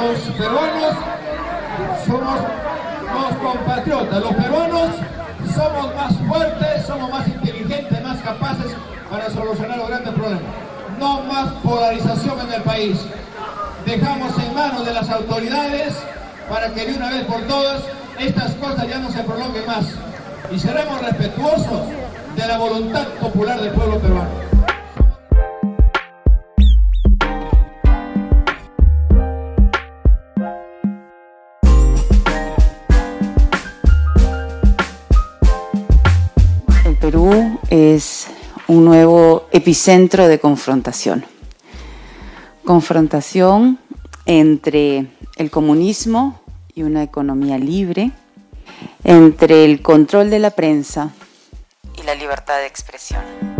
Los peruanos somos los compatriotas. Los peruanos somos más fuertes, somos más inteligentes, más capaces para solucionar los grandes problemas. No más polarización en el país. Dejamos en manos de las autoridades para que de una vez por todas estas cosas ya no se prolonguen más. Y seremos respetuosos de la voluntad popular del pueblo peruano. Es un nuevo epicentro de confrontación. Confrontación entre el comunismo y una economía libre, entre el control de la prensa y la libertad de expresión.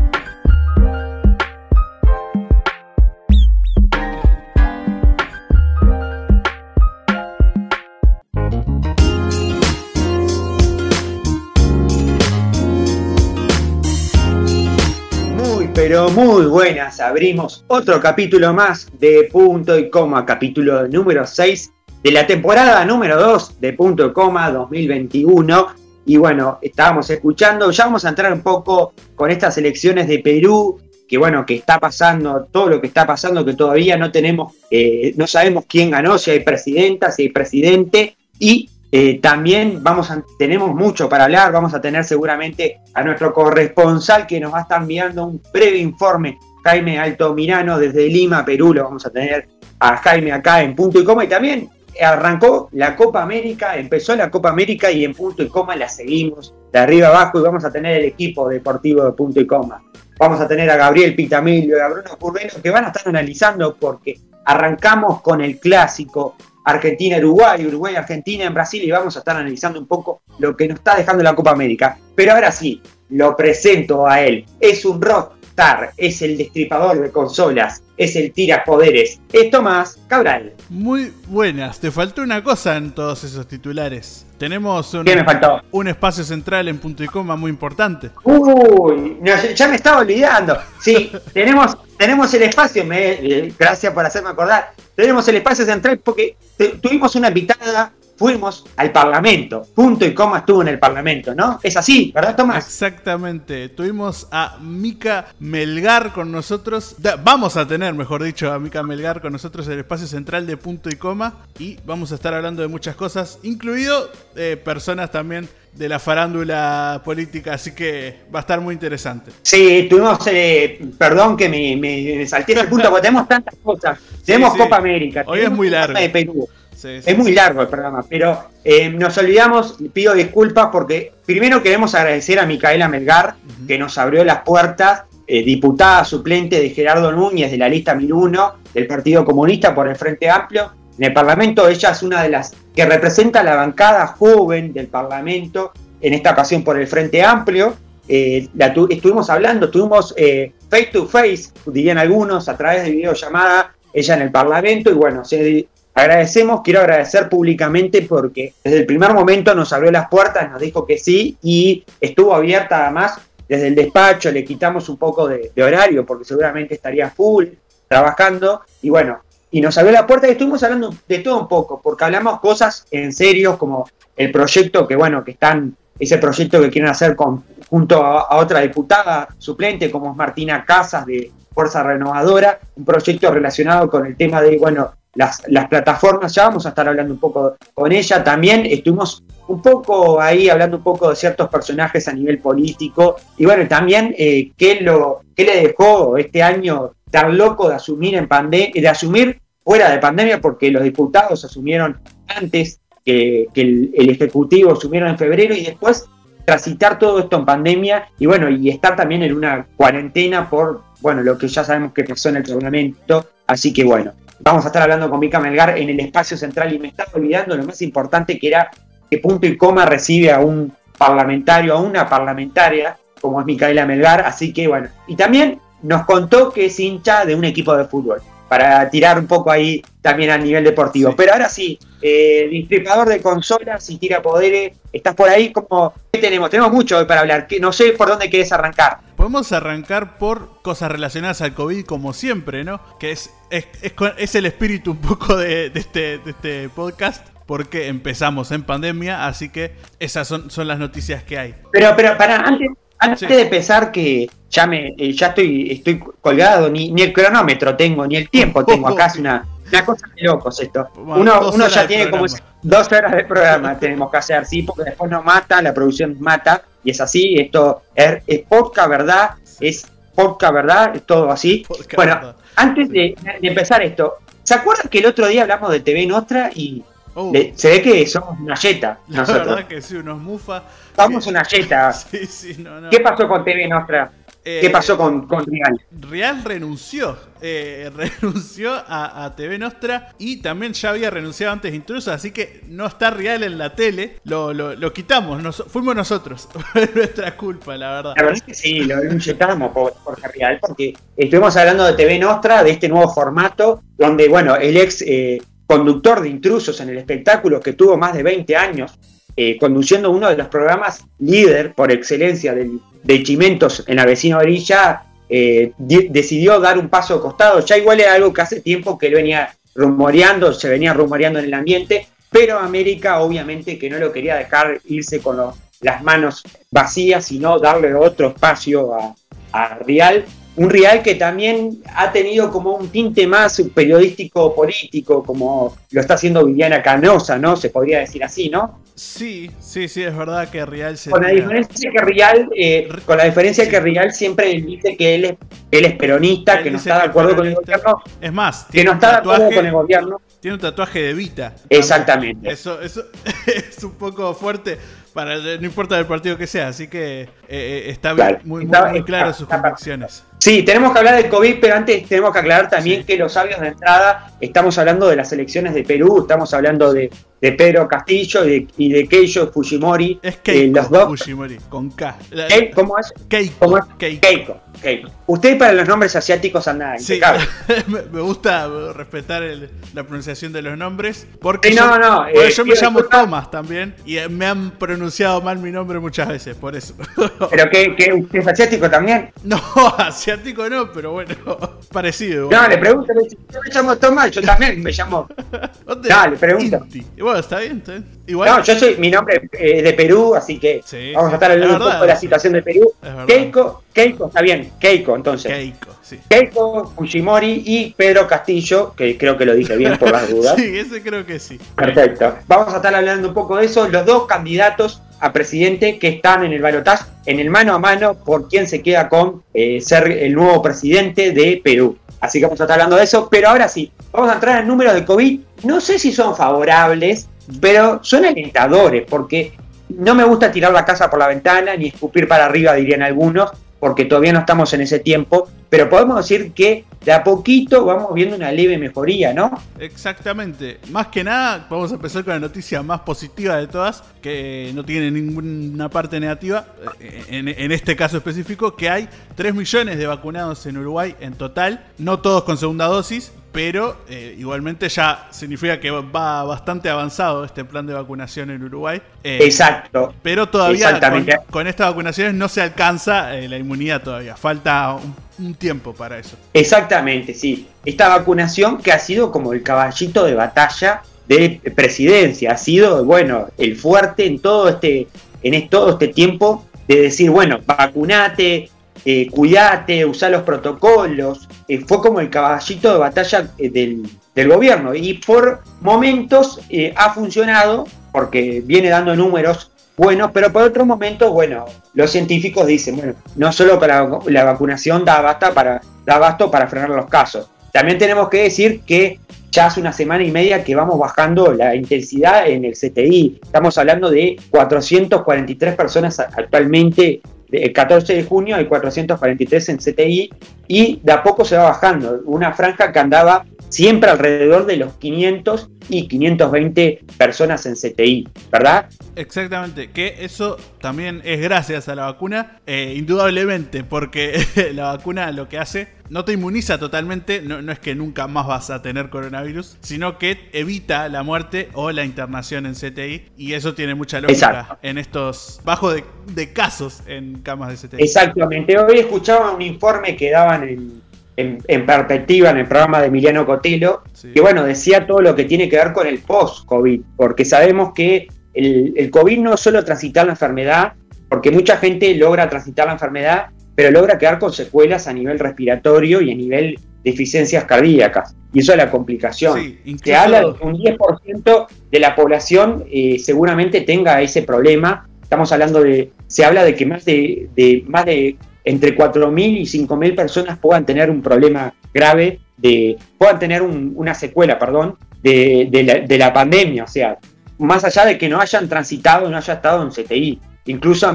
Pero muy buenas. Abrimos otro capítulo más de Punto y Coma, capítulo número 6 de la temporada número 2 de Punto y Coma 2021. Y bueno, estábamos escuchando, ya vamos a entrar un poco con estas elecciones de Perú, que bueno, que está pasando, todo lo que está pasando, que todavía no tenemos, eh, no sabemos quién ganó, si hay presidenta, si hay presidente, y eh, también vamos tenemos mucho para hablar, vamos a tener seguramente a nuestro corresponsal que nos va a estar enviando un breve informe, Jaime Alto Mirano desde Lima, Perú, lo vamos a tener a Jaime acá en punto y coma y también arrancó la Copa América, empezó la Copa América y en punto y coma la seguimos de arriba abajo y vamos a tener el equipo deportivo de punto y coma. Vamos a tener a Gabriel Pitamilio y a Bruno Curveno que van a estar analizando porque arrancamos con el clásico Argentina-Uruguay, Uruguay-Argentina en Brasil y vamos a estar analizando un poco lo que nos está dejando la Copa América. Pero ahora sí, lo presento a él. Es un es el destripador de consolas, es el tira poderes. Es Tomás Cabral. Muy buenas, te faltó una cosa en todos esos titulares. Tenemos un, me faltó? un espacio central en punto y coma muy importante. Uy, ya me estaba olvidando. Sí, tenemos, tenemos el espacio, me, gracias por hacerme acordar. Tenemos el espacio central porque tuvimos una invitada fuimos al Parlamento. Punto y coma estuvo en el Parlamento, ¿no? Es así, ¿verdad, Tomás? Exactamente. Tuvimos a Mica Melgar con nosotros. Vamos a tener, mejor dicho, a Mica Melgar con nosotros en el espacio central de Punto y Coma. Y vamos a estar hablando de muchas cosas, incluido eh, personas también de la farándula política, así que va a estar muy interesante. Sí, tuvimos, eh, perdón que me, me, salté el punto, porque tenemos tantas cosas. Tenemos Copa América. Hoy es muy largo. De Perú es muy largo el programa, pero eh, nos olvidamos, pido disculpas porque primero queremos agradecer a Micaela Melgar, que nos abrió las puertas, eh, diputada suplente de Gerardo Núñez de la lista 1001 del Partido Comunista por el Frente Amplio. En el Parlamento ella es una de las que representa la bancada joven del Parlamento, en esta ocasión por el Frente Amplio. Eh, estuvimos hablando, estuvimos face to face, dirían algunos, a través de videollamada, ella en el Parlamento, y bueno, se Agradecemos, quiero agradecer públicamente porque desde el primer momento nos abrió las puertas, nos dijo que sí y estuvo abierta además desde el despacho, le quitamos un poco de, horario porque seguramente estaría full trabajando y bueno, y nos abrió la puerta y estuvimos hablando de todo un poco porque hablamos cosas en serio como el proyecto que bueno, que están, ese proyecto que quieren hacer con, junto a, a otra diputada suplente como es Martina Casas de Fuerza Renovadora, un proyecto relacionado con el tema de, bueno, las, plataformas, ya vamos a estar hablando un poco con ella. También estuvimos un poco ahí hablando un poco de ciertos personajes a nivel político. Y bueno, también eh, qué, lo, qué le dejó este año tan loco de asumir en pandemia, de asumir fuera de pandemia, porque los diputados asumieron antes que, el, el, Ejecutivo asumieron en febrero y después transitar todo esto en pandemia y bueno, y estar también en una cuarentena por, bueno, lo que ya sabemos que pasó en el Parlamento. Así que bueno, Vamos a estar hablando con Mica Melgar en el espacio central y me estaba olvidando lo más importante que era que punto y coma recibe a un parlamentario, a una parlamentaria, como es Micaela Melgar, así que bueno. Y también nos contó que es hincha de un equipo de fútbol, para tirar un poco ahí también al nivel deportivo. Pero ahora sí, eh, distribuidor de consolas y tira poderes, estás por ahí, como ¿qué tenemos? Tenemos mucho hoy para hablar, que no sé por dónde quieres arrancar. podemos arrancar por cosas relacionadas al COVID como siempre, ¿no? Que es, es, es, el espíritu un poco de, este, de este podcast porque empezamos en pandemia, así que esas son, son las noticias que hay. Pero, pero para antes, antes de empezar que ya me eh, ya estoy estoy colgado, ni, ni el cronómetro tengo, ni el tiempo tengo, acá es una, una cosa de locos esto. Uno, uno ya tiene como dos horas de programa tenemos que hacer, sí, porque después nos mata, la producción mata, y es así, esto es, es podcast, ¿verdad? Es podcast, ¿verdad? Es todo así. bueno, antes de, de empezar esto, ¿se acuerdan que el otro día hablamos de TV Nostra y Oh. se ve que somos una yeta. La verdad que sí, unos mufa. Somos una yeta. ¿Qué pasó con TV Nostra? ¿Qué eh, pasó con, con, Real? Real renunció. Eh, renunció a, TV Nostra y también ya había renunciado antes Intruso, así que no está Real en la tele. Lo, lo, quitamos, fuimos nosotros. nuestra culpa, la verdad. La verdad es que sí, lo inyectamos por, por Real, porque estuvimos hablando de TV Nostra, de este nuevo formato, donde, bueno, el ex eh, conductor de intrusos en el espectáculo que tuvo más de 20 años, eh, conduciendo uno de los programas líder por excelencia de Chimentos en la vecina orilla, eh, decidió dar un paso al costado. Ya igual era algo que hace tiempo que él venía rumoreando, se venía rumoreando en el ambiente, pero América obviamente que no lo quería dejar irse con las manos vacías, sino darle otro espacio a, a Real un Real que también ha tenido como un tinte más periodístico político, como lo está haciendo Viviana Canosa, ¿no? Se podría decir así, ¿no? Sí, sí, sí, es verdad que Real se. Con la diferencia que Real, eh, con la diferencia que Real siempre dice que él es, él es peronista, que no está de acuerdo con el gobierno. Es más, que no está de acuerdo con el gobierno. Tiene un tatuaje de Vita. Exactamente. Eso, eso es un poco fuerte para no importa del partido que sea, así que eh, eh, está muy, muy, claro sus convicciones. Sí, tenemos que hablar del COVID, pero antes tenemos que aclarar también que los sabios de entrada, estamos hablando de las elecciones de Perú, estamos hablando de, Pedro Castillo y de, y de Keiko Fujimori. Es Keiko los dos. Fujimori, con K. ¿Cómo es? Keiko. ¿Cómo es? Keiko. Keiko. Usted para los nombres asiáticos anda sí, me gusta respetar la pronunciación de los nombres. Porque no, yo, no, eh, yo me llamo Thomas también y me han pronunciado mal mi nombre muchas veces, por eso. ¿Pero que, usted es asiático también? No, asiático no, pero bueno, parecido. No, le pregunto, yo me llamo Thomas, yo también me llamo. Dale, pregunto. Bueno, está bien, está bien. No, yo soy, mi nombre es de Perú, así que vamos a estar hablando un poco de la situación de Perú. Keiko, Keiko, está bien, Keiko, entonces. Keiko, sí. Keiko, Fujimori y Pedro Castillo, que creo que lo dije bien por las dudas. sí, ese creo que sí. Perfecto. Vamos a estar hablando un poco de eso. Los dos candidatos a presidente que están en el balotaje, en el mano a mano, por quién se queda con eh, ser el nuevo presidente de Perú. Así que vamos a estar hablando de eso. Pero ahora sí, vamos a entrar en números de COVID. No sé si son favorables pero son alentadores porque no me gusta tirar la casa por la ventana ni escupir para arriba, dirían algunos, porque todavía no estamos en ese tiempo, pero podemos decir que de a poquito vamos viendo una leve mejoría, ¿no? Exactamente. Más que nada, vamos a empezar con la noticia más positiva de todas, que no tiene ninguna parte negativa, eh, en, este caso específico, que hay 3 millones de vacunados en Uruguay en total, no todos con segunda dosis, pero eh, igualmente ya significa que va bastante avanzado este plan de vacunación en Uruguay. Eh, Exacto. Pero todavía con, con, estas vacunaciones no se alcanza la inmunidad todavía, falta un un tiempo para eso. Exactamente, sí. Esta vacunación que ha sido como el caballito de batalla de presidencia, ha sido, bueno, el fuerte en todo este, en todo este tiempo de decir, bueno, vacunate, eh, cuídate, usa los protocolos. Eh, fue como el caballito de batalla eh, del, del, gobierno y por momentos eh, ha funcionado porque viene dando números bueno, pero por otro momento, bueno, los científicos dicen, bueno, no solo la vacunación da, basta para, da basto para frenar los casos. También tenemos que decir que ya hace una semana y media que vamos bajando la intensidad en el CTI. Estamos hablando de 443 personas actualmente. El 14 de junio hay 443 en CTI y de a poco se va bajando. Una franja que andaba siempre alrededor de los 500 y 520 personas en CTI, ¿verdad? Exactamente, que eso también es gracias a la vacuna, eh, indudablemente, porque la vacuna lo que hace no te inmuniza totalmente, no, es que nunca más vas a tener coronavirus, sino que evita la muerte o la internación en CTI, y eso tiene mucha lógica en estos bajos de, casos en camas de CTI. Exactamente, hoy escuchaba un informe que daban en, perspectiva en el programa de Emiliano Cotelo, que bueno, decía todo lo que tiene que ver con el post-COVID, porque sabemos que el, el COVID no es solo transitar la enfermedad, porque mucha gente logra transitar la enfermedad, pero logra quedar con secuelas a nivel respiratorio y a nivel de deficiencias cardíacas. Y eso es la complicación. Se habla de que un 10% de la población eh, seguramente tenga ese problema. Estamos hablando de, se habla de que más de, más de entre 4.000 y 5.000 personas puedan tener un problema grave, de, puedan tener una secuela, perdón, de, la, de la pandemia. O sea, más allá de que no hayan transitado, no haya estado en CTI. Incluso,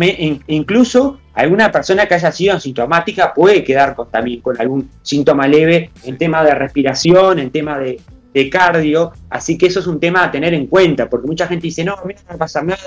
incluso alguna persona que haya sido asintomática puede quedar con, también con algún síntoma leve en tema de respiración, en tema de, cardio. Así que eso es un tema a tener en cuenta, porque mucha gente dice, no, a mí no me va a pasar nada,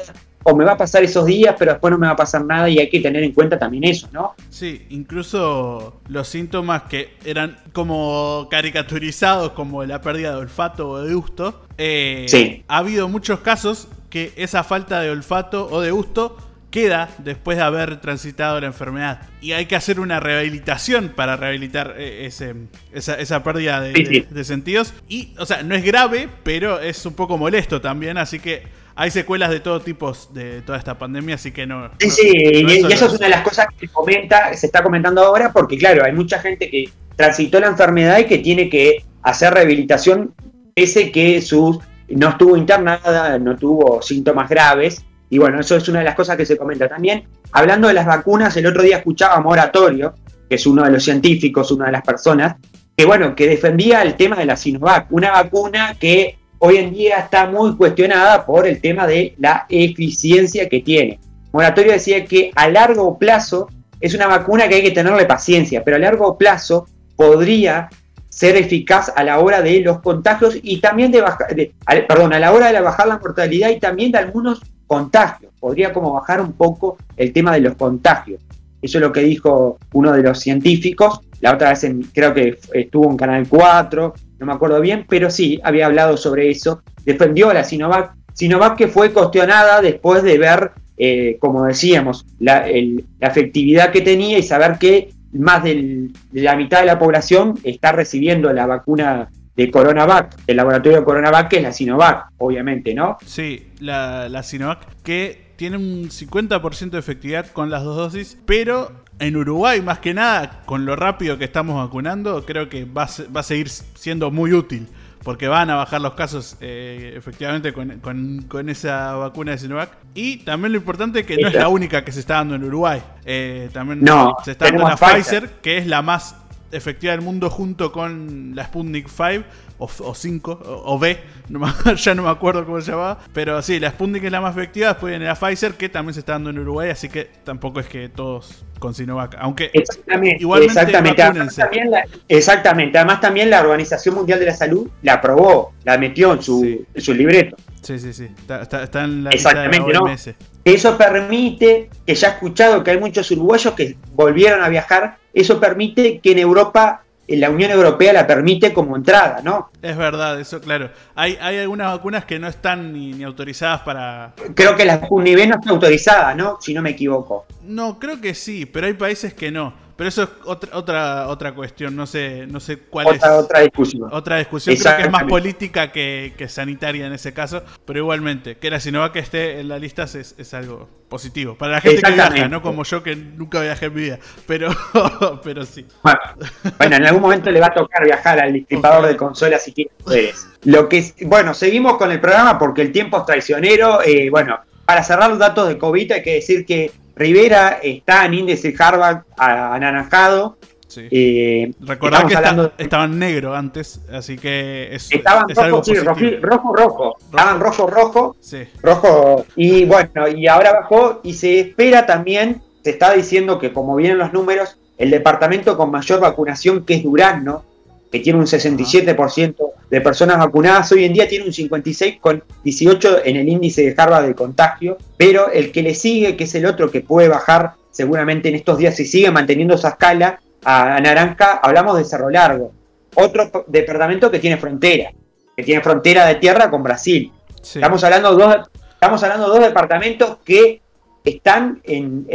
o me va a pasar esos días, pero después no me va a pasar nada y hay que tener en cuenta también eso, ¿no? Sí, incluso los síntomas que eran como caricaturizados como la pérdida de olfato o de gusto, eh, ha habido muchos casos que esa falta de olfato o de gusto queda después de haber transitado la enfermedad. Y hay que hacer una rehabilitación para rehabilitar eh, ese, esa, pérdida de, sentidos. Y, o sea, no es grave, pero es un poco molesto también, así que hay secuelas de todo tipo de toda esta pandemia, así que no. Sí, sí, y, eso es una de las cosas que se comenta, se está comentando ahora, porque claro, hay mucha gente que transitó la enfermedad y que tiene que hacer rehabilitación, pese que sus no estuvo internada, no tuvo síntomas graves, y bueno, eso es una de las cosas que se comenta también. Hablando de las vacunas, el otro día escuchaba a Moratorio, que es uno de los científicos, una de las personas, que bueno, que defendía el tema de la Sinovac, una vacuna que hoy en día está muy cuestionada por el tema de la eficiencia que tiene. Moratorio decía que a largo plazo es una vacuna que hay que tenerle paciencia, pero a largo plazo podría ser eficaz a la hora de los contagios y también de bajar, perdón, a la hora de bajar la mortalidad y también de algunos contagios. Podría como bajar un poco el tema de los contagios. Eso es lo que dijo uno de los científicos. La otra vez creo que estuvo en Canal 4, no me acuerdo bien, pero sí, había hablado sobre eso. Defendió a la Sinovac. Sinovac que fue cuestionada después de ver, eh, como decíamos, la efectividad que tenía y saber que más de la mitad de la población está recibiendo la vacuna de Coronavac, el laboratorio de Coronavac, que es la Sinovac, obviamente, ¿no? Sí, la, la Sinovac, que tiene un 50% de efectividad con las dos dosis, pero en Uruguay, más que nada, con lo rápido que estamos vacunando, creo que va va a seguir siendo muy útil porque van a bajar los casos eh, efectivamente con, esa vacuna de Sinovac. Y también lo importante es que no es la única que se está dando en Uruguay. Eh, también se está dando la Pfizer, que es la más efectiva del mundo junto con la Sputnik 5 o, 5 o, B, ya no me acuerdo cómo se llamaba, pero sí, la Sputnik es la más efectiva, después viene la Pfizer que también se está dando en Uruguay, así que tampoco es que todos con Sinovac, aunque exactamente, igualmente exactamente, además también, la, exactamente, además también la Organización Mundial de la Salud la aprobó, la metió en su, su libreto. Sí, sí, sí, está, en la Exactamente, ¿no? Eso permite, que ya he escuchado que hay muchos uruguayos que volvieron a viajar, eso permite que en Europa la Unión Europea la permite como entrada, ¿no? Es verdad, eso claro. Hay, hay algunas vacunas que no están ni, autorizadas para... Creo que la Unive no está autorizada, ¿no? Si no me equivoco. No, creo que sí, pero hay países que no. Pero eso es otra otra otra cuestión, no sé no sé cuál es. Otra discusión. Otra discusión, creo que es más política que, sanitaria en ese caso, pero igualmente, que la Sinovac esté en la lista es, es algo positivo. Para la gente que viaja, no como yo que nunca viajé en mi vida, pero, pero sí. Bueno, en algún momento le va a tocar viajar al distribuidor de consolas si quieres. Lo que, bueno, seguimos con el programa porque el tiempo es traicionero. Eh, bueno, para cerrar los datos de COVID hay que decir que Rivera está en índice Harvard anaranjado. Sí. Eh, Recordad que hablando estaban negro antes, así que es, estaban rojo, sí, rojo, rojo, Estaban rojo, rojo. Sí. Rojo. Y bueno, y ahora bajó y se espera también, se está diciendo que como vienen los números, el departamento con mayor vacunación, que es Durazno, que tiene un 67% de personas vacunadas, hoy en día tiene un 56 con 18 en el índice de Harvard de contagio, pero el que le sigue, que es el otro que puede bajar seguramente en estos días si sigue manteniendo esa escala a Naranja, hablamos de Cerro Largo, otro departamento que tiene frontera, que tiene frontera de tierra con Brasil. Estamos hablando de dos, estamos hablando dos departamentos que están en,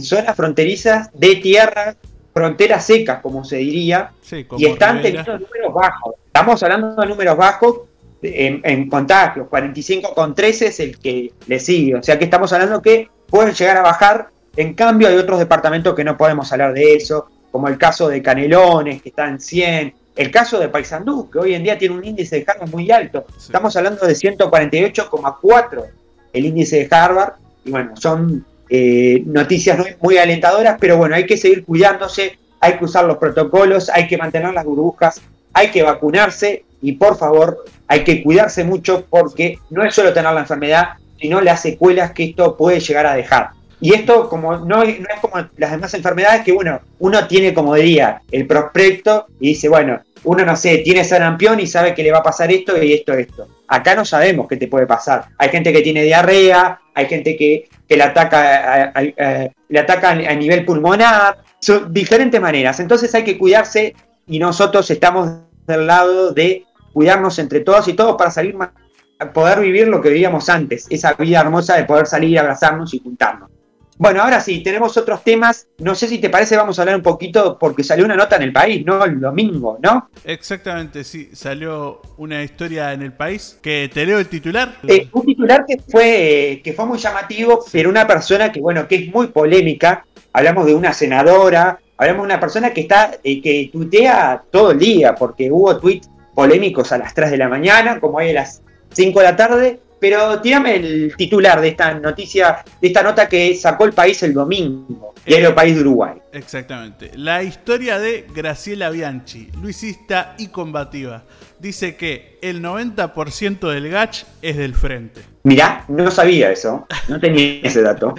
zonas fronterizas de tierra, fronteras secas, como se diría, y están teniendo números bajos. Estamos hablando de números bajos en, en contagios, 45 con 13 es el que le sigue, o sea que estamos hablando que pueden llegar a bajar, en cambio hay otros departamentos que no podemos hablar de eso, como el caso de Canelones, que está en 100, el caso de Paysandú, que hoy en día tiene un índice de Harvard muy alto. Estamos hablando de 148,4 el índice de Harvard. Y bueno, son eh, noticias muy, alentadoras, pero bueno, hay que seguir cuidándose, hay que usar los protocolos, hay que mantener las burbujas, hay que vacunarse y por favor hay que cuidarse mucho porque no es solo tener la enfermedad, sino las secuelas que esto puede llegar a dejar. Y esto como no, es como las demás enfermedades que, bueno, uno tiene, como diría, el prospecto y dice, bueno, uno no sé, tiene sarampión y sabe que le va a pasar esto y esto, esto. Acá no sabemos qué te puede pasar. Hay gente que tiene diarrea, hay gente que, que le ataca, a, le ataca a nivel pulmonar, son diferentes maneras. Entonces hay que cuidarse y nosotros estamos del lado de cuidarnos entre todos y todos para salir más, poder vivir lo que vivíamos antes, esa vida hermosa de poder salir, abrazarnos y juntarnos. Bueno, ahora sí, tenemos otros temas. No sé si te parece, vamos a hablar un poquito, porque salió una nota en el país, ¿no? El domingo, ¿no? Exactamente, sí, salió una historia en el país. Que te leo el titular. Eh, un titular que fue, que fue muy llamativo, pero una persona que, bueno, que es muy polémica. Hablamos de una senadora, hablamos de una persona que está, eh, que tuitea todo el día, porque hubo tweets polémicos a las 3 de la mañana, como hay a las 5 de la tarde, pero tírame el titular de esta noticia, de esta nota que sacó el país el domingo, Diario el País de Uruguay. Exactamente. La historia de Graciela Bianchi, luisista y combativa. Dice que el 90% del GACH es del frente. Mirá, no sabía eso. No tenía ese dato.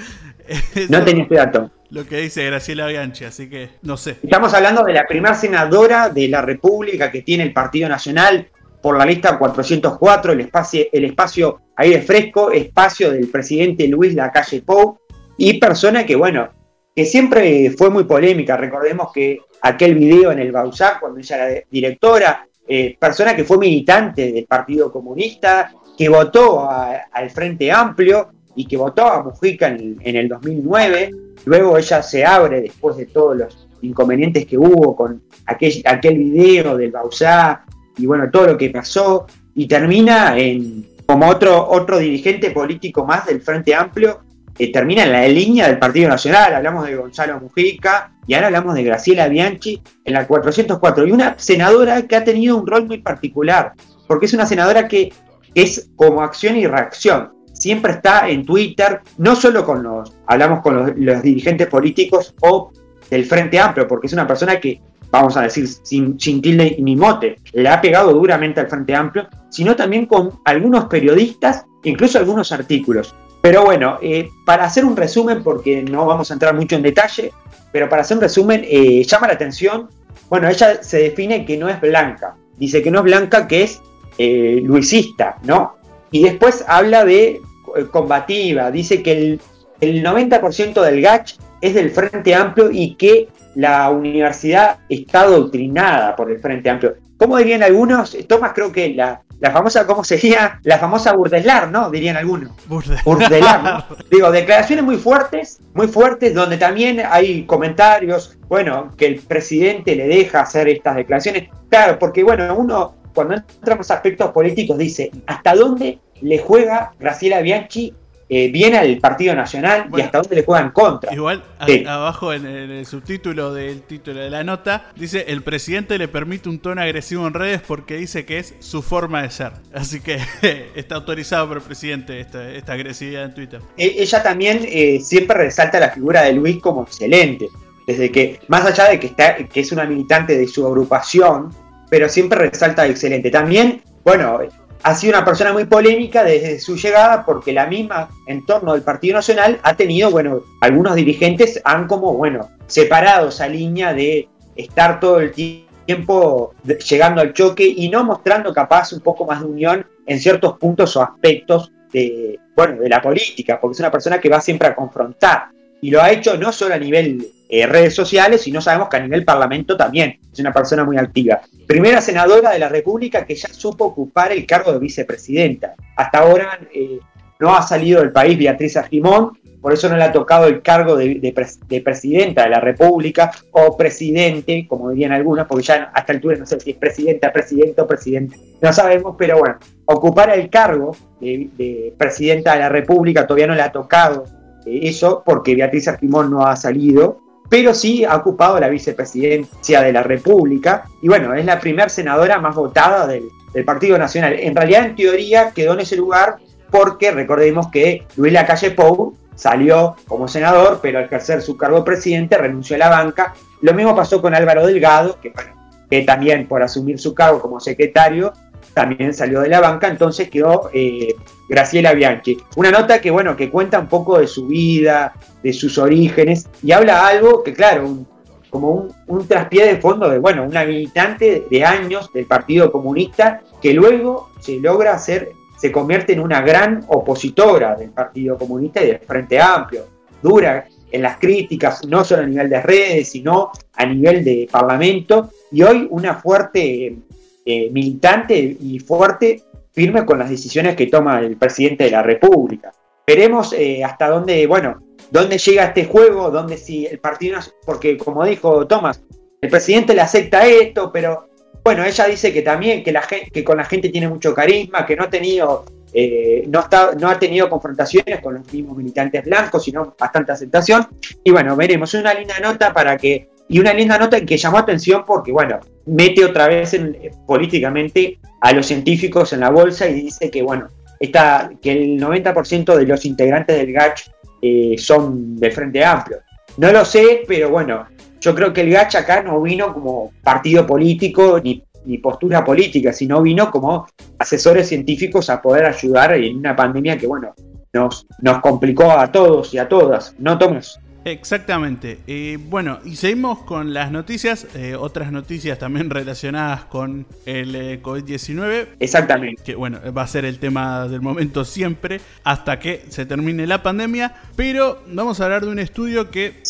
no tenía ese dato. Lo que dice Graciela Bianchi, así que no sé. Estamos hablando de la primera senadora de la República que tiene el Partido Nacional por la lista 404, el espacio, el espacio aire fresco, espacio del presidente Luis Lacalle Pou, y persona que, bueno, que siempre fue muy polémica. Recordemos que aquel video en el Bausac, cuando ella era directora, eh, persona que fue militante del Partido Comunista, que votó al Frente Amplio y que votó a Mujica en, el 2009. Luego ella se abre después de todos los inconvenientes que hubo con aquel, aquel video del Bausac y bueno, todo lo que pasó, y termina en, como otro, otro dirigente político más del Frente Amplio, termina en la línea del Partido Nacional, hablamos de Gonzalo Mujica, y ahora hablamos de Graciela Bianchi en la 404, y una senadora que ha tenido un rol muy particular, porque es una senadora que es como acción y reacción, siempre está en Twitter, no solo con los, hablamos con los dirigentes políticos o del Frente Amplio, porque es una persona que vamos a decir, sin, sin tilde ni mote, le ha pegado duramente al Frente Amplio, sino también con algunos periodistas, incluso algunos artículos. Pero bueno, eh, para hacer un resumen, porque no vamos a entrar mucho en detalle, pero para hacer un resumen, eh, llama la atención, bueno, ella se define que no es blanca, dice que no es blanca, que es eh, luisista, ¿no? Y después habla de combativa, dice que el, el 90% del GACH es del Frente Amplio y que la universidad está adoctrinada por el Frente Amplio. ¿Cómo dirían algunos? Tomás, creo que la, famosa, ¿cómo sería? La famosa burdelar, ¿no? Dirían algunos. Burdelar. ¿no? Digo, declaraciones muy fuertes, muy fuertes, donde también hay comentarios, bueno, que el presidente le deja hacer estas declaraciones. Claro, porque bueno, uno cuando entramos a aspectos políticos dice, ¿hasta dónde le juega Graciela Bianchi eh, viene al Partido Nacional y hasta dónde le juegan contra. Igual, abajo en el, subtítulo del título de la nota, dice, el presidente le permite un tono agresivo en redes porque dice que es su forma de ser. Así que está autorizado por el presidente esta, agresividad en Twitter. E, ella también eh, siempre resalta la figura de Luis como excelente. Desde que, más allá de que, está, que es una militante de su agrupación, pero siempre resalta excelente. También, bueno, ha sido una persona muy polémica desde su llegada porque la misma entorno del Partido Nacional ha tenido, bueno, algunos dirigentes han como, bueno, separado esa línea de estar todo el tiempo llegando al choque y no mostrando capaz un poco más de unión en ciertos puntos o aspectos de, bueno, de la política, porque es una persona que va siempre a confrontar. Y lo ha hecho no solo a nivel eh, redes sociales, sino sabemos que a nivel parlamento también es una persona muy activa. Primera senadora de la República que ya supo ocupar el cargo de vicepresidenta. Hasta ahora eh, no ha salido del país Beatriz Argimón, por eso no le ha tocado el cargo de, presidenta de la República o presidente, como dirían algunos, porque ya hasta el altura no sé si es presidenta, presidente o presidente, no sabemos, pero bueno, ocupar el cargo de, presidenta de la República todavía no le ha tocado eh, eso porque Beatriz Argimón no ha salido, pero sí ha ocupado la vicepresidencia de la República y bueno, es la primera senadora más votada del, Partido Nacional. En realidad, en teoría, quedó en ese lugar porque recordemos que Luis Lacalle Pou salió como senador, pero al ejercer su cargo de presidente renunció a la banca. Lo mismo pasó con Álvaro Delgado, que también por asumir su cargo como secretario también salió de la banca, entonces quedó eh, Graciela Bianchi. Una nota que, bueno, que cuenta un poco de su vida, de sus orígenes, y habla algo que, claro, como un, un, traspié de fondo de, bueno, una militante de años del Partido Comunista que luego se logra hacer se convierte en una gran opositora del Partido Comunista y del Frente Amplio, dura en las críticas, no solo a nivel de redes, sino a nivel de Parlamento, y hoy una fuerte eh, militante y fuerte, firme con las decisiones que toma el presidente de la República. Veremos eh, hasta dónde, bueno, dónde llega este juego, dónde si el partido, porque como dijo Tomás, el presidente le acepta esto, pero bueno, ella dice que también que, la, que con la gente tiene mucho carisma, que no ha tenido eh, no, está, no ha tenido confrontaciones con los mismos militantes blancos, sino bastante aceptación. Y bueno, veremos una linda nota para que, y una linda nota que llamó atención porque, bueno, mete otra vez en, políticamente a los científicos en la bolsa y dice que, bueno, está, que el 90% de los integrantes del GACH eh, son del Frente Amplio. No lo sé, pero bueno, yo creo que el GACH acá no vino como partido político ni, postura política, sino vino como asesores científicos a poder ayudar en una pandemia que, bueno, nos, nos complicó a todos y a todas, ¿no, Tomás? Exactamente. Eh, bueno, y seguimos con las noticias, eh, otras noticias también relacionadas con el eh, COVID-19. Exactamente. Que bueno, va a ser el tema del momento siempre, hasta que se termine la pandemia. Pero vamos a hablar de un estudio que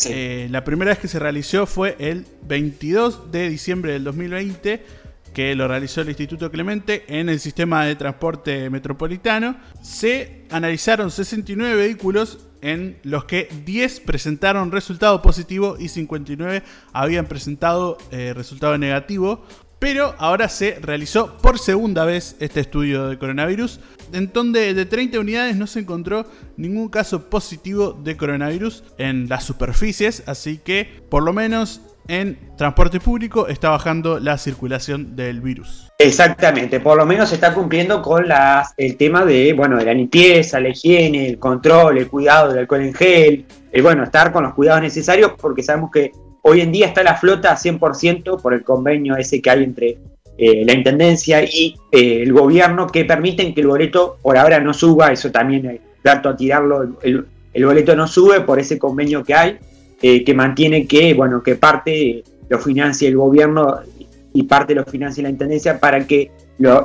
la primera vez que se realizó fue el 22 de diciembre del 2020 que lo realizó el Instituto Clemente en el sistema de transporte metropolitano. Se analizaron 69 vehículos en los que 10 presentaron resultado positivo y 59 habían presentado eh, resultado negativo. Pero ahora se realizó por segunda vez este estudio de coronavirus, en donde de 30 unidades no se encontró ningún caso positivo de coronavirus en las superficies, así que por lo menos en transporte público está bajando la circulación del virus. Exactamente, por lo menos se está cumpliendo con las, el tema de, bueno, de la limpieza, la higiene, el control, el cuidado del alcohol en gel, el bueno, estar con los cuidados necesarios porque sabemos que hoy en día está la flota 100% por el convenio ese que hay entre eh, la Intendencia y eh, el gobierno que permiten que el boleto por ahora no suba, eso también es dato a tirarlo, el boleto no sube por ese convenio que hay, eh, que mantiene que, bueno, que parte lo financia el gobierno y parte lo financia la intendencia para que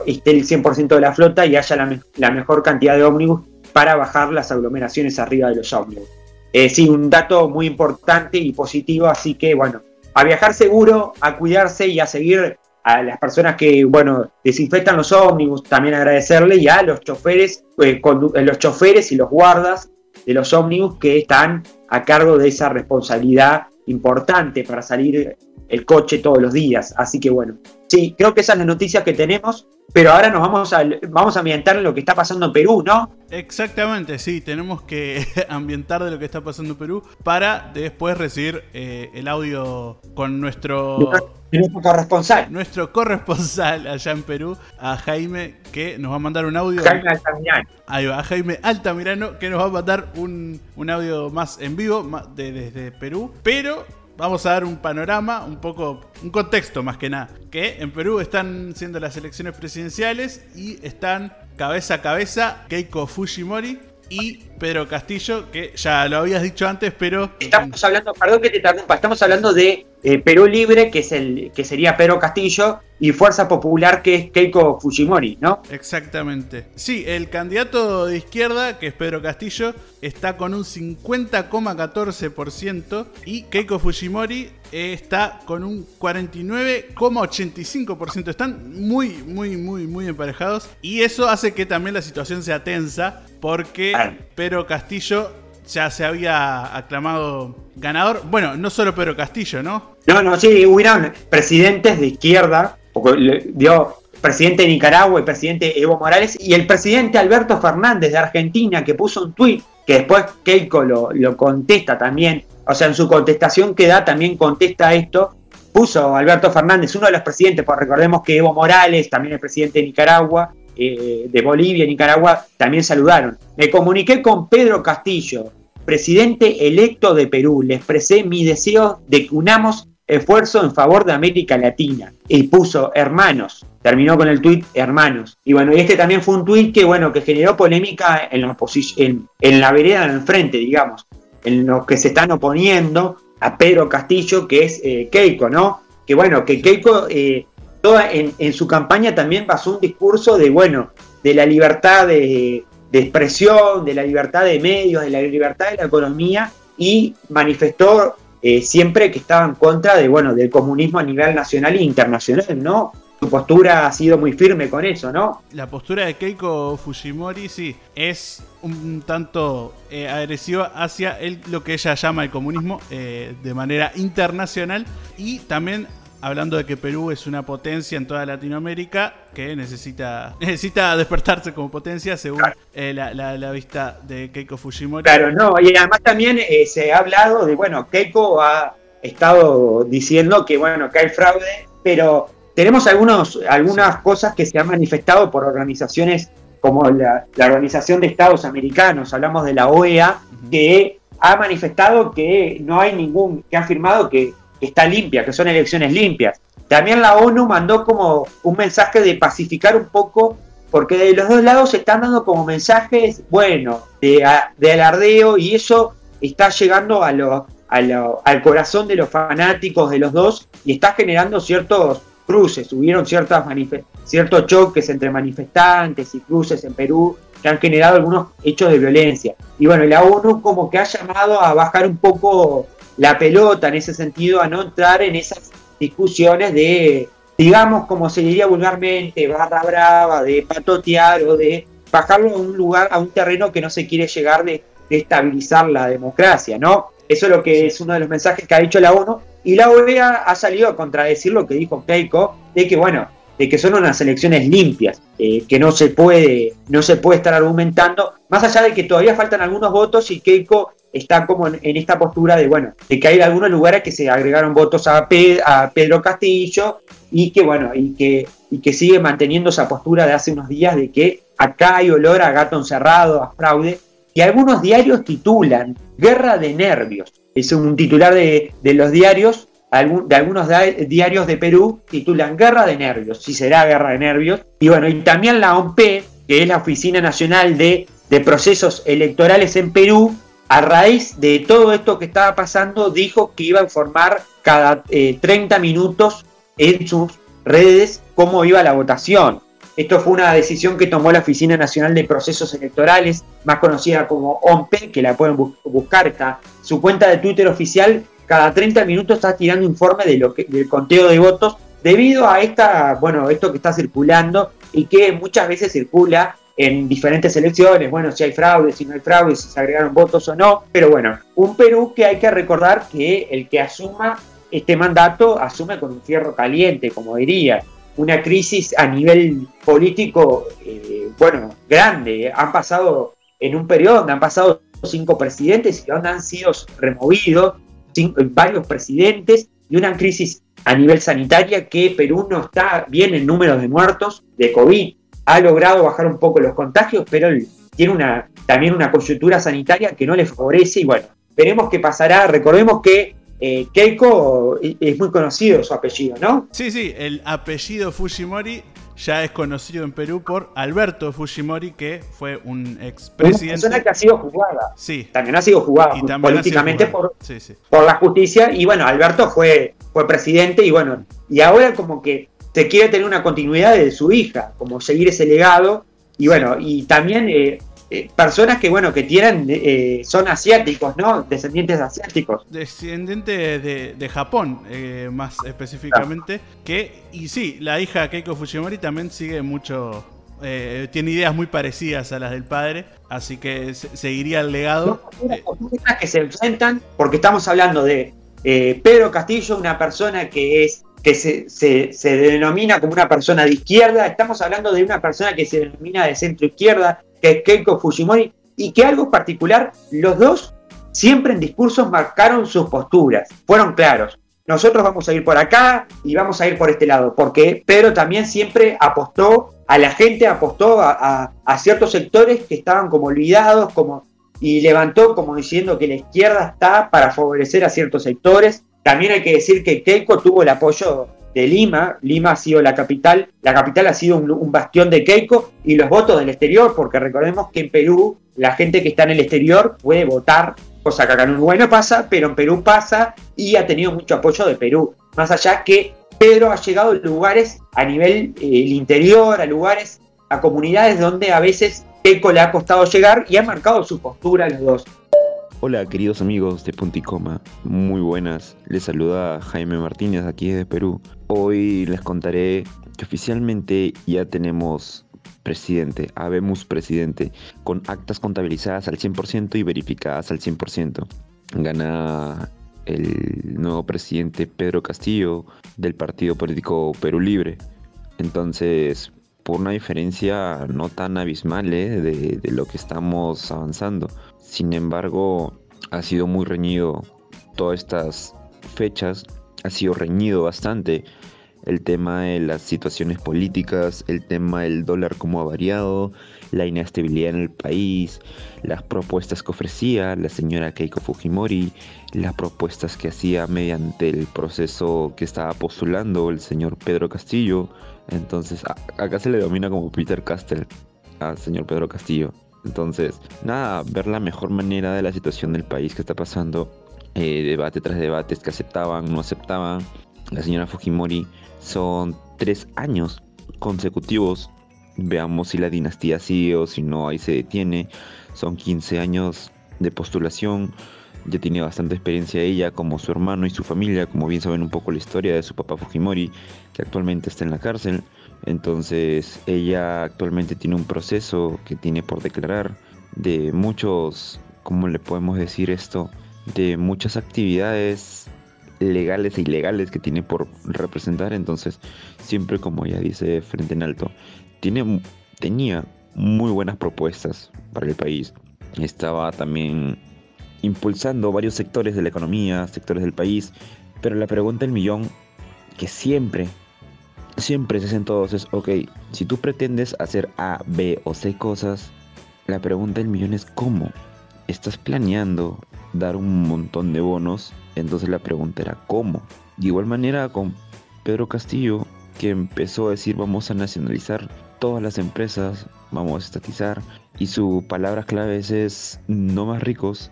esté el 100% de la flota y haya la, mejor cantidad de ómnibus para bajar las aglomeraciones arriba de los ómnibus. Eh, sí, un dato muy importante y positivo, así que bueno, a viajar seguro, a cuidarse y a seguir a las personas que, bueno, desinfectan los ómnibus, también agradecerle y a los choferes, eh, los choferes y los guardas de los ómnibus que están a cargo de esa responsabilidad importante para salir el coche todos los días. Así que bueno, sí, creo que esa es la noticia que tenemos, pero ahora nos vamos a, vamos a ambientar en lo que está pasando en Perú, ¿no? Exactamente, sí, tenemos que ambientar de lo que está pasando en Perú para después recibir eh, el audio con nuestro... Nuestro corresponsal. Nuestro corresponsal allá en Perú, a Jaime, que nos va a mandar un audio. Jaime Altamirano. Ahí va, a Jaime Altamirano, que nos va a mandar un, audio más en vivo desde Perú. Pero vamos a dar un panorama, un poco, un contexto más que nada. Que en Perú están siendo las elecciones presidenciales y están cabeza a cabeza Keiko Fujimori y Pedro Castillo, que ya lo habías dicho antes, pero... Estamos hablando, perdón que te interrumpa, estamos hablando de eh, Perú Libre, que, es el, que sería Pedro Castillo, y Fuerza Popular, que es Keiko Fujimori, ¿no? Exactamente. Sí, el candidato de izquierda, que es Pedro Castillo, está con un 50,14% y Keiko Fujimori está con un 49,85%. Están muy, muy, muy, muy emparejados y eso hace que también la situación sea tensa porque Pedro Castillo ya se había aclamado ganador. Bueno, no solo Pedro Castillo, ¿no? No, no, sí, hubieron presidentes de izquierda, dio presidente de Nicaragua, el presidente Evo Morales y el presidente Alberto Fernández de Argentina que puso un tuit que después Keiko lo, lo contesta también, o sea, en su contestación que da también contesta esto, puso Alberto Fernández, uno de los presidentes, pues recordemos que Evo Morales, también el presidente de Nicaragua, eh, de Bolivia, Nicaragua, también saludaron. Me comuniqué con Pedro Castillo, presidente electo de Perú, le expresé mi deseo de que unamos esfuerzo en favor de América Latina. Y puso hermanos, terminó con el tuit hermanos. Y bueno, y este también fue un tuit que, bueno, que generó polémica en la, en, la vereda del frente, digamos, en los que se están oponiendo a Pedro Castillo, que es eh, Keiko, ¿no? Que bueno, que Keiko eh, toda en, en, su campaña también pasó un discurso de, bueno, de la libertad de, de expresión, de la libertad de medios, de la libertad de la economía y manifestó eh, siempre que estaba en contra de, bueno, del comunismo a nivel nacional e internacional, ¿no? Su postura ha sido muy firme con eso, ¿no? La postura de Keiko Fujimori, sí, es un tanto eh, agresiva hacia el, lo que ella llama el comunismo eh, de manera internacional y también hablando de que Perú es una potencia en toda Latinoamérica que necesita, necesita despertarse como potencia según eh, la, vista de Keiko Fujimori. Claro, no, y además también eh, se ha hablado de, bueno, Keiko ha estado diciendo que, bueno, que hay fraude, pero tenemos algunos, algunas cosas que se han manifestado por organizaciones como la, Organización de Estados Americanos, hablamos de la OEA, que ha manifestado que no hay ningún, que ha afirmado que está limpia, que son elecciones limpias. También la ONU mandó como un mensaje de pacificar un poco, porque de los dos lados se están dando como mensajes, bueno, de, alardeo y eso está llegando a lo, al corazón de los fanáticos de los dos y está generando ciertos cruces. Hubieron ciertas ciertos choques entre manifestantes y cruces en Perú que han generado algunos hechos de violencia. Y bueno, la ONU como que ha llamado a bajar un poco la pelota en ese sentido, a no entrar en esas discusiones de, digamos, como se diría vulgarmente, barra brava, de patotear o de bajarlo a un lugar, a un terreno que no se quiere llegar de, estabilizar la democracia, ¿no? Eso es lo que es uno de los mensajes que ha dicho la ONU. Y la OEA ha salido a contradecir lo que dijo Keiko, de que, bueno, de que son unas elecciones limpias, eh, que no se puede, no se puede estar argumentando, más allá de que todavía faltan algunos votos y Keiko está como en, esta postura de, bueno, de que hay algunos lugares que se agregaron votos a, a Pedro Castillo y que, bueno, y que, y que sigue manteniendo esa postura de hace unos días de que acá hay olor a gato encerrado, a fraude, y algunos diarios titulan Guerra de Nervios. Es un titular de, los diarios, de algunos diarios de Perú, titulan Guerra de Nervios, si será Guerra de Nervios. Y bueno, y también la OMP, que es la Oficina Nacional de, de Procesos Electorales en Perú, a raíz de todo esto que estaba pasando, dijo que iba a informar cada 30 eh, minutos en sus redes cómo iba la votación. Esto fue una decisión que tomó la Oficina Nacional de Procesos Electorales, más conocida como OMPE, que la pueden buscar, está su cuenta de Twitter oficial, cada 30 minutos está tirando informe de lo que, del conteo de votos debido a esta, bueno, esto que está circulando y que muchas veces circula en diferentes elecciones, bueno, si hay fraude, si no hay fraude, si se agregaron votos o no, pero bueno, un Perú que hay que recordar que el que asuma este mandato asume con un fierro caliente, como diría, una crisis a nivel político, eh, bueno, grande, han pasado en un periodo donde han pasado cinco presidentes y donde han sido removidos varios presidentes y una crisis a nivel sanitaria que Perú no está bien en números de muertos de COVID ha logrado bajar un poco los contagios, pero tiene una, también una coyuntura sanitaria que no le favorece y bueno, veremos qué pasará. Recordemos que eh, Keiko es muy conocido su apellido, ¿no? Sí, sí, el apellido Fujimori ya es conocido en Perú por Alberto Fujimori, que fue un expresidente. Una persona que ha sido juzgada. Sí. También ha sido juzgada políticamente Por, por la justicia. Y bueno, Alberto fue fue presidente y bueno, y ahora como que se quiere tener una continuidad de su hija, como seguir ese legado y bueno, y también eh, eh, personas que bueno que tienen eh, son asiáticos, ¿no? Descendientes asiáticos. Descendiente de, Japón, más específicamente, que y sí, la hija Keiko Fujimori también sigue mucho tiene ideas muy parecidas a las del padre, así que seguiría el legado. Son que se enfrentan, porque estamos hablando de Pedro Castillo, una persona que es que se, se, denomina como una persona de izquierda, estamos hablando de una persona que se denomina de centro izquierda, que es Keiko Fujimori, y que algo particular, los dos siempre en discursos marcaron sus posturas, fueron claros. Nosotros vamos a ir por acá y vamos a ir por este lado, porque Pedro también siempre apostó a la gente, apostó a, a ciertos sectores que estaban como olvidados, como, y levantó como diciendo que la izquierda está para favorecer a ciertos sectores también hay que decir que Keiko tuvo el apoyo de Lima, Lima ha sido la capital, la capital ha sido un, bastión de Keiko y los votos del exterior, porque recordemos que en Perú la gente que está en el exterior puede votar, cosa que acá en Uruguay no pasa, pero en Perú pasa y ha tenido mucho apoyo de Perú. Más allá que Pedro ha llegado a lugares a nivel eh, el interior, a lugares, a comunidades donde a veces Keiko le ha costado llegar y ha marcado su postura los dos. Hola queridos amigos de Punticoma, muy buenas. Les saluda Jaime Martínez aquí desde Perú. Hoy les contaré que oficialmente ya tenemos presidente, habemos presidente, con actas contabilizadas al 100% y verificadas al 100%. Gana el nuevo presidente Pedro Castillo del partido político Perú Libre. Entonces, por una diferencia no tan abismal ¿eh? de, de lo que estamos avanzando. Sin embargo, ha sido muy reñido todas estas fechas, ha sido reñido bastante el tema de las situaciones políticas, el tema del dólar como ha variado, la inestabilidad en el país, las propuestas que ofrecía la señora Keiko Fujimori, las propuestas que hacía mediante el proceso que estaba postulando el señor Pedro Castillo. Entonces, acá se le domina como Peter Castell al señor Pedro Castillo. Entonces, nada, ver la mejor manera de la situación del país que está pasando, eh, debate tras debate, que aceptaban, no aceptaban. La señora Fujimori son tres años consecutivos. Veamos si la dinastía sigue o si no, ahí se detiene. Son 15 años de postulación. Ya tiene bastante experiencia ella, como su hermano y su familia, como bien saben un poco la historia de su papá Fujimori, que actualmente está en la cárcel. Entonces ella actualmente tiene un proceso que tiene por declarar de muchos, ¿cómo le podemos decir esto? De muchas actividades legales e ilegales que tiene por representar. Entonces, siempre como ella dice frente en alto, tiene, tenía muy buenas propuestas para el país. Estaba también impulsando varios sectores de la economía, sectores del país. Pero la pregunta del millón que siempre siempre se es, ok, si tú pretendes hacer A, B o C cosas, la pregunta del millón es cómo. Estás planeando dar un montón de bonos, entonces la pregunta era cómo. De igual manera con Pedro Castillo, que empezó a decir vamos a nacionalizar todas las empresas, vamos a estatizar, y su palabra clave es no más ricos,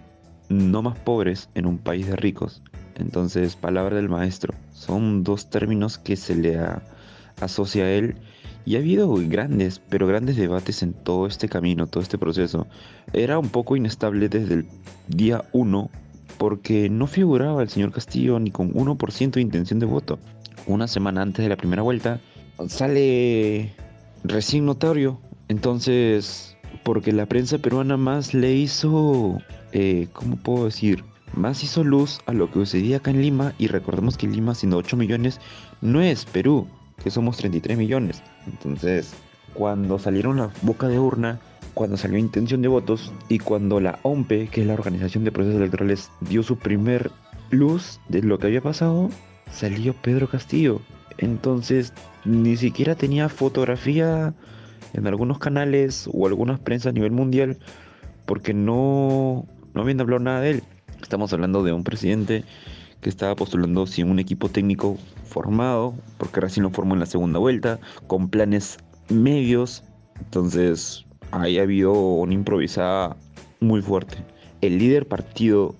no más pobres en un país de ricos. Entonces, palabra del maestro. Son dos términos que se le ha asocia a él. Y ha habido grandes, pero grandes debates en todo este camino, todo este proceso. Era un poco inestable desde el día 1 porque no figuraba el señor Castillo ni con 1% de intención de voto. Una semana antes de la primera vuelta sale recién notario. Entonces, porque la prensa peruana más le hizo, eh, ¿cómo puedo decir? Más hizo luz a lo que sucedía acá en Lima y recordemos que Lima, siendo 8 millones, no es Perú que somos 33 millones. Entonces, cuando salieron la boca de urna, cuando salió intención de votos y cuando la OMPE, que es la Organización de Procesos Electorales, dio su primer luz de lo que había pasado, salió Pedro Castillo. Entonces, ni siquiera tenía fotografía en algunos canales o algunas prensas a nivel mundial porque no, no habían hablado nada de él. Estamos hablando de un presidente que estaba postulando sin un equipo técnico formado, porque recién lo formó en la segunda vuelta, con planes medios. Entonces, ahí ha habido una improvisada muy fuerte. El líder partido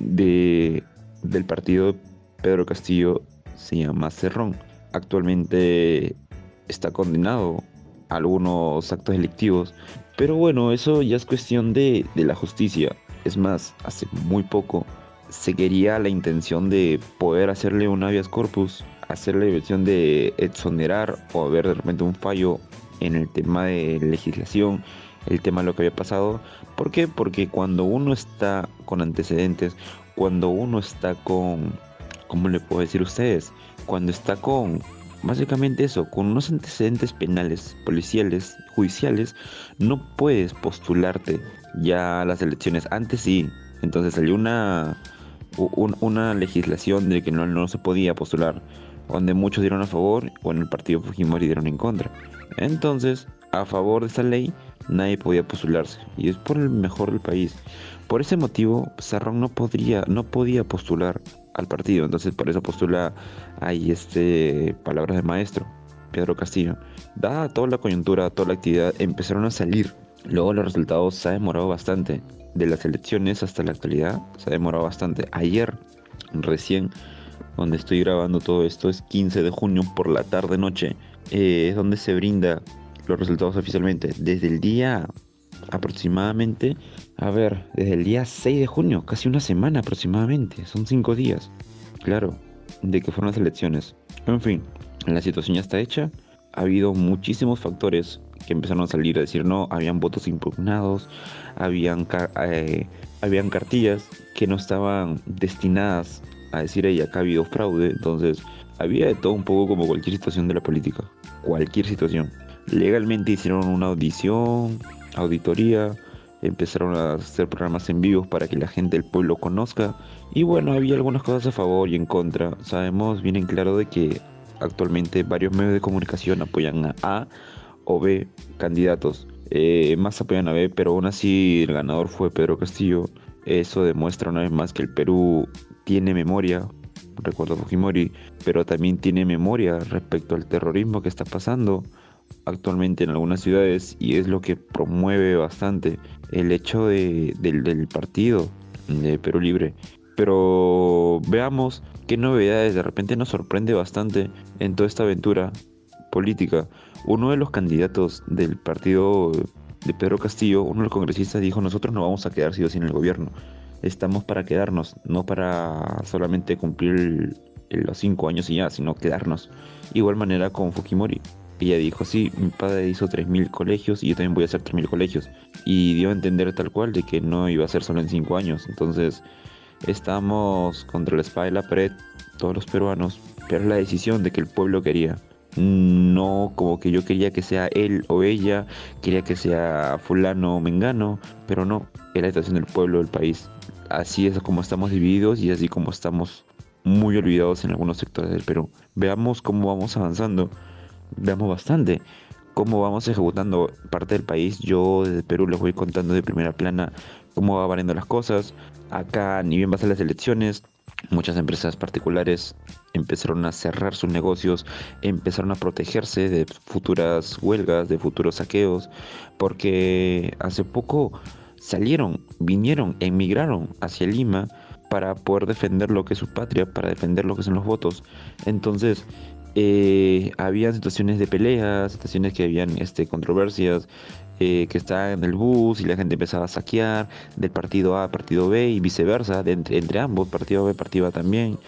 de, del partido Pedro Castillo se llama Cerrón. Actualmente está condenado a algunos actos delictivos, pero bueno, eso ya es cuestión de, de la justicia. Es más, hace muy poco se quería la intención de poder hacerle un habeas corpus, hacer la intención de exonerar o haber de repente un fallo en el tema de legislación, el tema de lo que había pasado. ¿Por qué? Porque cuando uno está con antecedentes, cuando uno está con, ¿cómo le puedo decir a ustedes? Cuando está con, básicamente eso, con unos antecedentes penales, policiales, judiciales, no puedes postularte ya a las elecciones. Antes sí, entonces salió una, una legislación de que no, no se podía postular, donde muchos dieron a favor o en el partido Fujimori dieron en contra. Entonces, a favor de esta ley, nadie podía postularse y es por el mejor del país. Por ese motivo, Sarrón no podría, no podía postular al partido, entonces por eso postula ahí este palabras de maestro, Pedro Castillo. Dada toda la coyuntura, toda la actividad, empezaron a salir. Luego los resultados se ha demorado bastante. De las elecciones hasta la actualidad se ha demorado bastante. Ayer, recién, donde estoy grabando todo esto, es 15 de junio por la tarde noche, eh, es donde se brinda los resultados oficialmente. Desde el día aproximadamente, a ver, desde el día 6 de junio, casi una semana aproximadamente, son 5 días, claro, de que fueron las elecciones. En fin, la situación ya está hecha, ha habido muchísimos factores que empezaron a salir a decir no, habían votos impugnados, habían, eh, habían cartillas que no estaban destinadas a decir ahí acá ha habido fraude, entonces había de todo un poco como cualquier situación de la política, cualquier situación. Legalmente hicieron una audición, auditoría, empezaron a hacer programas en vivo para que la gente del pueblo conozca. Y bueno, había algunas cosas a favor y en contra. Sabemos bien en claro de que actualmente varios medios de comunicación apoyan a A o B candidatos. Eh, más apoyan a B, pero aún así el ganador fue Pedro Castillo. Eso demuestra una vez más que el Perú tiene memoria, recuerdo Fujimori, pero también tiene memoria respecto al terrorismo que está pasando actualmente en algunas ciudades y es lo que promueve bastante el hecho de, del, partido de Perú Libre. Pero veamos qué novedades de repente nos sorprende bastante en toda esta aventura política. Uno de los candidatos del partido de Pedro Castillo, uno de los congresistas, dijo nosotros no vamos a quedar sí sin el gobierno. Estamos para quedarnos, no para solamente cumplir los cinco años y ya, sino quedarnos. Igual manera con Fujimori. Ella dijo, sí, mi padre hizo 3.000 colegios y yo también voy a hacer 3.000 colegios. Y dio a entender tal cual de que no iba a ser solo en 5 años. Entonces, estamos contra la espada de la pared, todos los peruanos, pero la decisión de que el pueblo quería. No como que yo quería que sea él o ella, quería que sea fulano o mengano, pero no, es la decisión del pueblo, del país. Así es como estamos divididos y así como estamos muy olvidados en algunos sectores del Perú. Veamos cómo vamos avanzando veamos bastante cómo vamos ejecutando parte del país. Yo desde Perú les voy contando de primera plana cómo va variando las cosas. Acá, ni bien ser las elecciones, muchas empresas particulares empezaron a cerrar sus negocios, empezaron a protegerse de futuras huelgas, de futuros saqueos, porque hace poco salieron, vinieron, emigraron hacia Lima para poder defender lo que es su patria, para defender lo que son los votos. Entonces, eh, había situaciones de peleas, situaciones que habían este, controversias, eh, que estaban en el bus y la gente empezaba a saquear del partido A a partido B y viceversa, entre, entre, ambos, partido B, partido A también.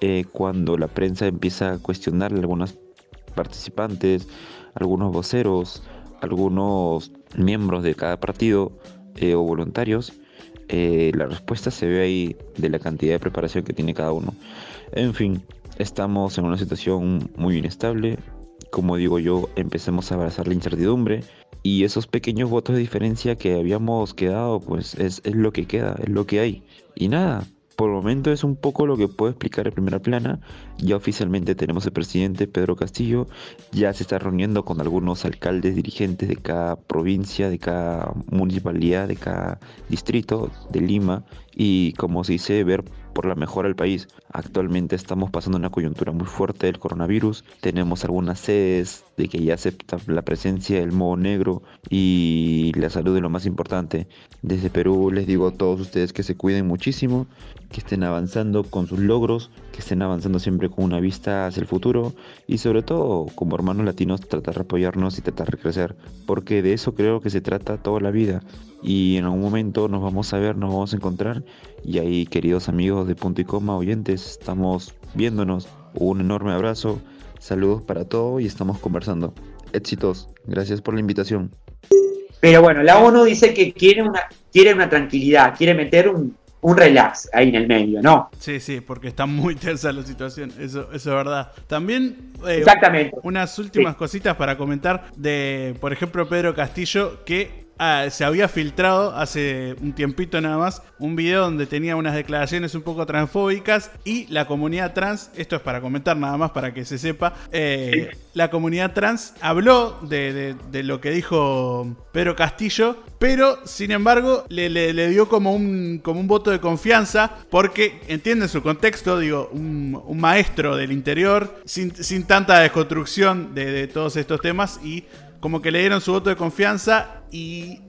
Eh, cuando la prensa empieza a cuestionar a algunos participantes, algunos voceros, algunos miembros de cada partido o voluntarios, la respuesta se ve ahí de la cantidad de preparación que tiene cada uno. En fin, Estamos en una situación muy inestable. Como digo yo, empecemos a abrazar la incertidumbre y esos pequeños votos de diferencia que habíamos quedado, pues es, es lo que queda, es lo que hay. Y nada, por el momento es un poco lo que puedo explicar en primera plana. Ya oficialmente tenemos el presidente Pedro Castillo, ya se está reuniendo con algunos alcaldes, dirigentes de cada provincia, de cada municipalidad, de cada distrito de Lima y como se dice, ver por la mejora del país. Actualmente estamos pasando una coyuntura muy fuerte del coronavirus. Tenemos algunas sedes de que ya acepta la presencia del modo negro y la salud es lo más importante. Desde Perú. Les digo a todos ustedes que se cuiden muchísimo, que estén avanzando con sus logros, que estén avanzando siempre con una vista hacia el futuro y sobre todo como hermanos latinos tratar de apoyarnos y tratar de crecer, porque de eso creo que se trata toda la vida. Y en algún momento nos vamos a ver, nos vamos a encontrar. Y ahí queridos amigos de punto y coma oyentes, estamos viéndonos, un enorme abrazo, saludos para todos y estamos conversando. Éxitos, gracias por la invitación. Pero bueno, la ONU dice que quiere una, quiere una tranquilidad, quiere meter un, un relax ahí en el medio, ¿no? Sí, sí, porque está muy tensa la situación, eso, eso es verdad. También eh, Exactamente. unas últimas Sí. cositas para comentar de, por ejemplo, Pedro Castillo, que ah, se había filtrado hace un tiempito nada más un video donde tenía unas declaraciones un poco transfóbicas y la comunidad trans, esto es para comentar nada más para que se sepa, eh, la comunidad trans habló de, de- de lo que dijo Pedro Castillo, pero sin embargo le, le- le dio como un, como un voto de confianza porque entiende su contexto, digo, un, un maestro del interior sin, sin tanta desconstrucción de, de todos estos temas y como que le dieron su voto de confianza y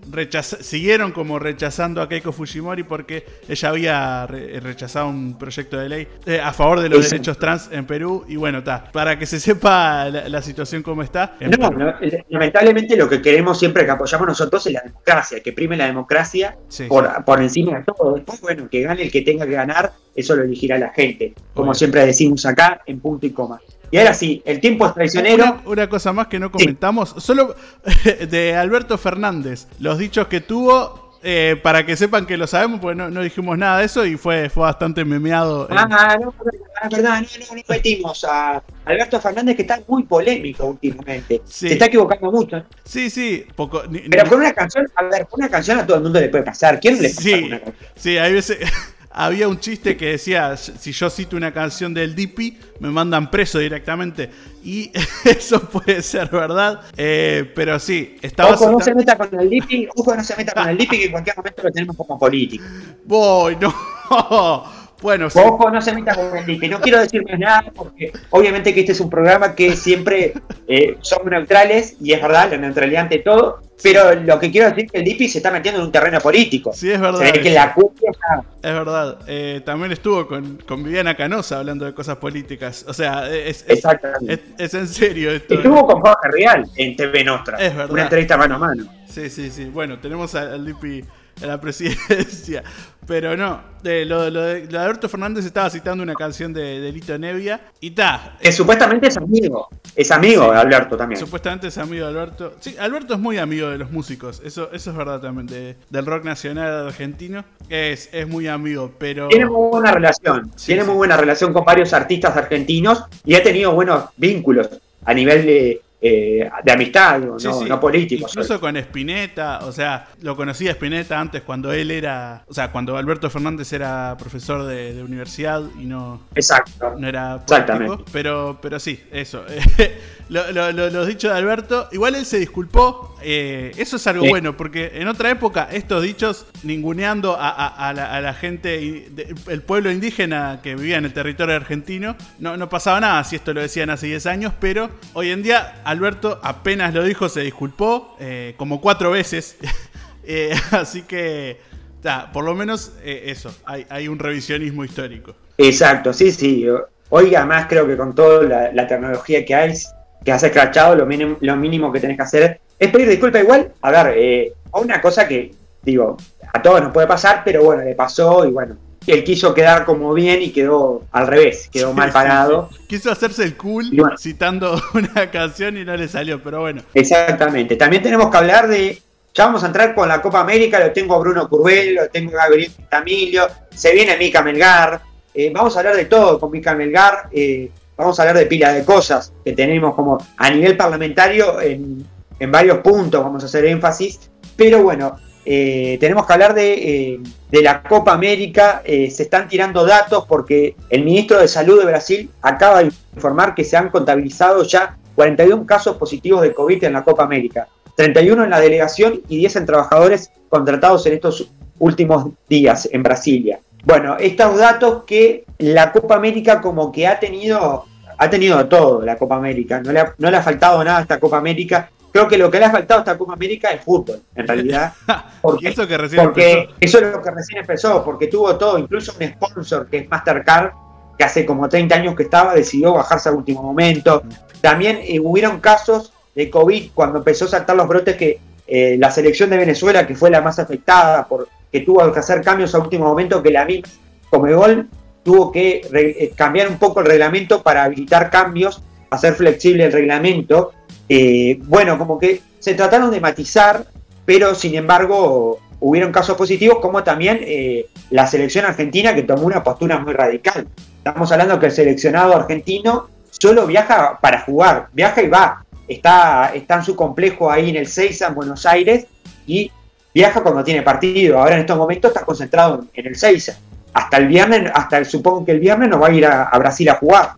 siguieron como rechazando a Keiko Fujimori porque ella había re- rechazado un proyecto de ley eh, a favor de los derechos trans en Perú y bueno, está, para que se sepa la, la situación como está. No, lamentablemente lo que queremos siempre que apoyamos nosotros es la democracia, que prime la democracia Sí, por, por encima de todo. Después, bueno, que gane el que tenga que ganar, eso lo elegirá la gente, como siempre decimos acá, en punto y coma. Y ahora sí, el tiempo es traicionero. Una, una cosa más que no comentamos, solo de Alberto Fernández, los dichos que tuvo, eh, para que sepan que lo sabemos, porque no, no dijimos nada de eso y fue, fue bastante memeado. en- Ah, no, es verdad, no, no, no metimos a Alberto Fernández que está muy polémico últimamente. Sí. Se está equivocando mucho. Sí, sí, poco. ni- Pero con una canción, a ver, con una canción a todo el mundo le puede pasar. ¿Quién le pasa Sí. una canción? Sí, hay veces. Había un chiste que decía: si yo cito una canción del Dipi, me mandan preso directamente. Y eso puede ser verdad. eh, pero sí, estaba. Ojo, no se meta con el Lipi, ojo, no se meta con el Lipi, que en cualquier momento lo tenemos como político. Voy, no. Bueno, sí. Ojo, no se meta con el. No quiero decir más nada, porque obviamente que este es un programa que siempre eh, somos neutrales, y es verdad, la neutralidad ante todo, pero lo que quiero decir es que el Lipi se está metiendo en un terreno político. Sí, es Se verdad. ve que la cumbia está Es verdad. Eh, también estuvo con, con Viviana Canosa hablando de cosas políticas. O sea, es, es, Exactamente. es- es en serio esto. Estuvo con Jorge Real en TV Nostra. Es verdad. Una entrevista mano a mano. Sí, sí, sí. Bueno, tenemos al al Lipi en la presidencia. Pero no, de, lo, lo de, lo de Alberto Fernández estaba citando una canción de, de Lito Nevia. Y ta, Que supuestamente es amigo. Es amigo Sí. de Alberto también. supuestamente es amigo de Alberto. Sí, Alberto es muy amigo de los músicos. Eso, eso es verdad también. de- del rock nacional argentino. Es, es muy amigo, pero. Tiene muy buena relación. Sí, Tiene sí. muy buena relación con varios artistas argentinos y ha tenido buenos vínculos a nivel de, eh, de amistad, no, Sí, no, sí. no políticos. Incluso con Spinetta, o sea, lo conocía Spinetta antes cuando él era, o sea, cuando Alberto Fernández era profesor de, de universidad y no, Exacto. no era político, Exactamente. pero, pero sí, eso. lo, lo, lo- los dichos de Alberto, igual él se disculpó, eh, eso es algo Sí. bueno, porque en otra época estos dichos ninguneando a, a- a la, a la gente, de- el pueblo indígena que vivía en el territorio argentino, no, no pasaba nada si esto lo decían hace 10 años, pero hoy en día Alberto apenas lo dijo, se disculpó, eh, como cuatro veces, Eh, así que... ta, por lo menos eh, eso, hay, hay un revisionismo histórico. Exacto, sí, sí. Hoy además creo que con toda la, la tecnología que hay, que has escrachado, lo mínimo, lo mínimo que tenés que hacer es pedir disculpas igual. A ver, eh, una cosa que, digo, a todos nos puede pasar, pero bueno, le pasó y bueno, él quiso quedar como bien y quedó al revés, quedó Sí, mal parado. sí. Quiso hacerse el cool bueno. citando una canción y no le salió, pero bueno. Exactamente. También tenemos que hablar de. Ya vamos a entrar con la Copa América, lo tengo a Bruno Curbel, lo tengo a Gabriel Tamilio, se viene Mica Melgar. eh, vamos a hablar de todo con Mica Melgar. eh, vamos a hablar de pila de cosas que tenemos como a nivel parlamentario en, en varios puntos, vamos a hacer énfasis. Pero bueno, eh, tenemos que hablar de, eh, de la Copa América. eh, se están tirando datos porque el ministro de Salud de Brasil acaba de informar que se han contabilizado ya 41 casos positivos de COVID en la Copa América. 31 en la delegación y 10 en trabajadores contratados en estos últimos días en Brasilia. Bueno, estos datos que la Copa América como que ha tenido, ha tenido todo la Copa América, no le ha, no le ha faltado nada a esta Copa América. Creo que lo que le ha faltado a esta Copa América es fútbol, en realidad. Porque, eso que recién porque empezó. eso es lo que recién empezó, porque tuvo todo, incluso un sponsor que es Mastercard, que hace como 30 años que estaba, decidió bajarse a último momento. También eh, hubieron casos de COVID cuando empezó a saltar los brotes que eh, la selección de Venezuela, que fue la más afectada, por, que tuvo que hacer cambios a último momento, que la misma Comebol tuvo que eh, cambiar un poco el reglamento para habilitar cambios, hacer flexible el reglamento. Eh, bueno, como que se trataron de matizar, pero sin embargo hubieron casos positivos, como también eh, la selección argentina que tomó una postura muy radical. Estamos hablando que el seleccionado argentino solo viaja para jugar, viaja y va. Está, está en su complejo ahí en el Seiza, en Buenos Aires, y viaja cuando tiene partido. Ahora en estos momentos está concentrado en el Seiza. Hasta el viernes, hasta el, supongo que el viernes no va a ir a, Brasil a jugar.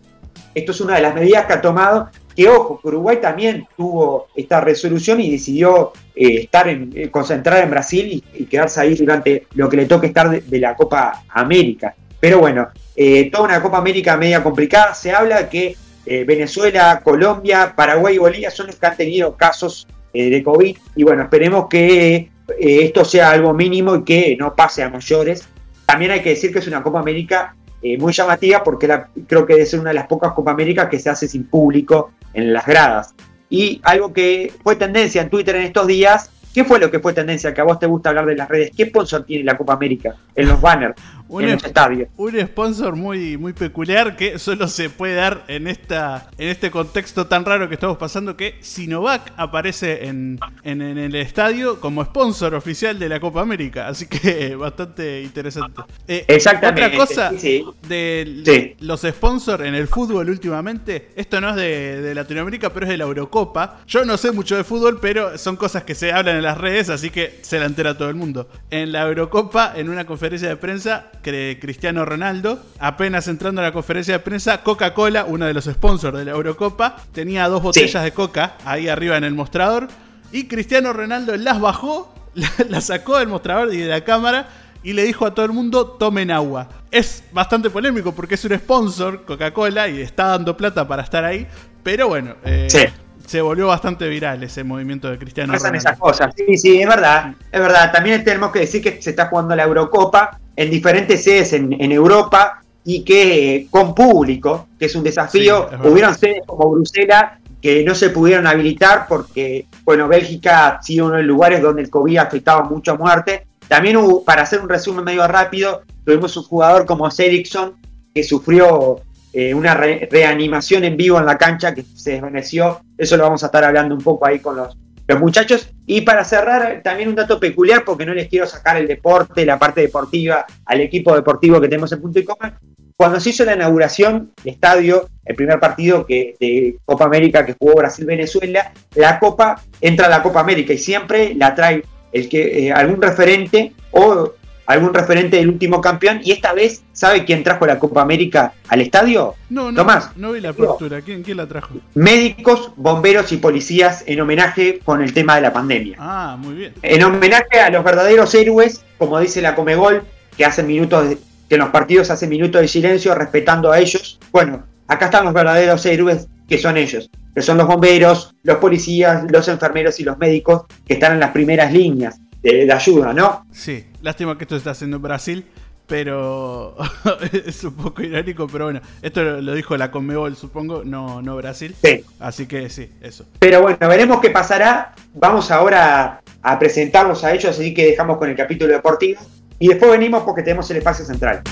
Esto es una de las medidas que ha tomado, que ojo, Uruguay también tuvo esta resolución y decidió eh, estar en, eh, en Brasil y, quedarse ahí durante lo que le toque estar de, de la Copa América. Pero bueno, eh, toda una Copa América media complicada. Se habla que eh, Venezuela, Colombia, Paraguay y Bolivia son los que han tenido casos eh, de COVID. Y bueno, esperemos que eh, esto sea algo mínimo y que no pase a mayores. También hay que decir que es una Copa América eh, muy llamativa porque creo que debe ser una de las pocas Copa América que se hace sin público en las gradas. Y algo que fue tendencia en Twitter en estos días, ¿qué fue lo que fue tendencia? Que a vos te gusta hablar de las redes. ¿Qué sponsor tiene la Copa América en los banners, Un, en los estadios? un sponsor muy, muy peculiar que solo se puede dar en, esta, en este contexto tan raro que estamos pasando que Sinovac aparece en, en- en el estadio como sponsor oficial de la Copa América. Así que bastante interesante. Eh, Exactamente. Otra cosa sí, sí. de Sí. los sponsors en el fútbol últimamente, esto no es de, de Latinoamérica, pero es de la Eurocopa. Yo no sé mucho de fútbol, pero son cosas que se hablan en las redes, así que se la entera todo el mundo. En la Eurocopa, en una conferencia de prensa, que Cristiano Ronaldo, apenas entrando a la conferencia de prensa, Coca-Cola, uno de los sponsors de la Eurocopa, tenía dos botellas de coca ahí arriba en el mostrador, y Cristiano Ronaldo las bajó, las sacó del mostrador y de la cámara y le dijo a todo el mundo tomen agua. Es bastante polémico porque es un sponsor, Coca-Cola, y está dando plata para estar ahí, pero bueno, eh, Sí. se volvió bastante viral ese movimiento de Cristiano pasan Ronaldo. esas cosas. Sí, sí, es verdad, es verdad. También tenemos que decir que se está jugando la Eurocopa en diferentes sedes en, en Europa y que eh, con público, que es un desafío. Sí, es. Hubieron sedes como Bruselas que no se pudieron habilitar porque, bueno, Bélgica ha sido uno de los lugares donde el COVID afectaba mucho a muerte. También hubo, para hacer un resumen medio rápido, tuvimos un jugador como Eriksson que sufrió eh, una re- reanimación en vivo en la cancha que se desvaneció. Eso lo vamos a estar hablando un poco ahí con los, los muchachos. Y para cerrar, también un dato peculiar, porque no les quiero sacar el deporte, la parte deportiva, al equipo deportivo que tenemos en punto y coma. Cuando se hizo la inauguración del estadio, el primer partido que, de Copa América que jugó Brasil-Venezuela, la Copa entra a la Copa América y siempre la trae el que, eh, algún referente o algún referente del último campeón. Y esta vez, ¿sabe quién trajo la Copa América al estadio? No, no, Tomás. no vi la apertura. ¿Quién, quién la trajo? Médicos, bomberos y policías en homenaje con el tema de la pandemia. Ah, muy bien. En homenaje a los verdaderos héroes, como dice la Comegol, que hacen minutos de- que en los partidos hacen minutos de silencio respetando a ellos. Bueno, acá están los verdaderos héroes que son ellos, que son los bomberos, los policías, los enfermeros y los médicos que están en las primeras líneas de, de ayuda, ¿no? Sí, lástima que esto se está haciendo en Brasil, pero es un poco irónico, pero bueno, esto lo, lo dijo la Conmebol, supongo, no, no Brasil. Sí. Así que sí, eso. Pero bueno, veremos qué pasará. Vamos ahora a presentarlos a ellos, así que dejamos con el capítulo deportivo. Y después venimos porque tenemos el espacio central.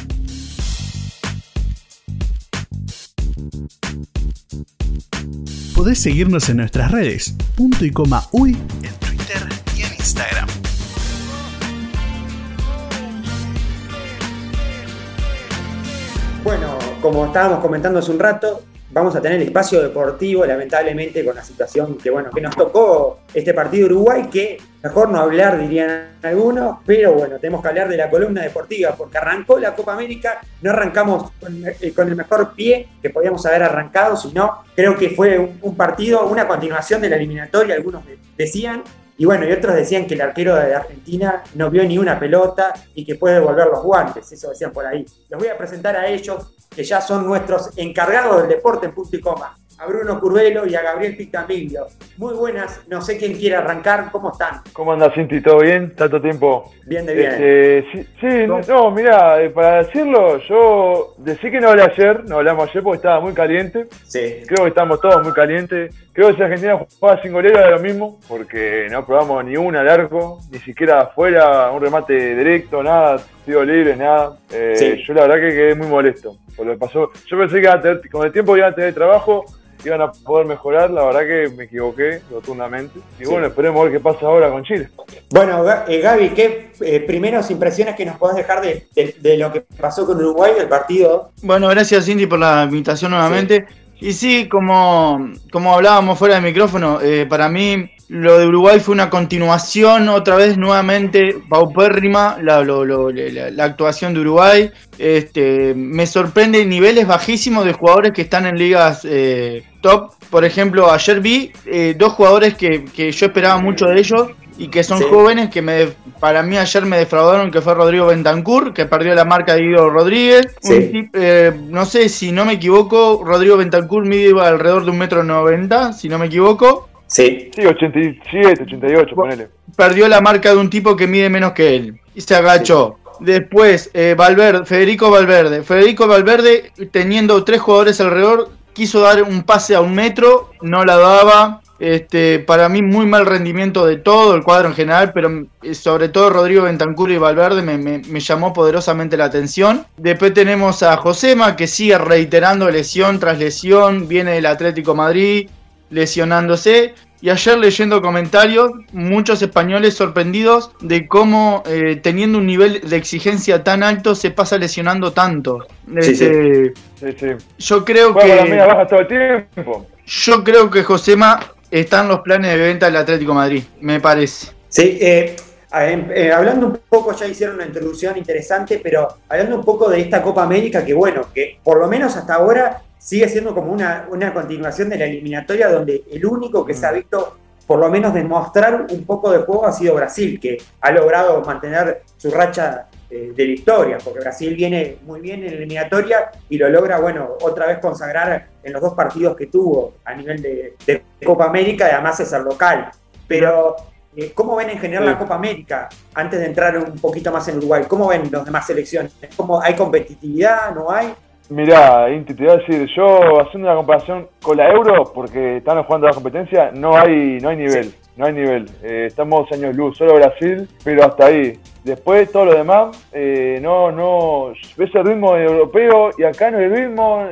Podés seguirnos en nuestras redes, punto y coma uy, en Twitter y en Instagram. Bueno, como estábamos comentando hace un rato, vamos a tener el espacio deportivo, lamentablemente, con la situación que, bueno, que nos tocó este partido Uruguay, que mejor no hablar, dirían algunos, pero bueno, tenemos que hablar de la columna deportiva, porque arrancó la Copa América, no arrancamos con, eh, con el mejor pie que podíamos haber arrancado, sino creo que fue un, partido, una continuación de la eliminatoria, algunos de- decían, Y bueno, y otros decían que el arquero de Argentina no vio ni una pelota y que puede devolver los guantes, eso decían por ahí. Les voy a presentar a ellos, que ya son nuestros encargados del deporte en punto y coma a Bruno Curvelo y a Gabriel Pictamilio. Muy buenas, no sé quién quiere arrancar, ¿cómo están? ¿Cómo andas, Cinti? ¿Todo bien? ¿Tanto tiempo? Bien de bien. Este, sí, no, mira, eh, para decirlo, yo decí que no hablé ayer, no hablamos ayer porque estaba muy caliente. Sí. Creo que estamos todos muy calientes. Creo que si Argentina jugaba sin golero era lo mismo, porque no probamos ni una largo, ni siquiera afuera, un remate directo, nada, tiro libre, nada. Eh, yo la verdad que quedé muy molesto por lo que pasó. Yo pensé que con el tiempo iba a tener trabajo iban a poder mejorar, la verdad que me equivoqué rotundamente. Y bueno, esperemos ver qué pasa ahora con Chile. Bueno, eh, Gaby, ¿qué eh, primeras impresiones que nos podés dejar de, lo que pasó con Uruguay del partido? Bueno, gracias Cindy por la invitación nuevamente. Y sí, como, como hablábamos fuera del micrófono, eh, para mí lo de Uruguay fue una continuación, otra vez nuevamente paupérrima, la, la, actuación de Uruguay. Este, me sorprende niveles bajísimos de jugadores que están en ligas eh, top. Por ejemplo, ayer vi eh, dos jugadores que, yo esperaba mucho de ellos y que son jóvenes que me, para mí ayer me defraudaron, que fue Rodrigo Bentancur, que perdió la marca de Guido Rodríguez. Eh, no sé si no me equivoco, Rodrigo Bentancur mide alrededor de un metro noventa, si no me equivoco. Sí. Sí, 87, 88, ponele. Perdió la marca de un tipo que mide menos que él y se agachó. Después, eh, Valverde, Federico Valverde. Federico Valverde, teniendo tres jugadores alrededor, quiso dar un pase a un metro, no la daba. Este, para mí muy mal rendimiento de todo el cuadro en general, pero eh, sobre todo Rodrigo Bentancur y Valverde me, me, llamó poderosamente la atención. Después tenemos a Josema que sigue reiterando lesión tras lesión, viene del Atlético Madrid lesionándose. Y ayer leyendo comentarios, muchos españoles sorprendidos de cómo eh, teniendo un nivel de exigencia tan alto se pasa lesionando tanto. Sí, sí. Este, yo creo que... Yo creo que Josema está en los planes de venta del Atlético Madrid, me parece. Sí, eh, eh, hablando un poco, ya hicieron una introducción interesante, pero hablando un poco de esta Copa América, que bueno, que por lo menos hasta ahora sigue siendo como una, una continuación de la eliminatoria donde el único que se ha mm. visto por lo menos demostrar un poco de juego ha sido Brasil, que ha logrado mantener su racha eh, de victoria, porque Brasil viene muy bien en la eliminatoria y lo logra, bueno, otra vez consagrar en los dos partidos que tuvo a nivel de, Copa América y además es el local. Pero, eh, ¿cómo ven en general la Copa América? Antes de entrar un poquito más en Uruguay, ¿cómo ven las demás selecciones? ¿Cómo, ¿Hay competitividad? ¿No hay? Mirá, Inti, te voy a decir, yo haciendo una comparación con la Euro, porque están jugando la competencia, no hay, no hay nivel, no hay nivel. Eh, estamos años luz, solo Brasil, pero hasta ahí. Después todo lo demás, eh, no, no, ves el ritmo europeo y acá no hay ritmo.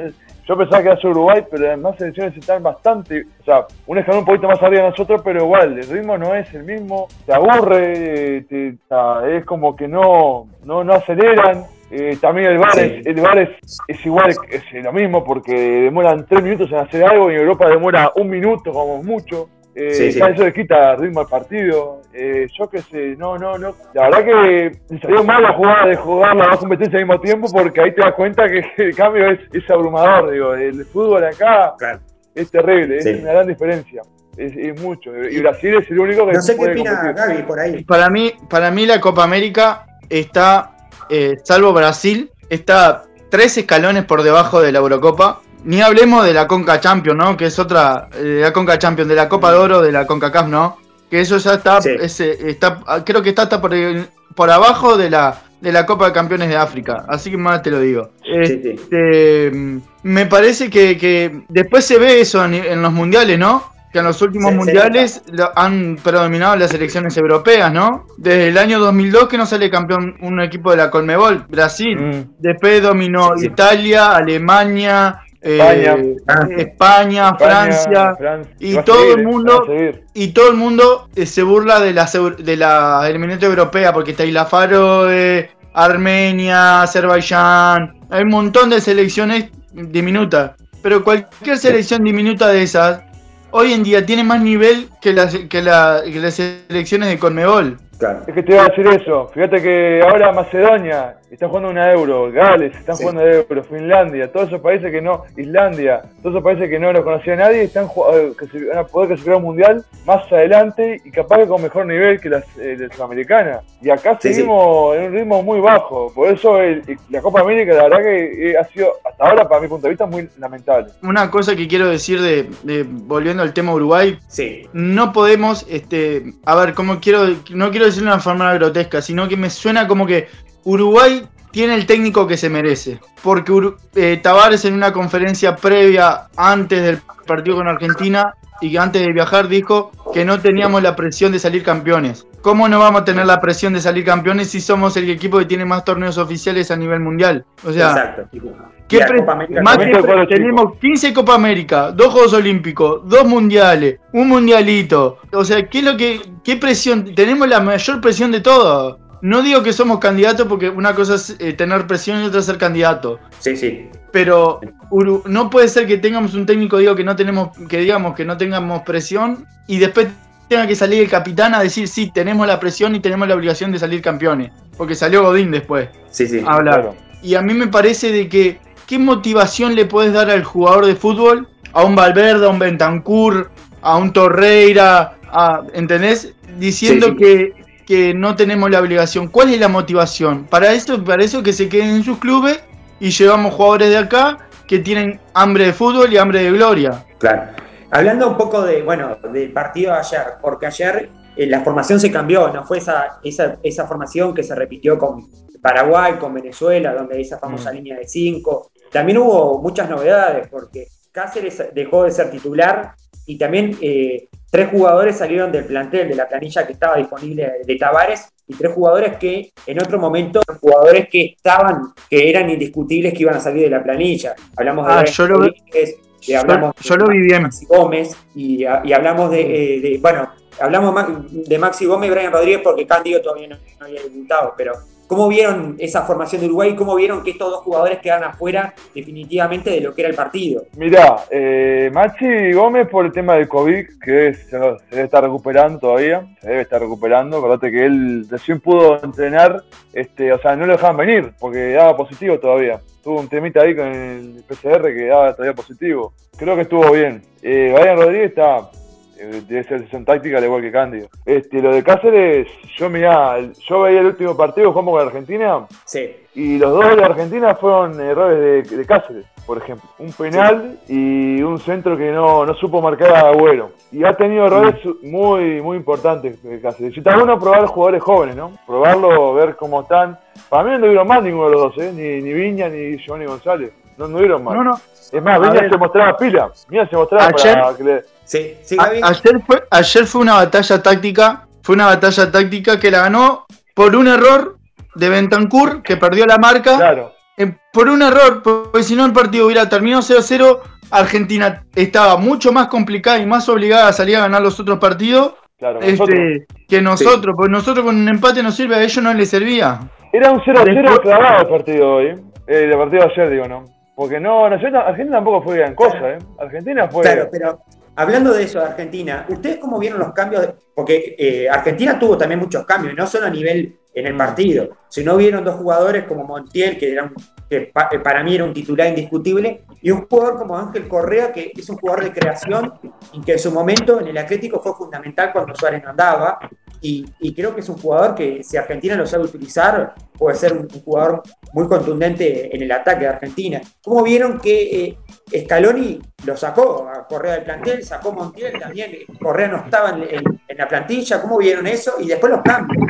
Yo pensaba que era Uruguay, pero además selecciones están bastante, o sea, un escalón un poquito más arriba de nosotros, pero igual, el ritmo no es el mismo, te aburre, es como que no, no, no aceleran. Eh, también el bar, es, el bar es, igual, es lo mismo porque demoran tres minutos en hacer algo y en Europa demora un minuto como mucho. Eh, Eso le quita ritmo al partido. Eh, yo qué sé, no, no, no. La verdad que salió mal la jugada de jugar las dos competencias al mismo tiempo porque ahí te das cuenta que el cambio es, es abrumador. Digo, el fútbol acá es terrible, es una gran diferencia. Es, mucho. Y Brasil es el único que. No sé qué opina Gaby por ahí. Para mí, para mí la Copa América está eh, salvo Brasil, está tres escalones por debajo de la Eurocopa. Ni hablemos de la Conca Champions, ¿no? Que es otra, de la Conca Champions, de la Copa de Oro, de la CONCACAF, ¿no? Que eso ya está, está creo que está hasta por, por abajo de la, de la Copa de Campeones de África. Así que más te lo digo. Este, me parece que, que, después se ve eso en los mundiales, ¿no? Que en los últimos mundiales han predominado las selecciones europeas, ¿no? Desde el año 2002 que no sale campeón un equipo de la Colmebol, Brasil. Mm. Después dominó Italia, Alemania, España, eh, Francia, y todo el mundo y todo el mundo eh, se burla de la de la eliminatoria europea porque está Isla Faroe, Armenia, Azerbaiyán, hay un montón de selecciones diminutas, pero cualquier selección diminuta de esas hoy en día tiene más nivel que las, que, las elecciones de Conmebol. Claro. Es que te iba a decir eso. Fíjate que ahora Macedonia está jugando una euro, Gales está Sí. jugando euro, Finlandia, todos esos países que no, Islandia, todos esos países que no los conocía nadie, están eh, que se van a poder clasificar un mundial más adelante y capaz que con mejor nivel que las eh, de Sudamericana. Y acá Sí, seguimos en un ritmo muy bajo. Por eso el- la Copa América, la verdad que eh, ha sido hasta ahora, para mi punto de vista, muy lamentable. Una cosa que quiero decir de, de- volviendo al tema Uruguay, Sí, no podemos, este, a ver, como quiero, no quiero decirlo de una forma grotesca, sino que me suena como que Uruguay tiene el técnico que se merece. Porque eh, Tavares en una conferencia previa, antes del partido con Argentina, y que antes de viajar dijo que no teníamos la presión de salir campeones. ¿Cómo no vamos a tener la presión de salir campeones si somos el equipo que tiene más torneos oficiales a nivel mundial? O sea, exacto. ¿Qué América más que los tenemos 15 Copa América, dos Juegos Olímpicos, dos Mundiales, un Mundialito. O sea, ¿qué es lo que qué presión? Tenemos la mayor presión de todo. No digo que somos candidatos porque una cosa es eh, tener presión y otra es ser candidato. Sí, sí. Pero Uru- no puede ser que tengamos un técnico digo que no tenemos que digamos que no tengamos presión y después tenga que salir el capitán a decir sí, tenemos la presión y tenemos la obligación de salir campeones, porque salió Godín después Sí, sí. a hablar. Claro. Y a mí me parece de que, ¿qué motivación le puedes dar al jugador de fútbol? A un Valverde, a un Bentancur, a un Torreira, a, ¿entendés? Diciendo Sí, sí. Que, que no tenemos la obligación. ¿Cuál es la motivación? Para eso, para eso que se queden en sus clubes y llevamos jugadores de acá que tienen hambre de fútbol y hambre de gloria. Claro. Hablando un poco de, bueno, del partido de ayer, porque ayer eh, la formación se cambió, no fue esa, esa, esa formación que se repitió con Paraguay, con Venezuela, donde esa famosa línea de cinco. También hubo muchas novedades, porque Cáceres dejó de ser titular y también eh, tres jugadores salieron del plantel, de la planilla que estaba disponible de Tavares, y tres jugadores que en otro momento, jugadores que estaban, que eran indiscutibles que iban a salir de la planilla. Hablamos de Ah, Brian yo lo- Rodríguez, y hablamos yo lo vi bien. Maxi Gómez y, y hablamos de, eh, de- bueno, hablamos de Maxi Gómez y Brian Rodríguez porque Cándido todavía no, no había debutado, pero ¿cómo vieron esa formación de Uruguay cómo vieron que estos dos jugadores quedan afuera definitivamente de lo que era el partido? Mirá, eh, Machi Gómez por el tema del COVID, que se, debe estar recuperando todavía, se debe estar recuperando. Acordate que él recién pudo entrenar, este, o sea, no lo dejaban venir porque daba positivo todavía. Tuvo un temita ahí con el PCR que daba todavía positivo. Creo que estuvo bien. Eh, Brian Rodríguez está, debe ser sesión táctica al igual que Cándido. Este, lo de Cáceres, yo mirá, yo veía el último partido, jugamos con Argentina, Sí, y los dos de Argentina fueron errores de, de Cáceres, por ejemplo. Un penal y un centro que no, no supo marcar a Agüero. Y ha tenido errores muy, muy importantes eh, Cáceres. Y está bueno probar jugadores jóvenes, ¿no? Probarlo, ver cómo están. Para mí no tuvieron mal ninguno de los dos, ¿eh? Ni, ni Viña ni Giovanni González. No anduvieron mal. No, no. Es más, Viña se mostraba pila. Viña se mostraba Ayer- para que le... sí, sí, A- Gaby. ayer, fue, ayer fue una batalla táctica, fue una batalla táctica que la ganó por un error de Bentancur, que perdió la marca, Claro. eh, por un error, porque si no el partido hubiera terminado 0-0, Argentina estaba mucho más complicada y más obligada a salir a ganar los otros partidos Claro, nosotros. este, que nosotros, porque nosotros con un empate nos sirve, a ellos no les servía. Era un 0-0 Después- clavado el partido hoy. Eh, el partido de ayer, digo, ¿no? Porque no, no Argentina tampoco fue gran cosa, ¿eh? Argentina fue. Claro, pero hablando de eso de Argentina, ¿ustedes cómo vieron los cambios? porque eh, Argentina tuvo también muchos cambios, no solo a nivel en el partido, sino vieron dos jugadores como Montiel, que, era un- que pa- eh, para mí era un titular indiscutible, y un jugador como Ángel Correa, que es un jugador de creación y que en su momento en el Atlético fue fundamental cuando Suárez no andaba. Y, y creo que es un jugador que si Argentina lo sabe utilizar, puede ser un, un jugador muy contundente en el ataque de Argentina. ¿Cómo vieron que eh, Scaloni lo sacó a Correa del plantel, sacó Montiel también, Correa no estaba en, en- en la plantilla, ¿cómo vieron eso? Y después los cambios.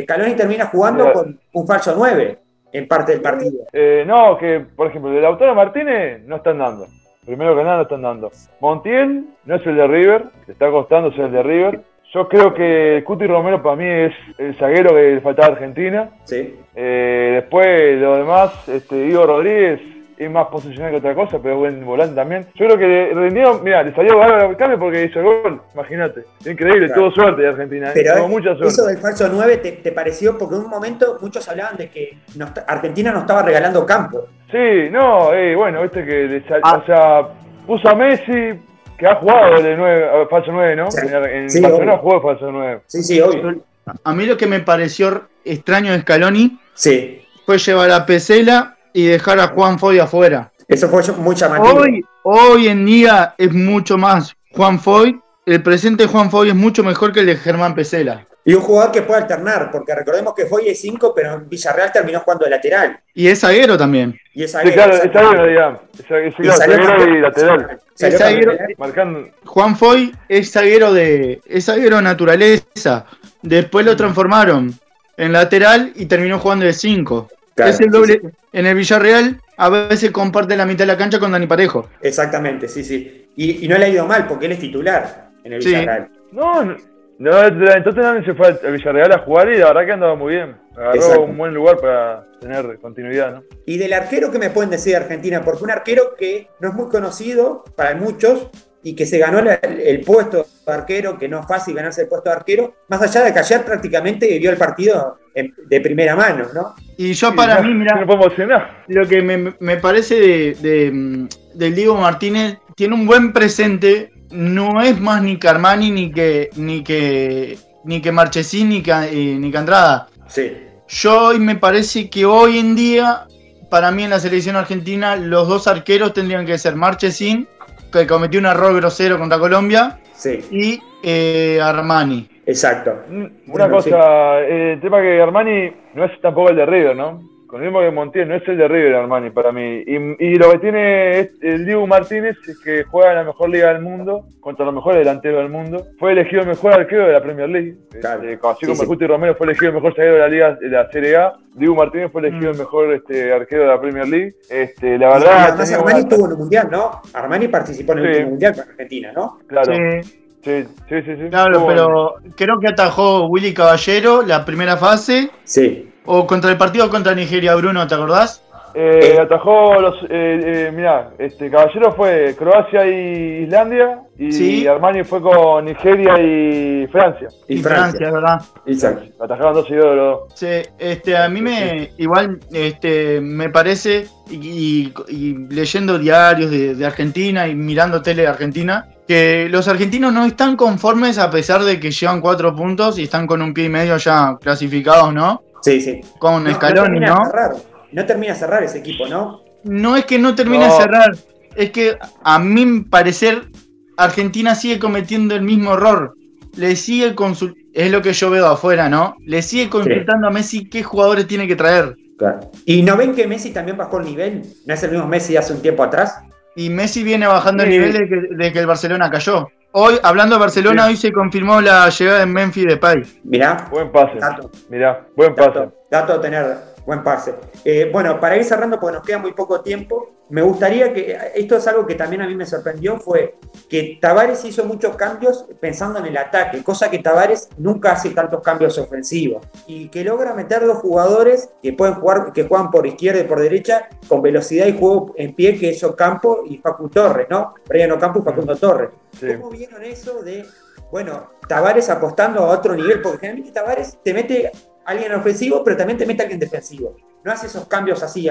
Scaloni termina jugando con un falso 9 en parte del partido. Eh, no, que por ejemplo, el de Lautaro Martínez no están dando. Primero que nada, no están dando. Montiel no es el de River, le está costando ser el de River. Yo creo que Cuti Romero para mí es el zaguero que le faltaba a Argentina. ¿sí? Eh, después, lo demás, este, Igor Rodríguez es más posicional que otra cosa, pero buen volante también. Yo creo que le rindieron, mira, le salió bárbaro el cambio porque hizo el gol, imagínate. Increíble, Claro. tuvo suerte de Argentina, ¿eh? Pero tuvo mucha suerte. eso del falso 9 te, te pareció, porque en un momento muchos hablaban de que no Argentina no estaba regalando campo. Sí, no, eh, bueno, viste que le sal- Ah. o sea, puso a Messi, que ha jugado de 9, falso 9, ¿no? Sí. En, Sí, Barcelona jugó falso 9. Sí, sí, obvio. a mí lo que me pareció extraño de Scaloni Sí, fue llevar a Pesela y dejar a Juan Foy afuera. eso fue muy llamativo. Hoy, hoy en día es mucho más Juan Foy. El presente de Juan Foy es mucho mejor que el de Germán Pesela. Y un jugador que puede alternar, porque recordemos que fue 5, pero en Villarreal terminó jugando de lateral. Y es zaguero también. Y esa Sí, claro, está bien, digamos. Es- es- zaguero y lateral. Es zaguero-. Juan Foy es zaguero de. es zaguero de naturaleza. Después lo transformaron en lateral y terminó jugando de 5. Claro, es el sí, doble. En el Villarreal a veces comparte la mitad de la cancha con Dani Parejo. Exactamente, sí, sí. Y, y no le ha ido mal, porque él es titular en el Sí. Villarreal. No, no, no, el Tottenham se fue al al Villarreal a jugar y la verdad que andaba muy bien. Agarró Exacto. un buen lugar para tener continuidad, ¿no? Y del arquero, ¿qué me pueden decir de Argentina? Porque un arquero que no es muy conocido para muchos y que se ganó el, puesto de arquero, que no es fácil ganarse el puesto de arquero, más allá de que ayer prácticamente vivió el partido en- de primera mano, ¿no? Y yo para Sí, mí, mira, No lo que me, me parece de, de, del Diego Martínez, tiene un buen presente, no es más ni que Armani, ni que, ni que, ni que Marchesín, ni que, eh, ni que Andrada. Sí. Yo hoy me parece que hoy en día, para mí en la selección argentina, los dos arqueros tendrían que ser Marchesín, que cometió un error grosero contra Colombia, Sí, y eh, Armani. exacto. Una Bueno, cosa, eh, el tema que Armani no es tampoco el de River, ¿no? Con el mismo que Montiel, no es el de River Armani para mí. Y, y lo que tiene es- el Diego Martínez es que juega en la mejor liga del mundo, contra los mejores delanteros del mundo. Fue elegido el mejor arquero de la Premier League. Claro. Este, así Sí, como sí. Romero fue elegido el mejor zaguero de la liga de la Serie A, Diego Martínez fue elegido el mejor este, arquero de la Premier League. Este, la Y verdad, además Armani una- estuvo en un mundial, ¿no? Armani participó en el Sí. último mundial con Argentina, ¿no? claro, Sí, sí, sí, sí, sí. claro, pero creo que atajó Willy Caballero la primera fase. Sí. O contra el partido contra Nigeria, Bruno, ¿te acordás? Eh, Eh. atajó los. Eh, eh, mirá, este Caballero fue Croacia y Islandia. Y Sí. Armani fue con Nigeria y Francia. Y, Francia. es verdad. Exacto. Atajaron dos seguidos de los dos. Sí, este, a mí me, igual, este, me parece, y, y- y leyendo diarios de, de Argentina y mirando tele de Argentina, que los argentinos no están conformes a pesar de que llevan cuatro puntos y están con un pie y medio ya clasificados, ¿no? Sí, sí. Con No, Scaloni, no termina ¿no? de cerrar. No termina de cerrar ese equipo, ¿no? No es que no termine No. de cerrar, es que a mi parecer Argentina sigue cometiendo el mismo error. Le sigue consul- es lo que yo veo afuera, ¿no? Le sigue consultando a Messi qué jugadores tiene que traer. Claro. ¿Y no ven que Messi también bajó el nivel? ¿No es el mismo Messi de hace un tiempo atrás? Y Messi viene bajando el Sí. nivel de que, de que el Barcelona cayó. Hoy, hablando de Barcelona, Sí. hoy se confirmó la llegada de Memphis Depay. Mirá, Buen pase. dato, Mirá, buen pase. dato, dato a tener buen pase. Eh, bueno, para ir cerrando, porque nos queda muy poco tiempo, me gustaría que, esto es algo que también a mí me sorprendió, fue que Tavares hizo muchos cambios pensando en el ataque, cosa que Tavares nunca hace tantos cambios ofensivos, y que logra meter dos jugadores que pueden jugar, que juegan por izquierda y por derecha, con velocidad y juego en pie, que es Ocampo y Facu Torres, ¿no? Brian Ocampo y Facundo Torres. Sí. ¿Cómo vieron eso de, bueno, Tavares apostando a otro nivel? Porque generalmente Tavares te mete alguien ofensivo, pero también te mete alguien defensivo. No hace esos cambios así,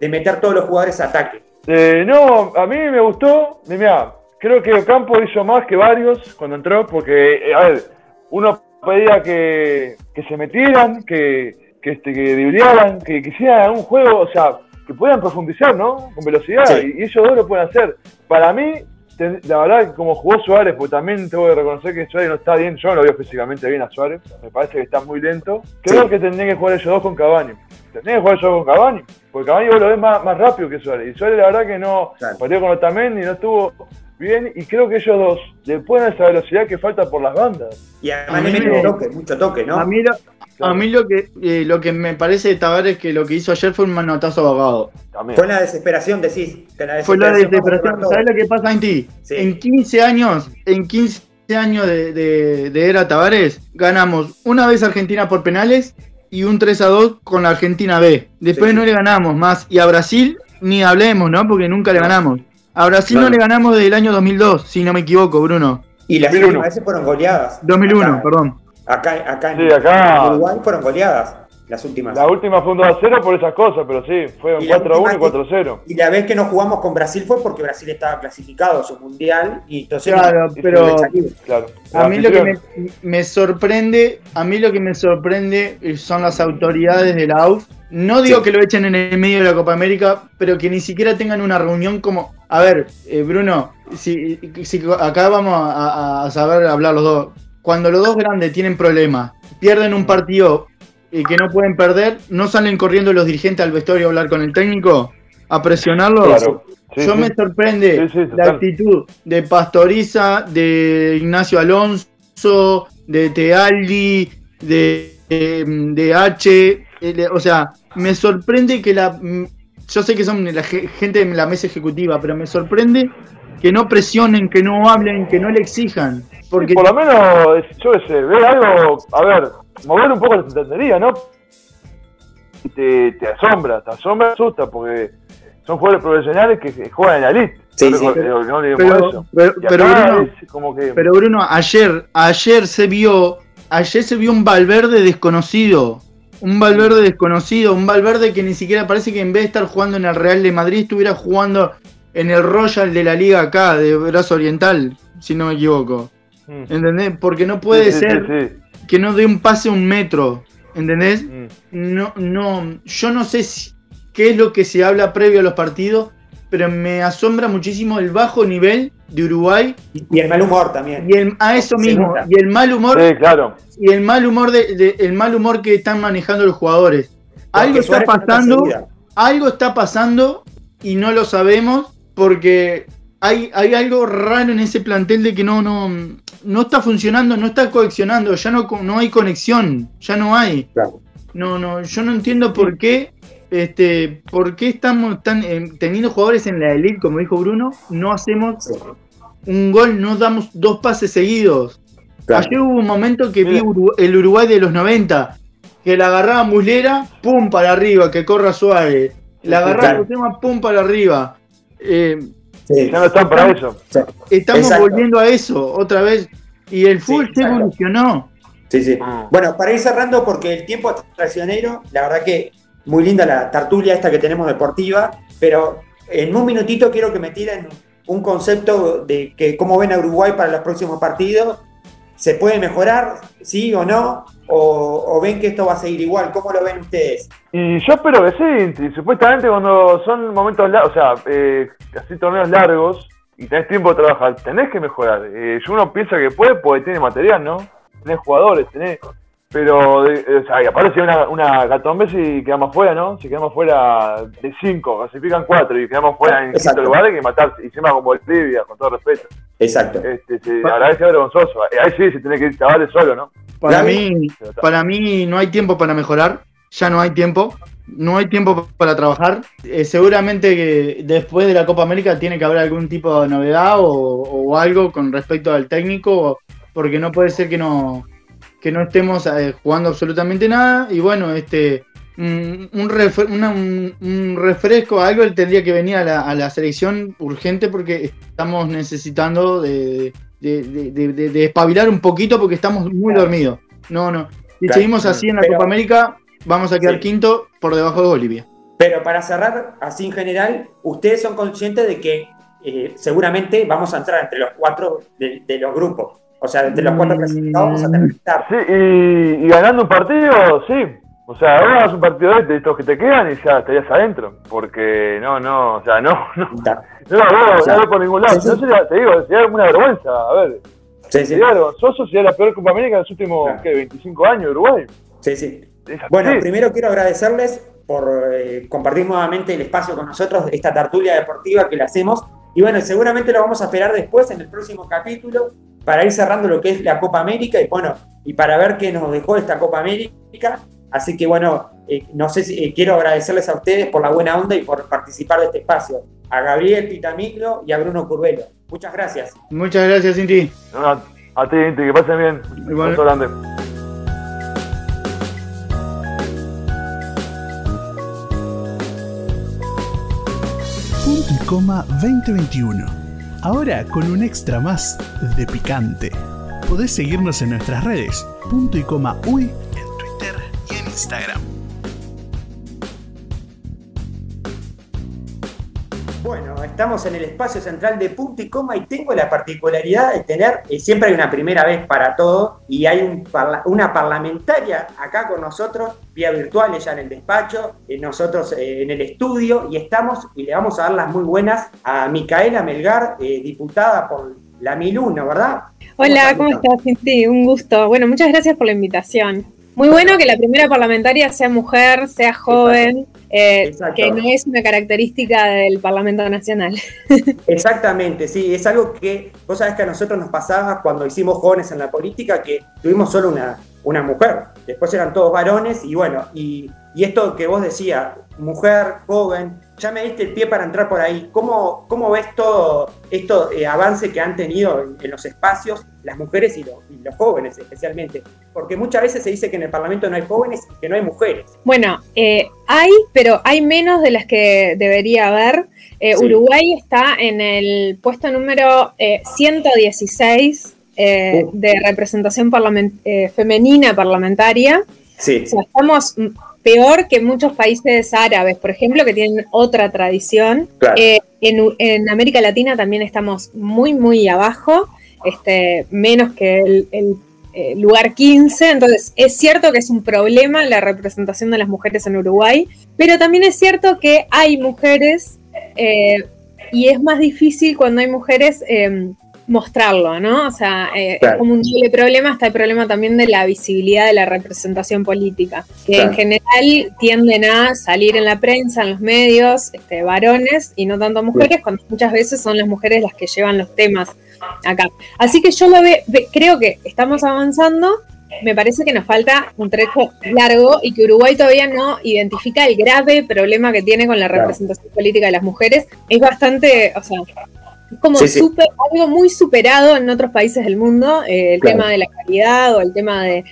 de meter todos los jugadores a ataque. Eh, no, a mí me gustó. Mirá, creo que Ocampo hizo más que varios cuando entró, porque, eh, a ver, uno pedía que, que se metieran, que, que, este, que que quisieran algún juego, o sea, que puedan profundizar, ¿no? Con velocidad, Sí. y, y ellos dos lo pueden hacer. Para mí, ten- la verdad, como jugó Suárez, porque también tengo que reconocer que Suárez no está bien, yo no lo veo físicamente bien a Suárez, me parece que está muy lento. Creo Sí. que tendrían que jugar ellos dos con Cavani. Tendrían que jugar ellos dos con Cavani, porque Cavani vos lo ves más, más rápido que Suárez. Y Suárez la verdad que no Claro. partió con Otamendi, no estuvo bien, y creo que ellos dos le pueden esa velocidad que falta por las bandas. Y además A le mí mete me- toque, mucho toque, ¿no? A mí, lo, a mí lo, que, eh, lo que me parece de Tavares que lo que hizo ayer fue un manotazo abogado. También. Fue la desesperación, decís. que Fue la desesperación. ¿Sabes lo que pasa en ti? Sí. En 15 años, en 15 años de, de- de era Tavares, ganamos una vez a Argentina por penales y un 3 a 2 con la Argentina B. Después Sí. no le ganamos más. Y a Brasil ni hablemos, ¿no? Porque nunca le ganamos. A Brasil Claro. no le ganamos desde el año 2002, si no me equivoco, Bruno. Y las 2001. últimas veces fueron goleadas. 2001, Acá- perdón. Acá, acá, en, Sí, acá- en Uruguay fueron goleadas. las últimas. La última fue un 2 a 0 por esas cosas, pero sí, fue un Y la 4 a 1 y última 4 a 0. Y la vez que no jugamos con Brasil fue porque Brasil estaba clasificado a su mundial y entonces Claro, no- pero Claro. a mí lo que me, me sorprende, a mí lo que me sorprende son las autoridades de la AUF. No digo Sí. que lo echen en el medio de la Copa América, pero que ni siquiera tengan una reunión como, a ver, eh, Bruno, si, si acá vamos a, a saber hablar los dos. Cuando los dos grandes tienen problemas, pierden un partido y que no pueden perder, no salen corriendo los dirigentes al vestuario a hablar con el técnico, a presionarlo. Claro. Sí, Yo sí. me sorprende Sí, la actitud de Pastoriza, de Ignacio Alonso, de Tealdi, de, de, de H. eh, O sea, me sorprende que la. mm, Yo sé que son la ge- gente de la mesa ejecutiva, pero me sorprende que no presionen, que no hablen, que no le exijan. Porque Por lo menos, yo qué sé, ver algo, a ver, mover un poco la entendería, ¿no? Te, te asombra, te asombra, asusta, porque son jugadores profesionales que juegan en la elite. Sí, no, sí. le- no, no le digamos pero, eso. pero, Y pero acá Bruno, es como que. Pero Bruno, ayer, ayer se vio, ayer se vio un Valverde desconocido. Un Valverde desconocido, un Valverde que ni siquiera parece que en vez de estar jugando en el Real de Madrid estuviera jugando en el Royal de la liga acá, de Brazo Oriental, si no me equivoco. Mm. ¿Entendés? Porque no puede Sí, sí, ser sí, que no dé un pase un metro. ¿Entendés? Mm. No, no, yo no sé si- qué es lo que se habla previo a los partidos, pero me asombra muchísimo el bajo nivel de Uruguay y el mal humor también. y el, a eso mismo, y el mal humor, Sí, claro. y el mal humor de, de- el mal humor que están manejando los jugadores. Algo está pasando, algo está pasando y no lo sabemos porque hay, hay algo raro en ese plantel de que no, no, no está funcionando, no está coleccionando, ya no, co- no hay conexión, ya no hay. Claro. No, no, yo no entiendo por qué, este, por qué estamos tan, eh, teniendo jugadores en la elite, como dijo Bruno, no hacemos Sí, un gol, no damos dos pases seguidos. claro. Ayer hubo un momento que vi el Uruguay de los 90, que la agarraba Muslera, pum para arriba, que corra suave. La agarraba claro. Kusema, pum para arriba. Eh, Sí. Ya no están para eso. Sí. estamos Exacto. volviendo a eso otra vez. Y el fútbol se exacto. evolucionó. Sí, sí. Mm. Bueno, para ir cerrando, porque el tiempo es traicionero, la verdad que muy linda la tertulia esta que tenemos deportiva, pero en un minutito quiero que me tiren un concepto de que cómo ven a Uruguay para los próximos partidos. ¿Se puede mejorar? ¿Sí o no? ¿O, o ven que esto va a seguir igual? ¿Cómo lo ven ustedes? Y yo espero que sí, supuestamente cuando son momentos largos, o sea, eh, así torneos largos, y tenés tiempo de trabajar, tenés que mejorar. Eh, uno piensa que puede porque tiene material, ¿no? Tenés jugadores, tenés... Pero, o sea, hay una, una gatombe si quedamos fuera, ¿no? Si quedamos fuera de cinco, clasifican cuatro y quedamos fuera en Exacto. quinto lugar hay que matarse. Y encima con Bolivia, con todo respeto. Exacto. Este, se, la verdad es que es vergonzoso. Eh, Ahí sí se tiene que ir chavales solo, ¿no? Para mí, para mí no hay tiempo para mejorar. Ya no hay tiempo. No hay tiempo para trabajar. Eh, seguramente que después de la Copa América tiene que haber algún tipo de novedad o, o algo con respecto al técnico, porque no puede ser que no, que no estemos eh, jugando absolutamente nada. Y bueno, este un, un refre- una- un- un refresco, algo él tendría que venir a la, a la selección urgente porque estamos necesitando de, de, espabilar un poquito porque estamos muy Claro. dormidos. No, no. Si Claro. seguimos así en la Pero- Copa América, vamos a quedar Sí. quinto por debajo de Bolivia. Pero para cerrar, así en general, ustedes son conscientes de que eh, seguramente vamos a entrar entre los cuatro de, de los grupos. O sea, entre los cuatro clasificados vamos a tener que estar. Sí, y, y ganando un partido, sí. O sea, ganas un partido de este, de estos que te quedan y ya estarías adentro. Porque no, no, o sea, no, no, Está. no veo, O sea, no por ningún lado. sí, sí. No sería, te digo, sería una vergüenza. A ver, Sí, sí. sería vergonzoso, sería la peor Copa América de los últimos, Claro. ¿qué? 25 años de Uruguay. sí, sí. Bueno, primero quiero agradecerles por eh, compartir nuevamente el espacio con nosotros, esta tertulia deportiva que le hacemos. Y bueno, seguramente lo vamos a esperar después en el próximo capítulo para ir cerrando lo que es la Copa América y bueno, y para ver qué nos dejó esta Copa América. Así que bueno, eh, no sé si eh, quiero agradecerles a ustedes por la buena onda y por participar de este espacio. A Gabriel Pitamiglo y a Bruno Curvelo. Muchas gracias. Muchas gracias, Cinti. No, no, a ti, Inti, que pasen bien. Igual. Grande. Punto y coma 2021. Ahora con un extra más de picante. Podés seguirnos en nuestras redes, punto y coma uy, en Twitter y en Instagram. Estamos en el espacio central de punto y coma y tengo la particularidad de tener, eh, siempre hay una primera vez para todo y hay un una parlamentaria acá con nosotros, vía virtual, ella en el despacho, eh, nosotros eh, en el estudio y estamos y le vamos a dar las muy buenas a Micaela Melgar, diputada por la 1001, ¿verdad? Hola, ¿cómo estás, Sí, Un gusto. Bueno, muchas gracias por la invitación. Muy bueno que la primera parlamentaria sea mujer, sea joven, eh, que no es una característica del Parlamento Nacional. Exactamente, sí, es algo que vos sabés que a nosotros nos pasaba cuando hicimos jóvenes en la política, que tuvimos solo una, una mujer, después eran todos varones y bueno, y, y esto que vos decías, mujer, joven, ya me diste el pie para entrar por ahí. ¿Cómo, cómo ves todo esto eh, avance que han tenido en, los espacios las mujeres y, los jóvenes especialmente? Porque muchas veces se dice que en el Parlamento no hay jóvenes y que no hay mujeres. Bueno, eh, hay, pero hay menos de las que debería haber. Eh, Uruguay está en el puesto número 116 de representación femenina parlamentaria. Sí. O sea, estamos peor que muchos países árabes, por ejemplo, que tienen otra tradición. Eh, en, América Latina también estamos muy, muy abajo, este, menos que el, eh, lugar 15. Entonces, es cierto que es un problema la representación de las mujeres en Uruguay, pero también es cierto que hay mujeres eh, y es más difícil cuando hay mujeres em, mostrarlo, ¿no? O sea, eh, es como un doble problema, está el problema también de la visibilidad de la representación política, que en general tienden a salir en la prensa, en los medios, este, varones y no tanto mujeres, cuando muchas veces son las mujeres las que llevan los temas acá. Así que yo lo ve, creo que estamos avanzando, me parece que nos falta un trecho largo y que Uruguay todavía no identifica el grave problema que tiene con la representación política de las mujeres. Es bastante, o sea, es como algo muy superado en otros países del mundo, eh, el tema de la calidad o el tema de,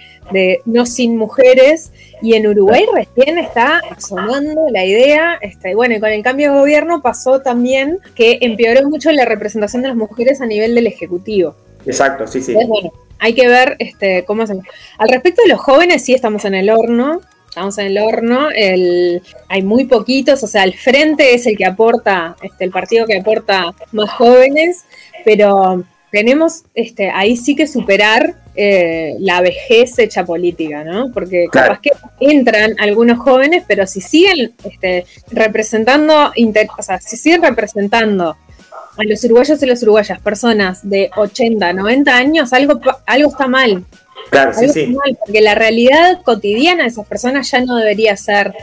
no sin mujeres. Y en Uruguay recién está sonando la idea. Este, bueno, y con el cambio de gobierno pasó también que empeoró mucho la representación de las mujeres a nivel del Ejecutivo. Exacto, sí, sí. bueno, hay que ver este, cómo se... Al respecto de los jóvenes, sí estamos en el horno estamos en el horno, el, hay muy poquitos, o sea, el frente es el que aporta, este, el partido que aporta más jóvenes, pero tenemos este, ahí sí que superar eh, la vejez hecha política, ¿no? Porque capaz que entran algunos jóvenes, pero si siguen este, representando, o sea, si siguen representando a los uruguayos y las uruguayas, personas de 80, 90 años, algo, algo está mal. Claro, sí, sí. porque la realidad cotidiana de esas personas ya no debería ser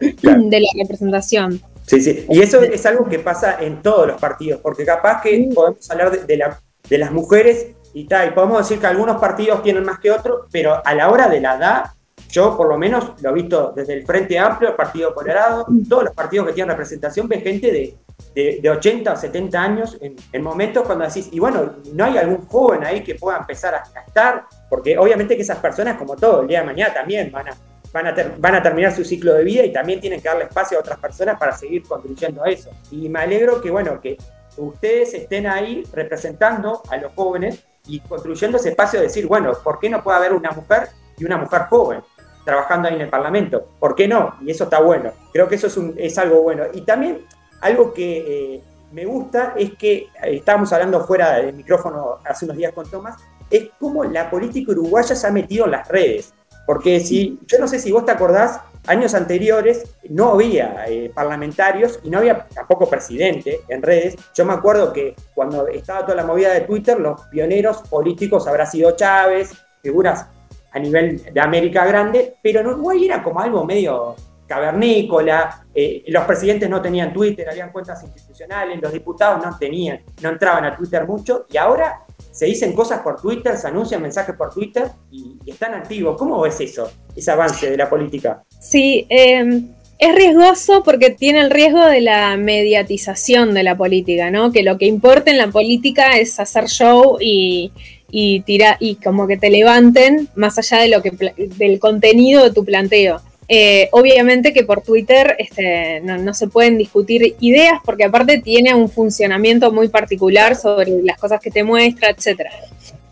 de la representación. Sí, sí. Y eso es algo que pasa en todos los partidos, porque capaz que podemos hablar de, la, de las mujeres y tal, y podemos decir que algunos partidos tienen más que otros, pero a la hora de la edad, yo por lo menos lo he visto desde el Frente Amplio, el Partido Colorado, todos los partidos que tienen representación, ve gente de de, 80 o 70 años en, momentos cuando decís, y bueno, no hay algún joven ahí que pueda empezar a estar, porque obviamente que esas personas, como todo, el día de mañana también van a, van a, van a terminar su ciclo de vida y también tienen que darle espacio a otras personas para seguir contribuyendo a eso. Y me alegro que, bueno, que ustedes estén ahí representando a los jóvenes y construyendo ese espacio de decir, bueno, ¿por qué no puede haber una mujer y una mujer joven? trabajando ahí en el Parlamento. ¿Por qué no? Y eso está bueno. Creo que eso es, un, algo bueno. Y también algo que eh, me gusta es que, eh, estábamos hablando fuera del micrófono hace unos días con Tomás, es cómo la política uruguaya se ha metido en las redes. Porque si, yo no sé si vos te acordás, años anteriores no había eh, parlamentarios y no había tampoco presidente en redes. Yo me acuerdo que cuando estaba toda la movida de Twitter, los pioneros políticos habrá sido Chávez, figuras a nivel de América Grande, pero en Uruguay era como algo medio cavernícola, eh, los presidentes no tenían Twitter, habían cuentas institucionales, los diputados no tenían, no entraban a Twitter mucho, y ahora se dicen cosas por Twitter, se anuncian mensajes por Twitter y, están activos. ¿Cómo ves eso, ese avance de la política? Sí, em, es riesgoso porque tiene el riesgo de la mediatización de la política, ¿no? Que lo que importa en la política es hacer show y, y y como que te levanten más allá de lo que del contenido de tu planteo. Eh, obviamente que por Twitter este, no, se pueden discutir ideas porque aparte tiene un funcionamiento muy particular sobre las cosas que te muestra, etc.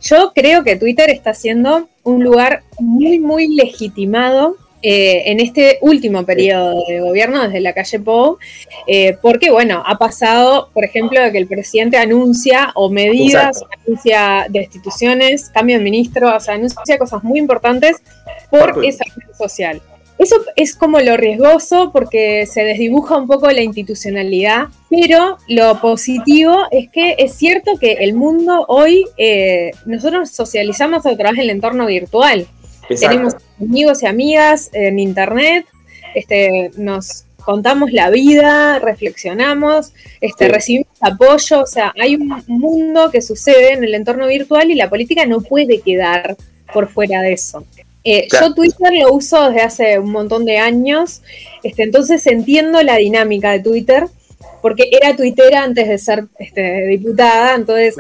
Yo creo que Twitter está siendo un lugar muy, muy legitimado eh, en este último periodo de gobierno desde la calle Pou, eh, porque bueno, ha pasado, por ejemplo, que el presidente anuncia o medidas, anuncia destituciones, cambio de ministro, o sea, anuncia cosas muy importantes por esa red social. Eso es como lo riesgoso porque se desdibuja un poco la institucionalidad, pero lo positivo es que es cierto que el mundo hoy, eh, nosotros socializamos a través del entorno virtual. Tenemos amigos y amigas en internet, este, nos contamos la vida, reflexionamos, este, recibimos apoyo, o sea, hay un mundo que sucede en el entorno virtual y la política no puede quedar por fuera de eso. Eh, yo Twitter lo uso desde hace un montón de años, este, entonces entiendo la dinámica de Twitter, porque era tuitera antes de ser este, diputada, entonces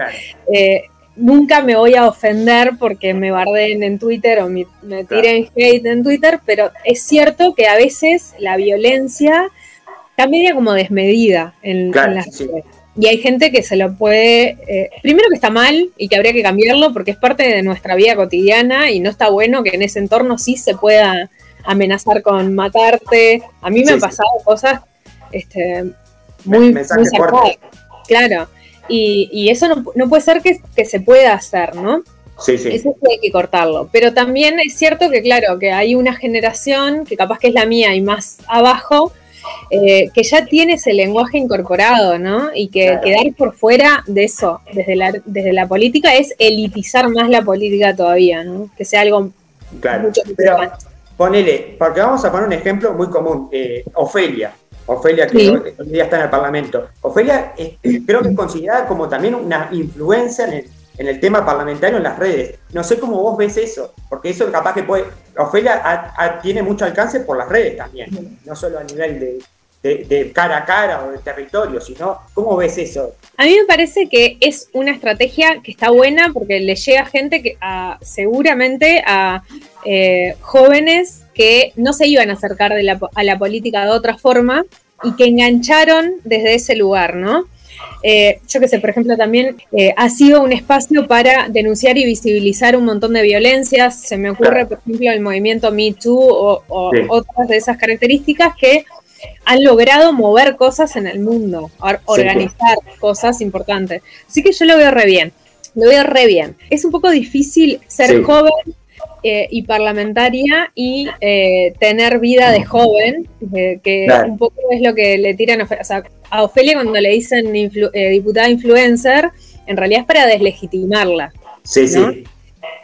eh, nunca me voy a ofender porque me barden en Twitter o me, tiren hate en Twitter, pero es cierto que a veces la violencia está media como desmedida en, las redes. Y hay gente que se lo puede, eh, primero que está mal y que habría que cambiarlo porque es parte de nuestra vida cotidiana y no está bueno que en ese entorno sí se pueda amenazar con matarte. A mí me han pasado cosas este, muy, muy Claro, y, eso no, puede ser que, se pueda hacer, ¿no? Sí, sí. Eso hay que cortarlo. Pero también es cierto que, claro, que hay una generación, que capaz que es la mía y más abajo, eh, que ya tiene ese lenguaje incorporado, ¿no? Y que quedar por fuera de eso, desde la, desde la política, es elitizar más la política todavía, ¿no? Que sea algo claro. mucho Pero, ponele, porque vamos a poner un ejemplo muy común, eh, Ofelia. Ofelia, que hoy día está en el Parlamento. Ofelia creo que es considerada como también una influencia en el, tema parlamentario en las redes. No sé cómo vos ves eso, porque eso capaz que puede. Ofelia tiene mucho alcance por las redes también, no solo a nivel de, cara a cara o de territorio, sino cómo ves eso. A mí me parece que es una estrategia que está buena porque le llega gente que seguramente a eh, jóvenes que no se iban a acercar a la política de otra forma y que engancharon desde ese lugar, ¿no? Eh, yo que sé, por ejemplo, también eh, ha sido un espacio para denunciar y visibilizar un montón de violencias. Se me ocurre, por ejemplo, el movimiento Me Too o, otras de esas características que han logrado mover cosas en el mundo, organizar cosas importantes. Así que yo lo veo re bien, lo veo re bien. Es un poco difícil ser joven eh, y parlamentaria y eh, tener vida de joven, eh, que un poco es lo que le tiran a, a Ofelia cuando le dicen diputada influencer, en realidad es para deslegitimarla. Sí, sí.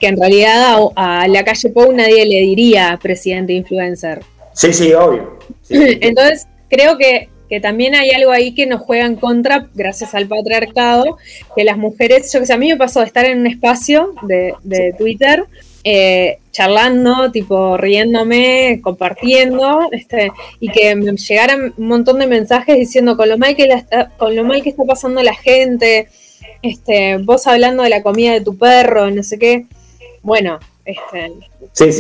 Que en realidad a, la calle Pou nadie le diría presidente influencer. Sí, sí, obvio. Entonces, creo que que también hay algo ahí que nos juega en contra gracias al patriarcado, que las mujeres, yo que sé, a mí me pasó de estar en un espacio de, de Twitter eh, charlando, tipo riéndome, compartiendo, este, y que me llegaran un montón de mensajes diciendo con lo mal que está, con lo mal que está pasando la gente, este, vos hablando de la comida de tu perro, no sé qué. Bueno, este,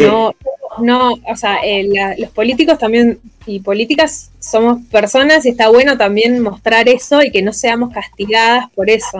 no, no, o sea, eh, los políticos también y políticas somos personas y está bueno también mostrar eso y que no seamos castigadas por eso.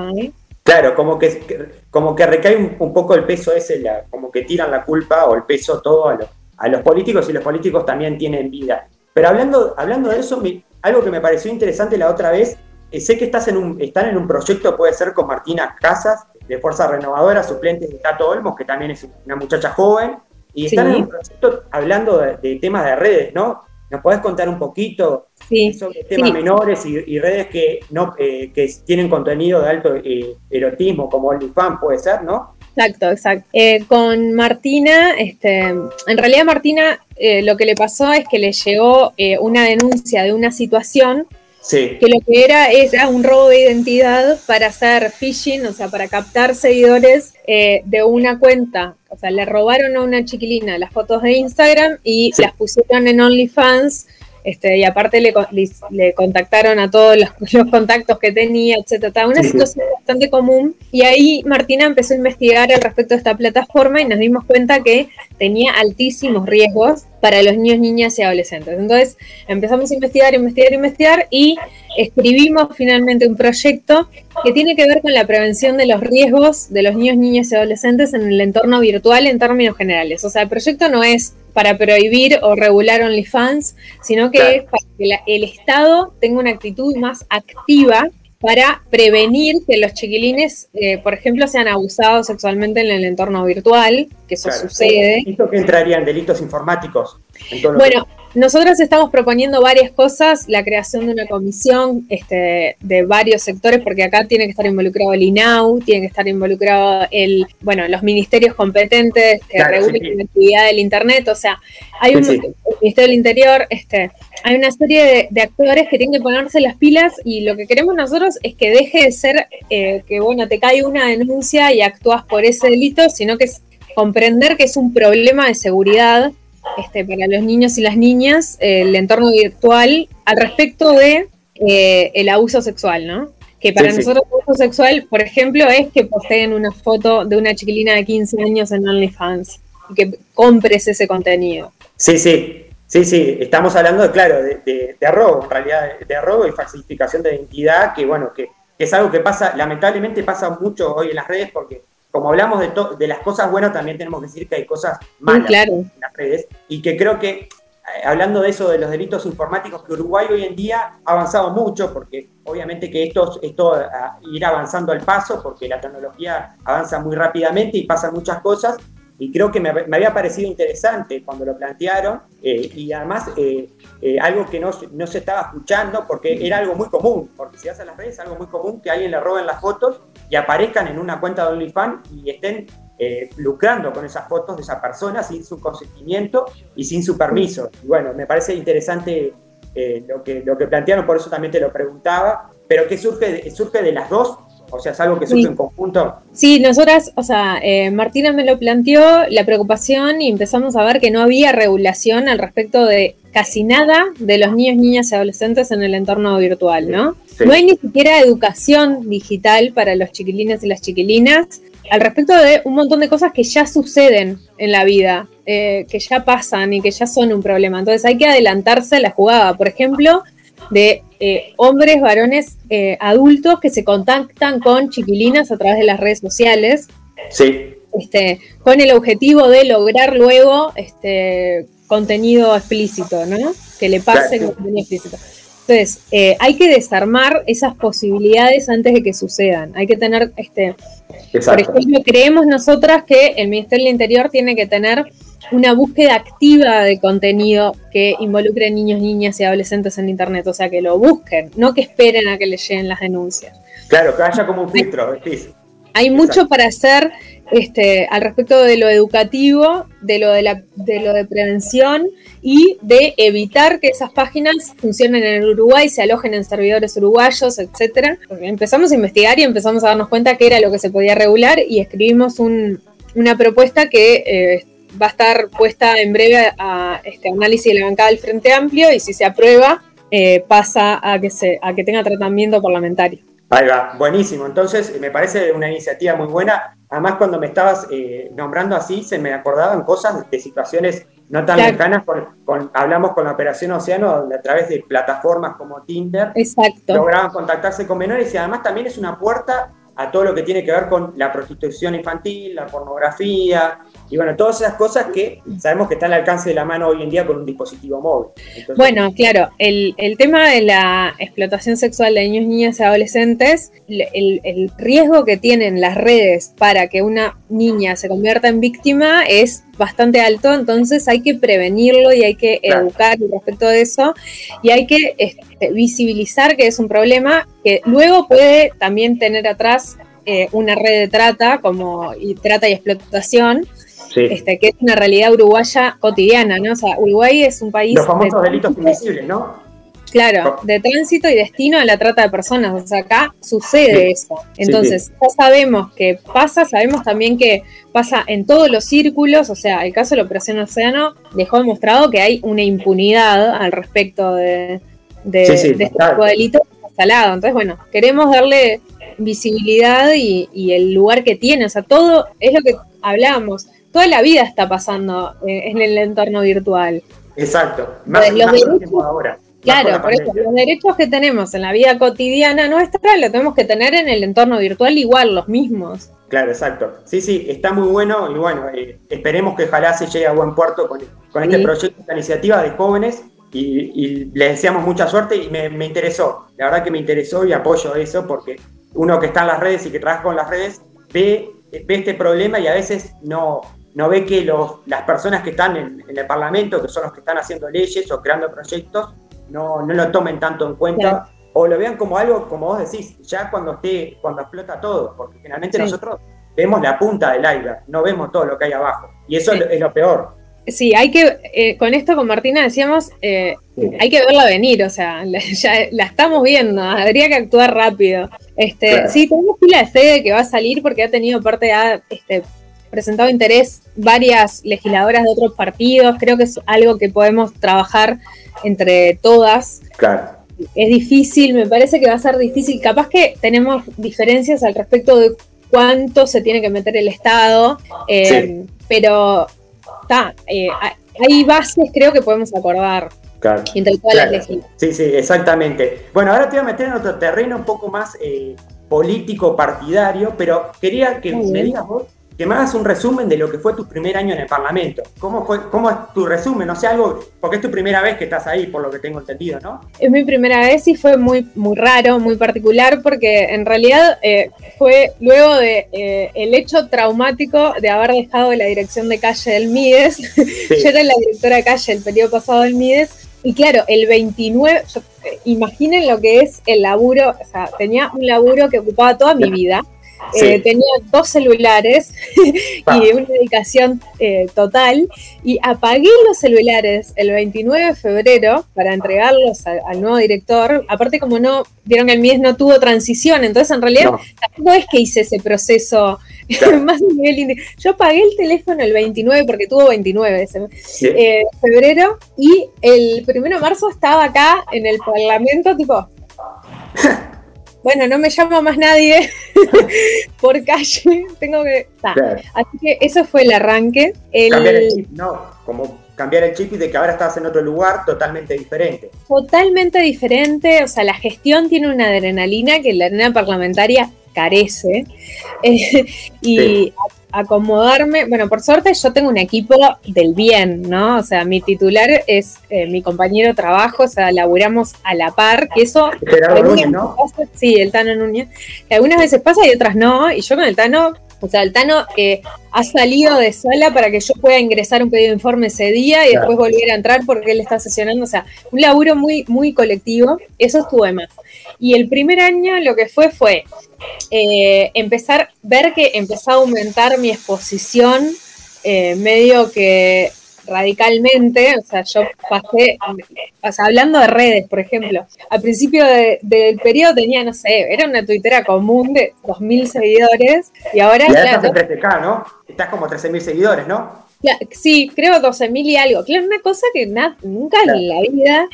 Claro, como que, como que recae un, poco el peso ese, como que tiran la culpa o el peso todo a, a los políticos y los políticos también tienen vida. Pero hablando, hablando de eso, algo que me pareció interesante la otra vez, eh, sé que estás en un, están en un proyecto, puede ser con Martina Casas, de Fuerza Renovadora, suplente de Tato Olmos, que también es una muchacha joven, y están en un proyecto hablando de, temas de redes, ¿no? ¿Nos podés contar un poquito sobre temas menores y, redes que no eh, que tienen contenido de alto eh, erotismo, como OnlyFans puede ser, ¿no? Exacto, exacto. Eh, con Martina, este, en realidad Martina lo que le pasó es que le llegó una denuncia de una situación que lo que era era un robo de identidad para hacer phishing, o sea, para captar seguidores de una cuenta. O sea, le robaron a una chiquilina las fotos de Instagram y las pusieron en OnlyFans este, y aparte le, le, contactaron a todos los, contactos que tenía, etcétera. Una situación bastante común. Y ahí Martina empezó a investigar al respecto de esta plataforma y nos dimos cuenta que tenía altísimos riesgos para los niños, niñas y adolescentes. Entonces empezamos a investigar, investigar, investigar y escribimos finalmente un proyecto que tiene que ver con la prevención de los riesgos de los niños, niñas y adolescentes en el entorno virtual en términos generales. O sea, el proyecto no es para prohibir o regular OnlyFans, sino que es para que el Estado tenga una actitud más activa para prevenir que los chiquilines, eh, por ejemplo, sean abusados sexualmente en el entorno virtual, que eso sucede. ¿Esto que entraría en delitos informáticos? bueno, nosotros estamos proponiendo varias cosas, la creación de una comisión este, de varios sectores, porque acá tiene que estar involucrado el INAU, tiene que estar involucrado el, bueno, los ministerios competentes que regulan la actividad del Internet, o sea, hay un el Ministerio del Interior, este, hay una serie de, actores que tienen que ponerse las pilas y lo que queremos nosotros es que deje de ser eh, que, bueno, te cae una denuncia y actúas por ese delito, sino que es comprender que es un problema de seguridad este, para los niños y las niñas el entorno virtual al respecto de eh, el abuso sexual, ¿no? Que para nosotros el abuso sexual, por ejemplo, es que posteen una foto de una chiquilina de 15 años en OnlyFans y que compres ese contenido. Sí, sí, sí, sí, estamos hablando, de, claro, de, de, robo, en realidad, de, robo y falsificación de identidad, que bueno, que es algo que pasa, lamentablemente pasa mucho hoy en las redes porque como hablamos de, de las cosas buenas, también tenemos que decir que hay cosas malas en las redes y que creo que, eh, hablando de eso, de los delitos informáticos, que Uruguay hoy en día ha avanzado mucho, porque obviamente que esto, esto a ir avanzando al paso, porque la tecnología avanza muy rápidamente y pasan muchas cosas, y creo que me, había parecido interesante cuando lo plantearon eh, y además eh, eh, algo que no, no, se estaba escuchando porque era algo muy común, porque si vas a las redes es algo muy común que alguien le roben las fotos y aparezcan en una cuenta de OnlyFans y estén lucrando con esas fotos de esa persona sin su consentimiento y sin su permiso. Y bueno, me parece interesante lo, que, lo que plantearon, por eso también te lo preguntaba, pero que surge, surge de las dos o sea, es algo que surge en conjunto. Sí, nosotras, o sea, eh, Martina me lo planteó, la preocupación, y empezamos a ver que no había regulación al respecto de casi nada de los niños, niñas y adolescentes en el entorno virtual, ¿no? No hay ni siquiera educación digital para los chiquilines y las chiquilinas al respecto de un montón de cosas que ya suceden en la vida, eh, que ya pasan y que ya son un problema. Entonces hay que adelantarse a la jugada. Por ejemplo, de eh, hombres, varones eh, adultos que se contactan con chiquilinas a través de las redes sociales. Sí. Este, con el objetivo de lograr luego este contenido explícito, ¿no? Que le pase contenido explícito. Entonces, eh, hay que desarmar esas posibilidades antes de que sucedan. Hay que tener, este, por ejemplo, creemos nosotras que el Ministerio del Interior tiene que tener una búsqueda activa de contenido que involucre niños, niñas y adolescentes en Internet, o sea, que lo busquen, no que esperen a que les lleguen las denuncias. Claro, que haya como un filtro, Hay mucho para hacer este, al respecto de lo educativo, de lo de, la, de lo de prevención y de evitar que esas páginas funcionen en Uruguay, se alojen en servidores uruguayos, etcétera. Empezamos a investigar y empezamos a darnos cuenta que era lo que se podía regular y escribimos una propuesta que eh, va a estar puesta en breve a este análisis de la bancada del Frente Amplio y si se aprueba eh, pasa a que, se, a que tenga tratamiento parlamentario. Ahí va, buenísimo. Entonces, me parece una iniciativa muy buena. Además, cuando me estabas eh, nombrando así, se me acordaban cosas de situaciones no tan lejanas. hablamos con la Operación Océano, donde a través de plataformas como Tinder Exacto. lograban contactarse con menores y además también es una puerta a todo lo que tiene que ver con la prostitución infantil, la pornografía, y bueno, todas esas cosas que sabemos que están al alcance de la mano hoy en día con un dispositivo móvil. bueno, claro, el, tema de la explotación sexual de niños, niñas y adolescentes, el, riesgo que tienen las redes para que una niña se convierta en víctima es bastante alto, entonces hay que prevenirlo y hay que educar respecto de eso y hay que este, visibilizar que es un problema que luego puede también tener atrás eh, una red de trata como y trata y explotación este, que es una realidad uruguaya cotidiana, ¿no? O sea, Uruguay es un país... Los famosos delitos invisibles, ¿no? Claro, de tránsito y destino a la trata de personas. O sea, acá sucede eso. Entonces, ya sabemos que pasa, sabemos también que pasa en todos los círculos. O sea, el caso de la Operación Océano dejó demostrado que hay una impunidad al respecto de, este tipo de delitos instalado. Entonces, bueno, queremos darle visibilidad y, y el lugar que tiene. O sea, todo es lo que hablamos toda la vida está pasando eh, en el entorno virtual. Exacto, más, Los más derechos- ahora. Claro, por eso los derechos que tenemos en la vida cotidiana nuestra los tenemos que tener en el entorno virtual igual, los mismos. Claro, exacto. Sí, sí, está muy bueno y bueno, eh, esperemos que ojalá se llegue a buen puerto con, con este proyecto, esta iniciativa de jóvenes y, y les deseamos mucha suerte y me, me interesó, la verdad que me interesó y apoyo eso porque uno que está en las redes y que trabaja con las redes ve, ve este problema y a veces no, no ve que los, las personas que están en, en el Parlamento, que son los que están haciendo leyes o creando proyectos, no, no lo tomen tanto en cuenta. O lo vean como algo, como vos decís, ya cuando esté, cuando explota todo, porque generalmente Sí. nosotros vemos la punta del iceberg, no vemos todo lo que hay abajo. Y eso Sí. es lo- es lo peor. Sí, hay que, eh, con esto con Martina decíamos, eh, hay que verla venir, o sea, la, ya la estamos viendo, habría que actuar rápido. Este, Claro. Sí, tenemos pila de fe de que va a salir porque ha tenido parte, ha este, presentado interés varias legisladoras de otros partidos, creo que es algo que podemos trabajar entre todas. Claro. Es difícil, me parece que va a ser difícil, capaz que tenemos diferencias al respecto de cuánto se tiene que meter el Estado, eh, pero está, eh, hay- bases creo que podemos acordar Claro. entre todas Claro. las. Sí, sí, exactamente. Bueno, ahora te voy a meter en otro terreno un poco más eh, político, partidario, pero quería que me digas vos, que me hagas un resumen de lo que fue tu primer año en el Parlamento. ¿Cómo fue, cómo es tu resumen? No sé, algo, porque es tu primera vez que estás ahí, por lo que tengo entendido, ¿no? Es mi primera vez y fue muy, muy raro, muy particular, porque en realidad eh, fue luego de eh, el hecho traumático de haber dejado la dirección de calle del MIDES. Yo era la directora de calle el periodo pasado del MIDES. Y claro, el 29, yo- eh, imaginen lo que es el laburo, o sea, tenía un laburo que ocupaba toda mi vida. Sí. Eh, tenía dos celulares Ah. y una dedicación eh, total. Y apagué los celulares el 29 de febrero para entregarlos al, al nuevo director. Aparte, como no, vieron que el MIES no tuvo transición, entonces en realidad No. tampoco es que hice ese proceso Claro. más a nivel Yo apagué el teléfono el 29 porque tuvo 29 ese Sí. eh, febrero y el primero de marzo estaba acá en el parlamento tipo bueno no me llama más nadie por calle tengo que. Claro. así que eso fue el arranque el Cambiar el chip, ¿no? Como cambiar el chip y de que ahora estás en otro lugar totalmente diferente. totalmente diferente o sea la gestión tiene una adrenalina que la arena parlamentaria carece Eh, y Sí. acomodarme, bueno, por suerte yo tengo un equipo del bien, ¿no? O sea, mi titular es eh, mi compañero de trabajo, o sea, laburamos a la par, que eso Gerardo Núñez, ¿no? pasa- sí, el Tano Núñez, algunas veces pasa y otras no, y yo con el Tano, o sea, el Tano eh, ha salido de sala para que yo pueda ingresar un pedido de informe ese día y Claro. después volver a entrar porque él está sesionando, o sea, un laburo muy, muy colectivo, eso estuvo de más. Y el primer año lo que fue fue eh, empezar, ver que empezó a aumentar mi exposición eh, medio que radicalmente, o sea, yo pasé, o sea, hablando de redes, por ejemplo, al principio de- del periodo tenía, no sé, era una tuitera común de 2.000 seguidores y ahora, Y ahora claro, estás en 13K, ¿no? Estás como 13.000 seguidores, ¿no? Sí, creo 12.000 y algo. Claro, una cosa que nunca Claro. en la vida.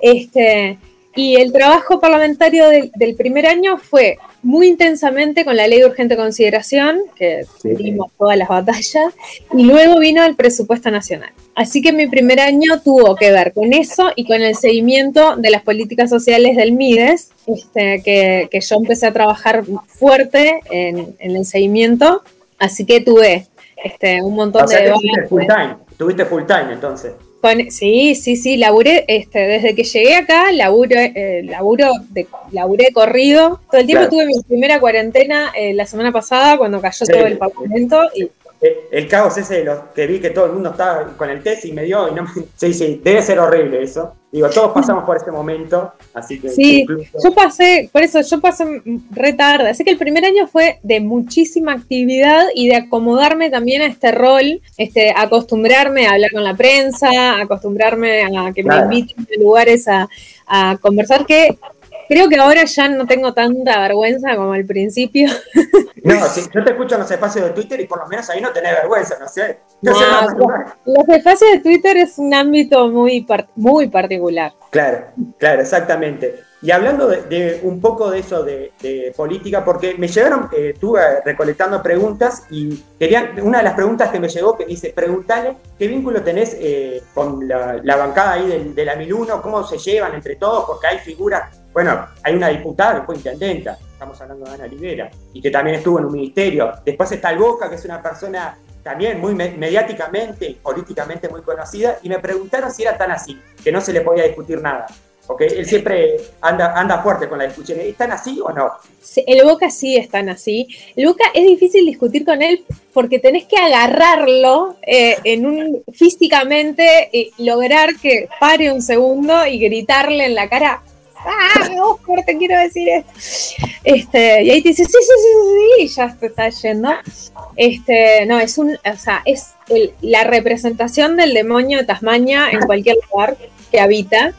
Este, y el trabajo parlamentario del, del primer año fue muy intensamente con la ley de urgente consideración, que Sí. dimos todas las batallas, y luego vino el presupuesto nacional. Así que mi primer año tuvo que ver con eso y con el seguimiento de las políticas sociales del MIDES, este, que, que yo empecé a trabajar fuerte en, en el seguimiento. Así que tuve este, un montón O sea de tuviste full time. Tuviste full time entonces. Con- sí, sí, sí, laburé, este, desde que llegué acá, laburo, eh, laburo de, laburé corrido. Todo el tiempo Claro. tuve mi primera cuarentena eh, la semana pasada cuando cayó Sí. todo el parlamento y Eh, El caos ese de los que vi que todo el mundo estaba con el test y me dio y no me... Sí, sí, debe ser horrible eso. Digo, todos pasamos por ese momento, así que Sí, incluso- yo pasé, por eso yo pasé re tarde, así que el primer año fue de muchísima actividad y de acomodarme también a este rol, este, acostumbrarme a hablar con la prensa, acostumbrarme a que Claro. me inviten a lugares a, a conversar, que creo que ahora ya no tengo tanta vergüenza como al principio. No, yo te escucho en los espacios de Twitter y por lo menos ahí no tenés vergüenza, no sé. No, No, sé más lugar. Los espacios de Twitter es un ámbito muy, par- muy particular. Claro, claro, exactamente. Y hablando de, un poco de eso de, política, porque me llegaron, eh, estuve recolectando preguntas y querían, una de las preguntas que me llegó que dice, preguntale qué vínculo tenés eh, con la, bancada ahí de, de la 1001, cómo se llevan entre todos, porque hay figuras, bueno, hay una diputada que fue intendenta, estamos hablando de Ana Rivera, y que también estuvo en un ministerio. Después está el Boca, que es una persona también muy mediáticamente, políticamente muy conocida, y me preguntaron si era tan así, que no se le podía discutir nada porque él siempre anda, anda fuerte con la discusión. ¿Están así o no? el Boca sí están así. El Boca es difícil discutir con él porque tenés que agarrarlo eh, en un físicamente y lograr que pare un segundo y gritarle en la cara. ¡Ah, Oscar, te quiero decir esto! Este, y ahí te dice, sí, sí, sí, sí, y ya te está yendo. Este, no, es un, o sea, es la representación del demonio de Tasmania en cualquier lugar que habita.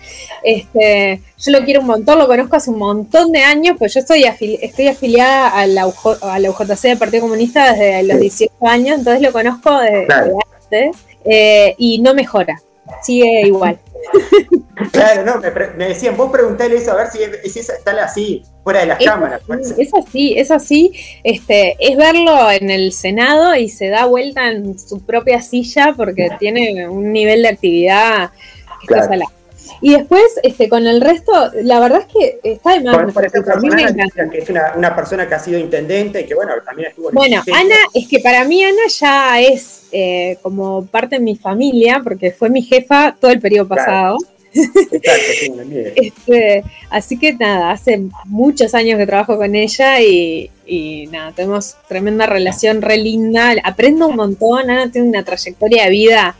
Este, yo lo quiero un montón, lo conozco hace un montón de años, pues yo estoy, estoy afiliada a la, a la UJC del Partido Comunista desde los 18 años, entonces lo conozco desde, antes eh, y no mejora, sigue igual. Claro, no, me, decían, vos preguntale eso a ver si, es, está así, fuera de las cámaras. Es así, es así. Este, es verlo en el Senado y se da vuelta en su propia silla porque tiene un nivel de actividad y después, este, con el resto, la verdad es que está de más. a mí me encanta. Que es una, persona que ha sido intendente y que, bueno, también estuvo en Bueno, Ana, es que para mí Ana ya es eh, como parte de mi familia, porque fue mi jefa todo el periodo pasado. este, así que nada, hace muchos años que trabajo con ella y, y, nada, tenemos tremenda relación re linda. Aprendo un montón, Ana tiene una trayectoria de vida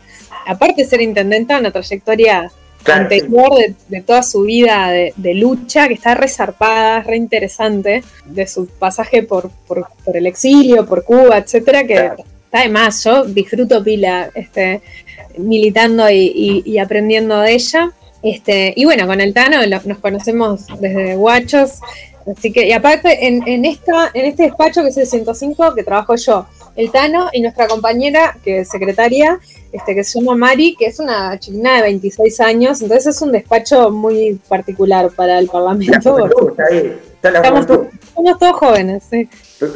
aparte de ser intendenta, una trayectoria anterior de, toda su vida de, lucha, que está resarpada, re interesante, de su pasaje por, por, el exilio, por Cuba, etcétera, que está de más. Yo disfruto pila este, militando y, aprendiendo de ella. Este, y bueno, con el Tano nos conocemos desde Guachos. Así que, y aparte, en, en, esta, en este despacho que es el 105, que trabajo yo, el Tano y nuestra compañera, que es secretaria, este, que se llama Mari, que es una chilena de 26 años, entonces es un despacho muy particular para el Parlamento. estamos, somos todos jóvenes, sí.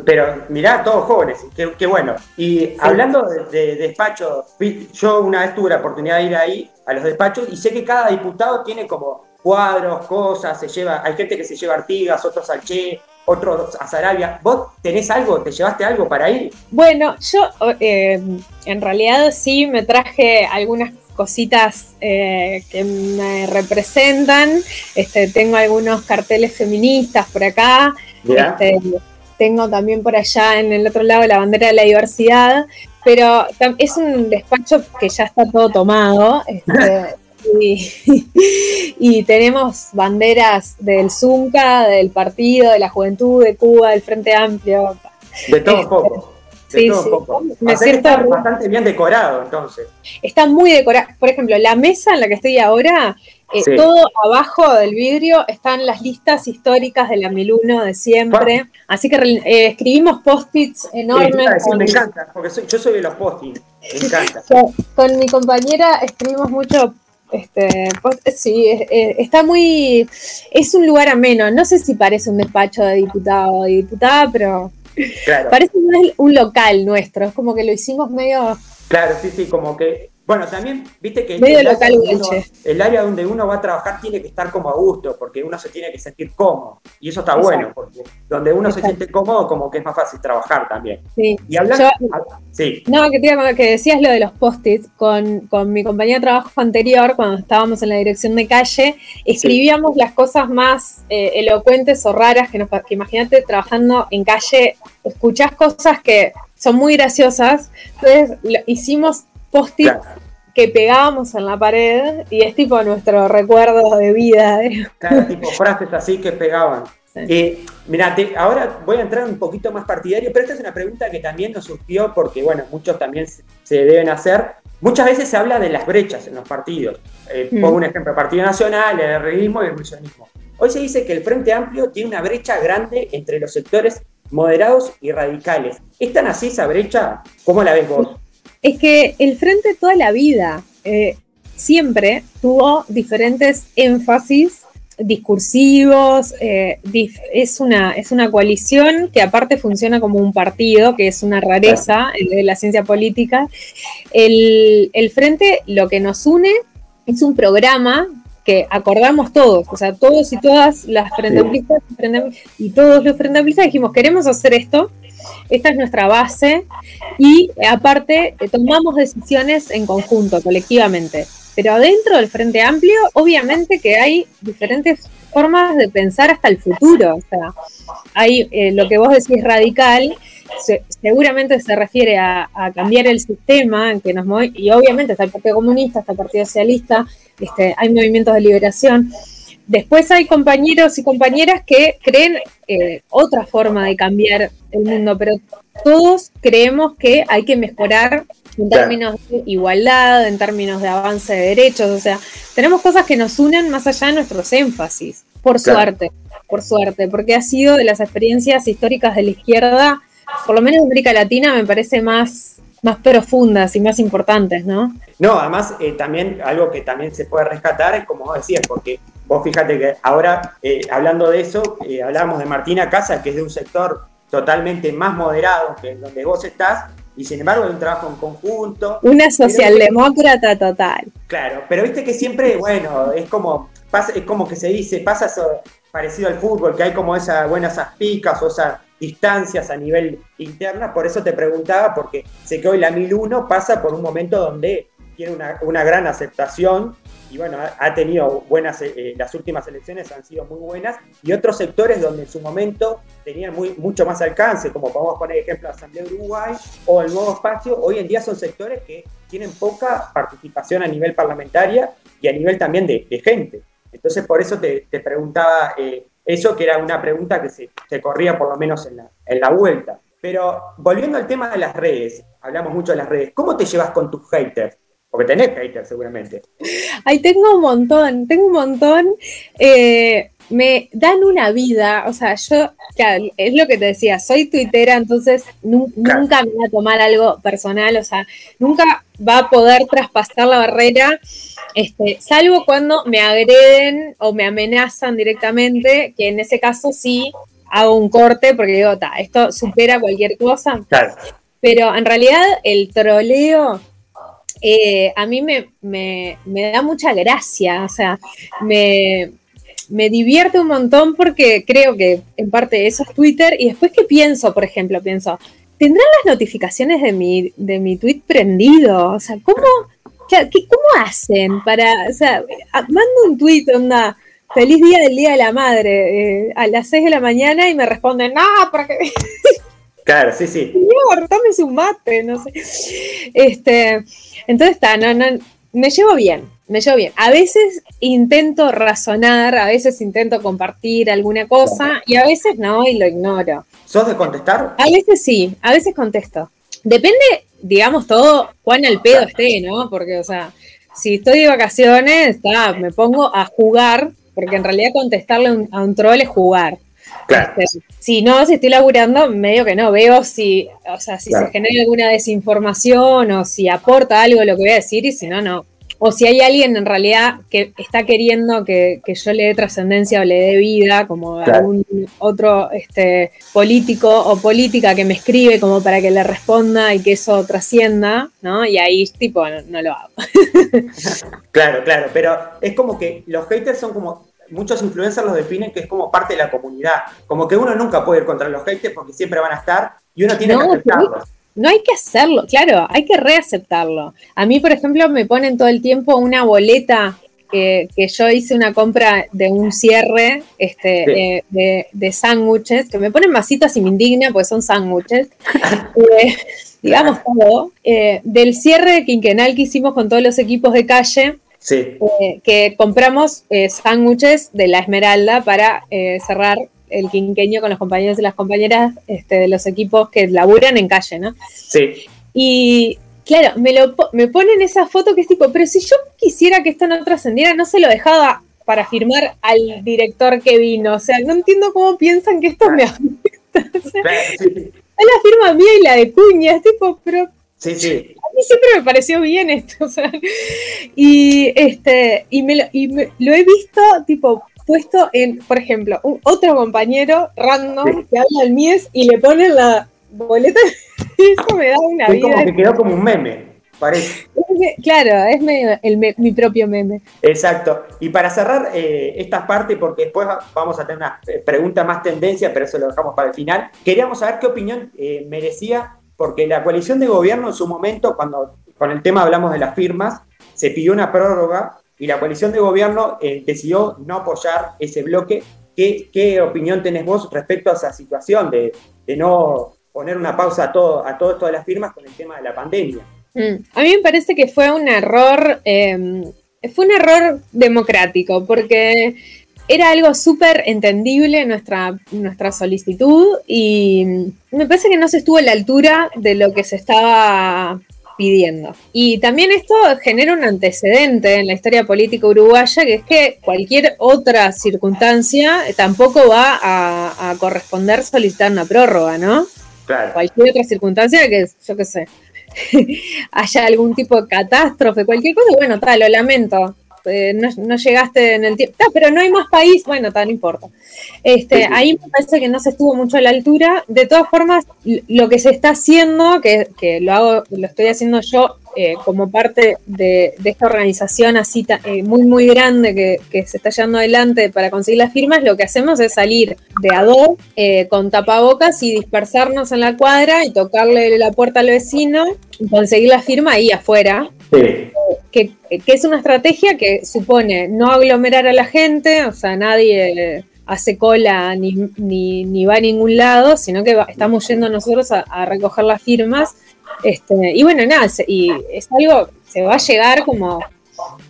Pero mirá, todos jóvenes, qué, bueno. Y hablando de, despacho, yo una vez tuve la oportunidad de ir ahí a los despachos y sé que cada diputado tiene como cuadros, cosas, se lleva, hay gente que se lleva Artigas, otros al Che, otros a Sarabia. ¿Vos tenés algo? ¿Te llevaste algo para ir? Bueno, yo eh, en realidad sí me traje algunas cositas eh, que me representan. Este, tengo algunos carteles feministas por acá. Este, tengo también por allá en el otro lado la bandera de la diversidad. Pero es un despacho que ya está todo tomado. Este, Y, tenemos banderas del Zunca, del partido, de la juventud de Cuba, del Frente Amplio. De todo este, poco. sí, sí. Me siento bastante bien decorado, entonces. Está muy decorado. Por ejemplo, la mesa en la que estoy ahora, eh, todo abajo del vidrio están las listas históricas de la 1001 de siempre. Así que eh, escribimos post-its enormes. me encanta, porque yo soy de los post-its. Me encanta. con mi compañera escribimos mucho este, pues, sí, está muy. Es un lugar ameno. No sé si parece un despacho de diputado o de diputada, pero parece un local nuestro. Es como que lo hicimos medio. Claro, sí, sí, como que bueno, también, viste que el, área donde uno va a trabajar tiene que estar como a gusto, porque uno se tiene que sentir cómodo. Y eso está bueno, porque donde uno se siente cómodo, como que es más fácil trabajar también. Sí. Y hablando. sí. No, que, que decías lo de los post-its. Con, mi compañía de trabajo anterior, cuando estábamos en la dirección de calle, escribíamos las cosas más eh, elocuentes o raras que, nos, que imagínate trabajando en calle, escuchás cosas que son muy graciosas. Entonces, hicimos post-it que pegábamos en la pared y es tipo nuestro recuerdo de vida. Claro, tipo frases así que pegaban. Eh, mira, ahora voy a entrar un poquito más partidario, pero esta es una pregunta que también nos surgió porque, bueno, muchos también se deben hacer. Muchas veces se habla de las brechas en los partidos. Eh, mm. Pongo un ejemplo, el Partido Nacional, el realismo y el misionismo. Hoy se dice que el Frente Amplio tiene una brecha grande entre los sectores moderados y radicales. ¿Es tan así esa brecha? ¿Cómo la ves vos? Es que el frente toda la vida eh, siempre tuvo diferentes énfasis discursivos, eh, es, una, es una coalición que aparte funciona como un partido, que es una rareza de la ciencia política. El, el Frente lo que nos une es un programa que acordamos todos, o sea, todos y todas las frentamblistas y todos los frentamblistas dijimos, queremos hacer esto, esta es nuestra base y aparte tomamos decisiones en conjunto, colectivamente. Pero adentro del Frente Amplio, obviamente que hay diferentes formas de pensar hasta el futuro. O sea, hay eh, lo que vos decís radical, seguramente se refiere a, cambiar el sistema en que nos y obviamente está el Partido Comunista, está el Partido Socialista, este, hay movimientos de liberación. Después hay compañeros y compañeras que creen eh, otra forma de cambiar el mundo, pero todos creemos que hay que mejorar en términos de igualdad, en términos de avance de derechos, o sea, tenemos cosas que nos unen más allá de nuestros énfasis, por suerte, por suerte, porque ha sido de las experiencias históricas de la izquierda, por lo menos en América Latina, me parece más, más profundas y más importantes, ¿no? No, además eh, también algo que también se puede rescatar es como vos decías, porque vos fíjate que ahora, eh, hablando de eso, eh, hablábamos de Martina Casa, que es de un sector totalmente más moderado que donde vos estás, y sin embargo hay un trabajo en conjunto. Una socialdemócrata total. Claro, pero viste que siempre, bueno, es como, pasa, es como que se dice, pasa eso parecido al fútbol, que hay como esas buenas picas o esas distancias a nivel interna, por eso te preguntaba, porque sé que hoy la 1001 pasa por un momento donde tiene una, una gran aceptación y bueno, ha, tenido buenas, eh, las últimas elecciones han sido muy buenas, y otros sectores donde en su momento tenían muy, mucho más alcance, como podemos poner ejemplo Asamblea Uruguay o el Nuevo Espacio, hoy en día son sectores que tienen poca participación a nivel parlamentaria y a nivel también de, gente. Entonces, por eso te, preguntaba eh, eso, que era una pregunta que se, se corría por lo menos en la, en la vuelta. Pero volviendo al tema de las redes, hablamos mucho de las redes, ¿cómo te llevas con tus haters? Porque tenés haters seguramente. Ay, tengo un montón, tengo un montón. Eh, me dan una vida, o sea, yo, es lo que te decía, soy tuitera, entonces nunca me voy a tomar algo personal, o sea, nunca va a poder traspasar la barrera, este, salvo cuando me agreden o me amenazan directamente, que en ese caso sí hago un corte porque digo, esto supera cualquier cosa. Pero en realidad el troleo eh, a mí me, da mucha gracia, o sea, me, divierte un montón porque creo que en parte eso es Twitter. Y después que pienso, por ejemplo, pienso, ¿tendrán las notificaciones de mi, de mi tweet prendido? O sea, ¿cómo, ¿cómo hacen para, o sea, mando un tweet, onda, feliz día del Día de la Madre, eh, a las 6 de la mañana y me responden, no, porque... Claro, sí, sí. Señor, tómese un mate, no sé. Este, entonces está, no, no, me llevo bien, me llevo bien. A veces intento razonar, a veces intento compartir alguna cosa y a veces no y lo ignoro. ¿Sos de contestar? A veces sí, a veces contesto. Depende, digamos, todo cuán al pedo esté, ¿no? Porque, o sea, si estoy de vacaciones, está, me pongo a jugar, porque en realidad contestarle a un troll es jugar. Este, si no, si estoy laburando, medio que no, veo si, o sea, si se genera alguna desinformación o si aporta algo lo que voy a decir y si no, no. O si hay alguien en realidad que está queriendo que, yo le dé trascendencia o le dé vida, como algún otro este, político o política que me escribe como para que le responda y que eso trascienda, ¿no? Y ahí tipo no, no lo hago. claro, claro, pero es como que los haters son como muchos influencers los definen que es como parte de la comunidad. Como que uno nunca puede ir contra los haters porque siempre van a estar y uno tiene que aceptarlos. No hay que hacerlo, claro, hay que reaceptarlo. A mí, por ejemplo, me ponen todo el tiempo una boleta que, yo hice una compra de un cierre este, de, de, sándwiches, que me ponen masitas y me indigna porque son sándwiches. Eh, digamos todo, eh, del cierre quinquenal que hicimos con todos los equipos de calle, Sí. Eh, que compramos eh, sándwiches de la Esmeralda para eh, cerrar el quinqueño con los compañeros y las compañeras este, de los equipos que laburan en calle, ¿no? Sí. Y claro, me, lo, me ponen esa foto que es tipo, pero si yo quisiera que esto no trascendiera, no se lo dejaba para firmar al director que vino. O sea, no entiendo cómo piensan que esto me afecta. Es la firma mía y la de Cuña, es tipo, pero Sí, sí. A mí siempre me pareció bien esto, o sea, y este, y, me lo, y lo he visto, tipo, puesto en, por ejemplo, un, otro compañero random que habla del MIES y le ponen la boleta. Eso me da una Es vida. como que quedó como un meme, parece. Claro, es medio el me- mi propio meme. Exacto. Y para cerrar eh, esta parte, porque después va- vamos a tener una eh, pregunta más tendencia, pero eso lo dejamos para el final, queríamos saber qué opinión eh, merecía, porque la coalición de gobierno en su momento, cuando con el tema hablamos de las firmas, se pidió una prórroga y la coalición de gobierno eh, decidió no apoyar ese bloque. ¿Qué, opinión tenés vos respecto a esa situación de, de no poner una pausa a todo, a todo esto de las firmas con el tema de la pandemia? Mm. A mí me parece que fue un error, eh, fue un error democrático, porque era algo súper entendible nuestra, nuestra solicitud y me parece que no se estuvo a la altura de lo que se estaba pidiendo. Y también esto genera un antecedente en la historia política uruguaya, que es que cualquier otra circunstancia tampoco va a, a corresponder solicitar una prórroga, ¿no? Claro. Cualquier otra circunstancia que, yo qué sé, haya algún tipo de catástrofe, cualquier cosa, bueno, tal, lo lamento. Eh, no, no llegaste en el tiempo, pero no hay más país, bueno, tal, no importa. Este, ahí me parece que no se estuvo mucho a la altura. De todas formas, lo que se está haciendo, que, que lo hago, lo estoy haciendo yo eh, como parte de, de esta organización así eh, muy, muy grande que, que se está llevando adelante para conseguir las firmas, lo que hacemos es salir de a dos eh, con tapabocas y dispersarnos en la cuadra y tocarle la puerta al vecino y conseguir la firma ahí afuera Que, es una estrategia que supone no aglomerar a la gente, o sea, nadie hace cola ni, ni, va a ningún lado, sino que va- estamos yendo nosotros a, a recoger las firmas. Este, y bueno, nada, y es algo, se va a llegar como...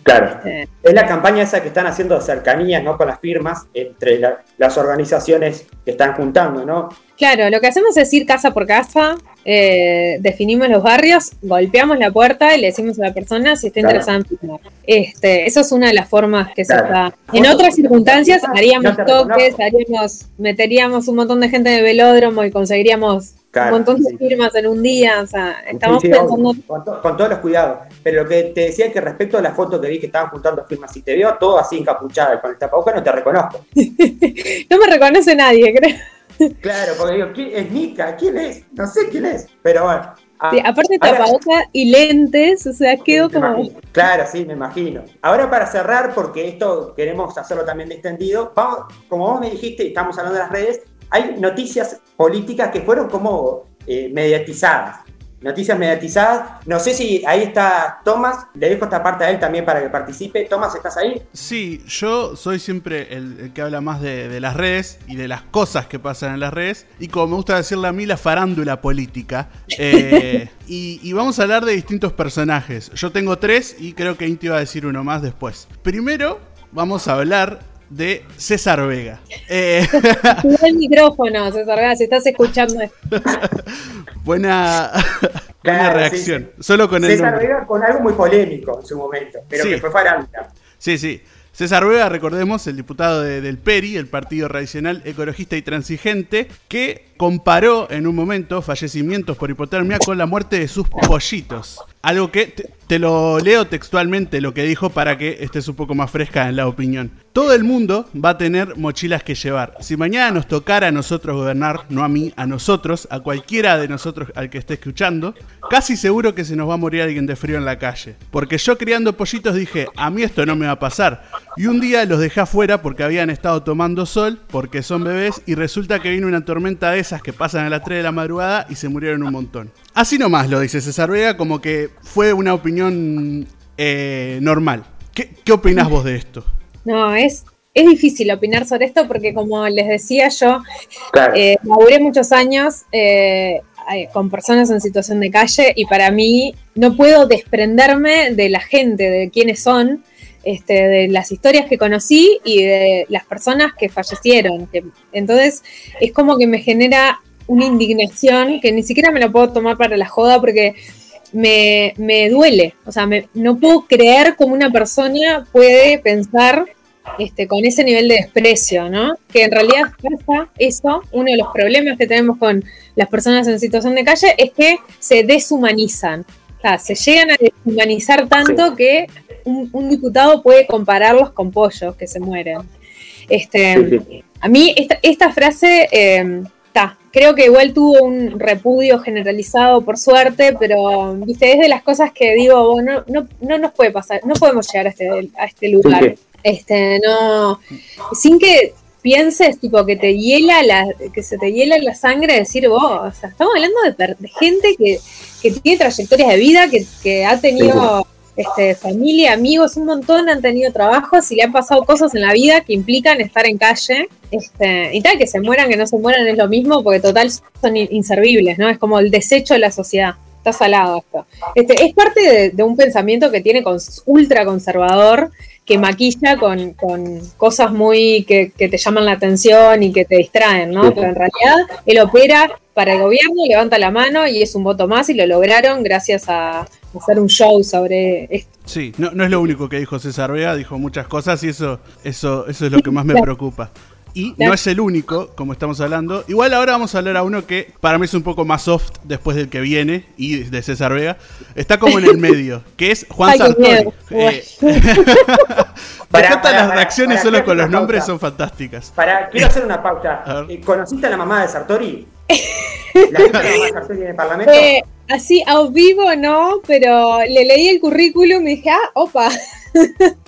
Claro. este, Es la campaña esa que están haciendo de cercanías, ¿no? Con las firmas entre la- las organizaciones que están juntando, ¿no? Claro, lo que hacemos es ir casa por casa, eh, definimos los barrios, golpeamos la puerta y le decimos a la persona si está Claro. interesada en firmar. Este, eso es una de las formas que Claro. se está. En otras circunstancias haríamos No toques, haríamos, meteríamos un montón de gente en el velódromo y conseguiríamos Claro, un montón de sí. firmas en un día. O sea, estamos Sí, sí, pensando. con, to- con todos los cuidados. Pero lo que te decía es que respecto a la foto que vi que estaban juntando firmas, si te veo todo así encapuchada con el tapabocas, no te reconozco. No me reconoce nadie, creo. Claro, porque digo, ¿quién es Nica? ¿Quién es? No sé quién es. Pero bueno. Ah, Sí, aparte ahora- tapabocas y lentes, o sea, quedó Me como. imagino. Claro, sí, me imagino. Ahora para cerrar, porque esto queremos hacerlo también extendido, vamos, como vos me dijiste, estamos hablando de las redes, hay noticias políticas que fueron como eh, mediatizadas. Noticias mediatizadas. No sé si ahí está Tomás, le dejo esta parte a él también para que participe. Tomás, ¿estás ahí? Sí, yo soy siempre el, el que habla más de, de las redes y de las cosas que pasan en las redes. Y como me gusta decirle a mí, la farándula política. Eh, y, y vamos a hablar de distintos personajes. Yo tengo tres y creo que Inti va a decir uno más después. Primero, vamos a hablar de César Vega. Eh, el micrófono, César Gas, si estás escuchando esto. buena, buena Claro, reacción. sí, Solo con César. Vega con algo muy polémico en su momento, pero Sí. que fue farándula. Sí, sí. César Vega, recordemos, el diputado de- del PERI, el Partido Tradicional Ecologista y Transigente, que comparó en un momento fallecimientos por hipotermia con la muerte de sus pollitos. Algo que te, lo leo textualmente lo que dijo para que estés un poco más fresca en la opinión. Todo el mundo va a tener mochilas que llevar. Si mañana nos tocara a nosotros gobernar, no a mí, a nosotros, a cualquiera de nosotros al que esté escuchando, casi seguro que se nos va a morir alguien de frío en la calle. Porque yo criando pollitos dije, a mí esto no me va a pasar. Y un día los dejé afuera porque habían estado tomando sol, porque son bebés, y resulta que vino una tormenta de esas que pasan a las 3 de la madrugada y se murieron un montón. Así nomás lo dice César Vega, como que fue una opinión eh, normal. ¿Qué, ¿Qué opinás vos de esto? No, es, es difícil opinar sobre esto porque como les decía yo, Claro. eh, laburé muchos años eh, con personas en situación de calle y para mí no puedo desprenderme de la gente, de quiénes son, este, de las historias que conocí y de las personas que fallecieron. Entonces es como que me genera una indignación que ni siquiera me la puedo tomar para la joda porque me, me duele. O sea, me- no puedo creer cómo una persona puede pensar este, con ese nivel de desprecio, ¿no? Que en realidad pasa eso, uno de los problemas que tenemos con las personas en situación de calle es que se deshumanizan. O sea, se llegan a deshumanizar tanto que un, un diputado puede compararlos con pollos que se mueren. Este, a mí esta, esta frase está, creo que igual tuvo un repudio generalizado por suerte, pero viste, es de las cosas que digo, bueno, no, no nos puede pasar, no podemos llegar a este, a este lugar. Este, no, sin que pienses, tipo, que te hiela la, que se te hiela la sangre decir vos, o sea, estamos hablando de, gente que, tiene trayectorias de vida, que, ha tenido este, familia, amigos, un montón, han tenido trabajos y le han pasado cosas en la vida que implican estar en calle, este, y tal, que se mueran, que no se mueran es lo mismo, porque total son inservibles, ¿no? Es como el desecho de la sociedad. Está salado esto. Este, es parte de, de un pensamiento que tiene ultra conservador, que maquilla con, cosas muy que, te llaman la atención y que te distraen, ¿no? Pero en realidad él opera para el gobierno, levanta la mano y es un voto más y lo lograron gracias a hacer un show sobre esto. Sí, no, no es lo único que dijo César Vega, dijo muchas cosas y eso, eso, eso es lo que más me preocupa. Y no es el único, como estamos hablando. Igual ahora vamos a hablar a uno que para mí es un poco más soft después del que viene y de César Vega. Está como en el medio, que es Juan Sartori. Eh, las reacciones solo con los nombres son fantásticas. Para, quiero hacer una pausa. Eh, ¿Conociste a la mamá de Sartori? ¿La a la mamá de Sartori en el Parlamento? Eh, así, a vivo no, pero le leí el currículum y dije, ah, opa.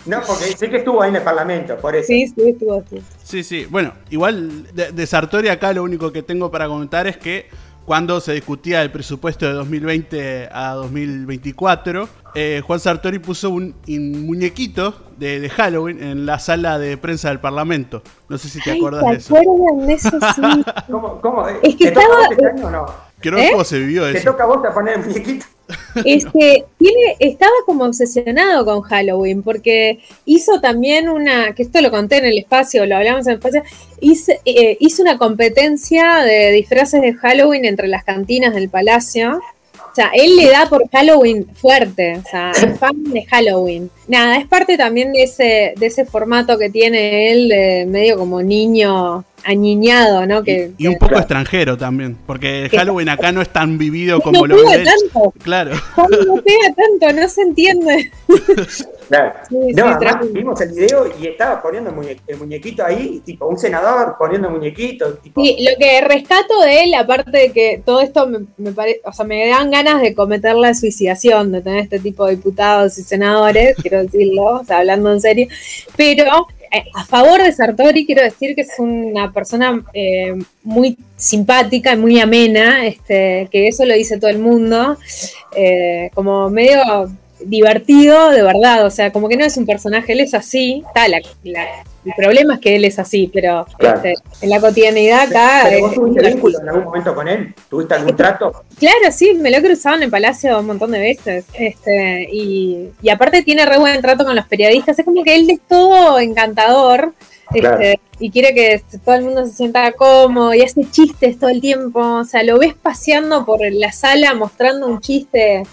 No, porque sé que estuvo ahí en el Parlamento, por eso. Sí, sí, estuvo aquí. Sí, sí. Bueno, igual de, Sartori acá lo único que tengo para comentar es que cuando se discutía el presupuesto de 2020 a 2024, eh, Juan Sartori puso un, muñequito de, Halloween en la sala de prensa del Parlamento. No sé si te acuerdas de eso. de eso? Sí. ¿Cómo, cómo? Es que estaba... este año o no? ¿Eh? cómo se vivió eso. Te toca a vos a poner el muñequito. Es que tiene, estaba como obsesionado con Halloween, porque hizo también una, que esto lo conté en el espacio, lo hablamos en el espacio, hizo, eh, hizo una competencia de disfraces de Halloween entre las cantinas del palacio. O sea, él le da por Halloween fuerte, o sea, es fan de Halloween. Nada, es parte también de ese, de ese formato que tiene él, de medio como niño añiñado, ¿no? Que, y, un poco extranjero también, porque Halloween acá no es tan vivido como lo ve. tanto. Claro. No pega tanto, no se entiende. Claro. no, además vimos el video y estaba poniendo el, muñequito ahí, tipo un senador poniendo el muñequito. Tipo... Sí, lo que rescato de él, aparte de que todo esto me, me parece, o sea, me dan ganas de cometer la suicidación, de tener este tipo de diputados y senadores, quiero decirlo, o sea, hablando en serio, pero eh, a favor de Sartori quiero decir que es una persona eh, muy simpática y muy amena, este, que eso lo dice todo el mundo, eh, como medio divertido de verdad, o sea, como que no es un personaje, él es así, tal, la, el problema es que él es así, pero este, en la cotidianidad acá. ¿Pero vos tuviste vínculo en algún momento con él? ¿Tuviste algún trato? Claro, sí, me lo he cruzado en el palacio un montón de veces. Este, y, y aparte tiene re buen trato con los periodistas. Es como que él es todo encantador. Este, y quiere que todo el mundo se sienta cómodo y hace chistes todo el tiempo. O sea, lo ves paseando por la sala mostrando un chiste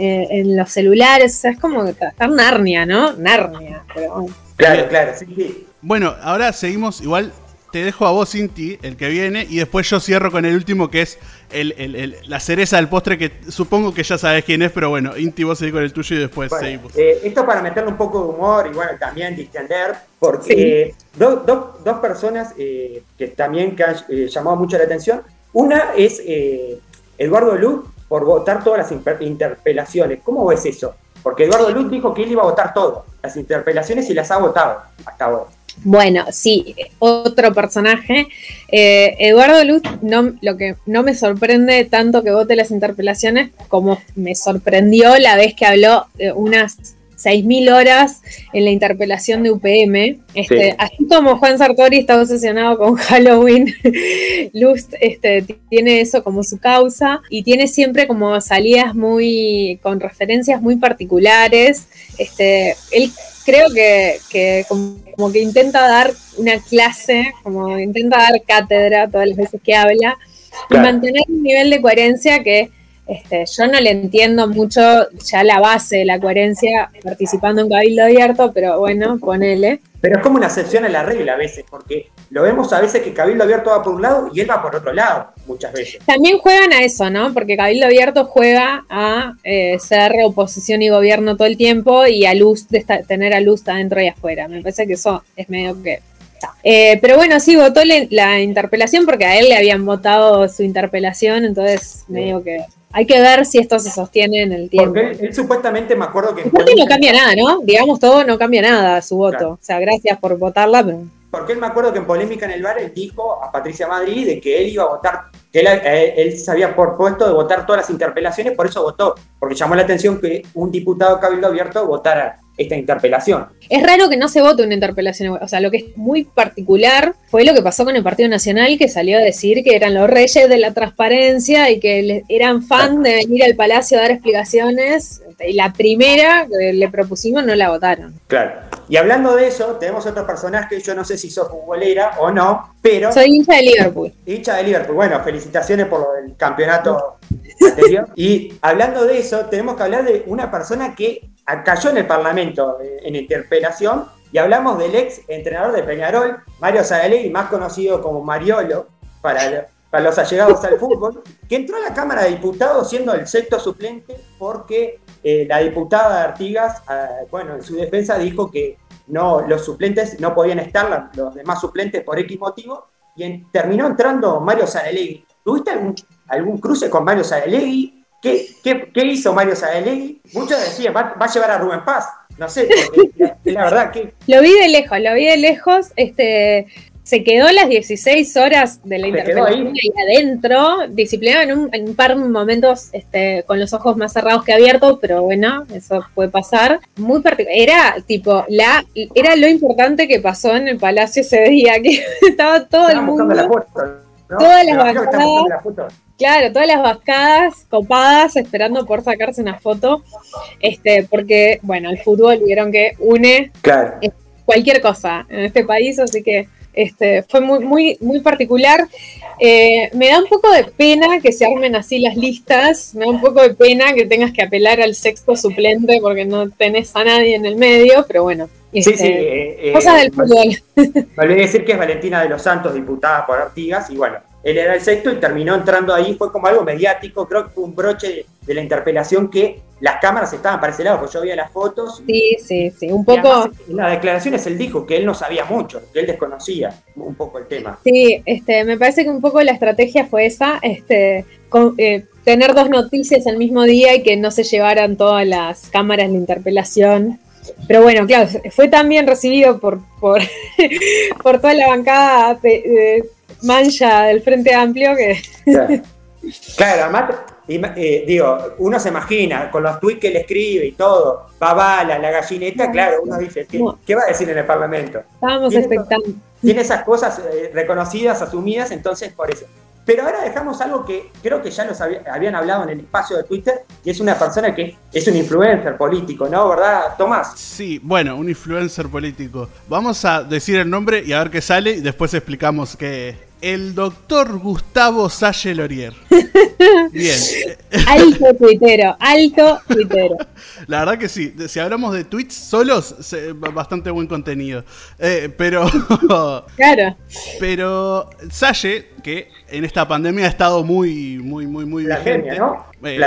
eh, en los celulares. O sea, es como está Narnia, ¿no? Narnia. Pero, claro, claro, sí. Bueno, ahora seguimos. Igual te dejo a vos, Inti, el que viene, y después yo cierro con el último, que es el, la cereza del postre, que supongo que ya sabes quién es, pero bueno, Inti, vos seguís con el tuyo y después seguimos. Eh, esto para meterle un poco de humor y bueno, también distender, porque dos personas eh, que también que han eh, llamado mucho la atención. Una es Eduardo Luz por votar todas las interpelaciones. ¿Cómo ves eso? Porque Eduardo Luz dijo que él iba a votar todo, las interpelaciones y las ha votado hasta ahora. Bueno, sí, otro personaje. Eh, Eduardo Luz, no, lo que no me sorprende tanto que vote las interpelaciones como me sorprendió la vez que habló unas 6.000 horas en la interpelación de UPM. Este, Así como Juan Sartori está obsesionado con Halloween, Luz este, tiene eso como su causa y tiene siempre como salidas muy, con referencias muy particulares. Este, él creo que, como, que intenta dar una clase, como intenta dar cátedra todas las veces que habla y mantener un nivel de coherencia que este, yo no le entiendo mucho ya la base de la coherencia participando en Cabildo Abierto, pero bueno, ponele. Pero es como una excepción a la regla a veces, porque lo vemos a veces que Cabildo Abierto va por un lado y él va por otro lado, muchas veces. También juegan a eso, ¿no? Porque Cabildo Abierto juega a eh, ser oposición y gobierno todo el tiempo y a luz, de tener a luz adentro y afuera. Me parece que eso es medio que Eh, pero bueno, sí, votó la interpelación porque a él le habían votado su interpelación, entonces me digo que hay que ver si esto se sostiene en el tiempo. Porque él, supuestamente me acuerdo que. Porque no cambia nada, ¿no? Digamos todo, no cambia nada su voto. O sea, gracias por votarla, pero. Porque él me acuerdo que en polémica en el bar él dijo a Patricia Madrid de que él iba a votar, que él, eh, él se había propuesto de votar todas las interpelaciones, por eso votó, porque llamó la atención que un diputado cabildo abierto votara esta interpelación. Es raro que no se vote una interpelación. O sea, lo que es muy particular fue lo que pasó con el Partido Nacional, que salió a decir que eran los reyes de la transparencia y que eran fan de venir al Palacio a dar explicaciones. Y la primera que le propusimos no la votaron. Claro. Y hablando de eso, tenemos otro personaje, yo no sé si sos futbolera o no, pero... Soy hincha de Liverpool. Hincha de Liverpool. Bueno, felicitaciones por el campeonato anterior. Y hablando de eso, tenemos que hablar de una persona que cayó en el Parlamento eh, en interpelación y hablamos del ex entrenador de Peñarol, Mario Zagallegui, más conocido como Mariolo para, los allegados al fútbol, que entró a la Cámara de Diputados siendo el sexto suplente porque eh, la diputada Artigas, ah, bueno, en su defensa dijo que no, los suplentes no podían estar, los demás suplentes por X motivo, y terminó entrando Mario Zagallegui. ¿Tuviste algún, algún cruce con Mario Zagallegui? ¿Qué, qué, hizo Mario Zagallegui? Muchos decían, va, a llevar a Rubén Paz. No sé, la, verdad que... Lo vi de lejos, lo vi de lejos. Este, se quedó las 16 horas de la interpelación ahí? adentro, disciplinado en un, en un, par de momentos este, con los ojos más cerrados que abiertos, pero bueno, eso puede pasar. Muy Era tipo, la, era lo importante que pasó en el palacio ese día, que estaba todo el mundo. Todas las bancadas. Claro, todas las bancadas copadas esperando por sacarse una foto. Este, porque, bueno, el fútbol vieron que une cualquier cosa en este país, así que este, fue muy, muy, muy particular. Eh, me da un poco de pena que se armen así las listas, me da un poco de pena que tengas que apelar al sexto suplente porque no tenés a nadie en el medio, pero bueno. Sí, sí, este, eh, cosas del eh, fútbol. Vale decir que es Valentina de los Santos, diputada por Artigas, y bueno, él era el sexto y terminó entrando ahí, fue como algo mediático, creo que fue un broche de, la interpelación que las cámaras estaban para ese lado, porque yo veía las fotos. Sí, sí, sí, un poco... en las declaraciones él dijo que él no sabía mucho, que él desconocía un poco el tema. Sí, este, me parece que un poco la estrategia fue esa, este, eh, tener dos noticias al mismo día y que no se llevaran todas las cámaras de interpelación. Pero bueno, claro, fue también recibido por, por, por toda la bancada de, mancha del Frente Amplio que... Claro, además, eh, digo, uno se imagina con los tweets que le escribe y todo, Babala, la gallineta, claro, uno dice, ¿qué, va a decir en el Parlamento? Estábamos expectando. Tiene esas cosas eh, reconocidas, asumidas, entonces por eso. Pero ahora dejamos algo que creo que ya nos habían hablado en el espacio de Twitter, y es una persona que es un influencer político, ¿no? ¿Verdad, Tomás? Sí, bueno, un influencer político. Vamos a decir el nombre y a ver qué sale, y después explicamos qué, el doctor Gustavo Salle Lorier. Bien. Alto tuitero, alto tuitero. La verdad que sí. Si hablamos de tweets solos, bastante buen contenido. Eh, pero. Claro. Pero Salle, que en esta pandemia ha estado muy, muy, muy, muy vigente. ¿no? Eh,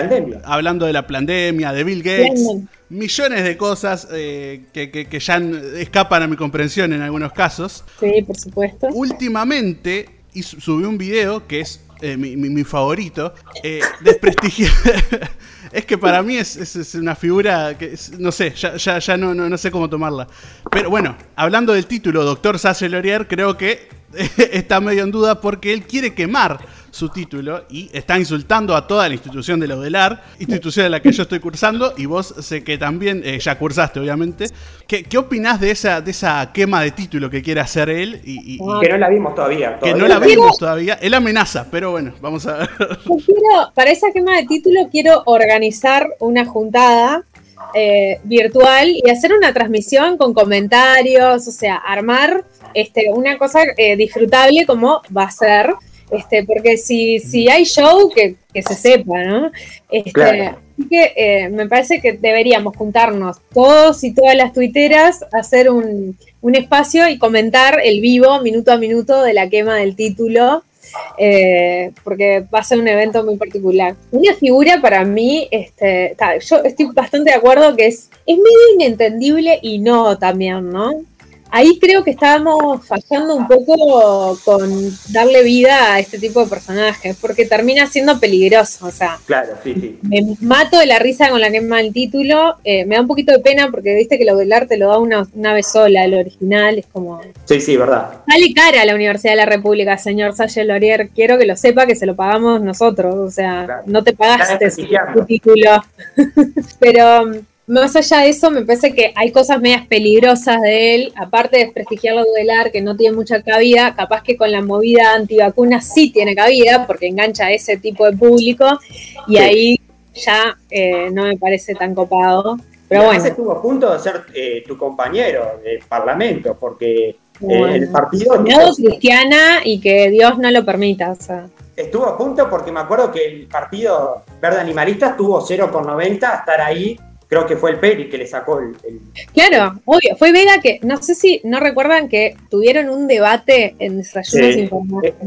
hablando de la pandemia, de Bill Gates. Millones de cosas eh, que, que ya escapan a mi comprensión en algunos casos. Sí, por supuesto. Últimamente y subió un video que es eh, mi, favorito, eh, es que para mí es, una figura que, no sé, ya, ya, ya no, no, sé cómo tomarla. Pero bueno, hablando del título, Doctor Sasse Lorier, creo que está medio en duda porque él quiere quemar su título y está insultando a toda la institución de la UDELAR, institución en la que yo estoy cursando y vos sé que también, eh, ya cursaste obviamente. ¿Qué, qué opinás de esa, de esa quema de título que quiere hacer él? Y, que no la vimos todavía. Que no la vimos todavía. Él amenaza, pero bueno, vamos a ver. para esa quema de título quiero organizar una juntada eh, virtual y hacer una transmisión con comentarios, o sea, armar este, una cosa eh, disfrutable como va a ser. Este, porque si, si hay show, que, se sepa, ¿no? Este, Así que eh, me parece que deberíamos juntarnos todos y todas las tuiteras, hacer un, espacio y comentar el vivo, minuto a minuto, de la quema del título, eh, porque va a ser un evento muy particular. Una figura para mí, este, yo estoy bastante de acuerdo que es, es medio inentendible y no también, ¿no? Ahí creo que estábamos fallando un poco con darle vida a este tipo de personajes, porque termina siendo peligroso, o sea. Claro, sí, sí. Me mato de la risa con la que me el título, eh, me da un poquito de pena porque viste que lo del arte lo da una, una vez sola, el original, es como... Sí, sí, verdad. Sale cara a la Universidad de la República, señor Salle Laurier, quiero que lo sepa que se lo pagamos nosotros, o sea, no te pagaste tu título. Pero más allá de eso, me parece que hay cosas medias peligrosas de él, aparte de desprestigiar la duelar, que no tiene mucha cabida, capaz que con la movida antivacuna sí tiene cabida, porque engancha a ese tipo de público, y ahí ya eh, no me parece tan copado. Pero bueno. estuvo a punto de ser eh, tu compañero de parlamento, porque eh, el partido... cristiana y que Dios no lo permita, Estuvo a punto porque me acuerdo que el partido verde animalista tuvo 0,90 a estar ahí creo que fue el Peri que le sacó el, Claro, obvio. Fue Vega que, no sé si no recuerdan que tuvieron un debate en Desayunos sí,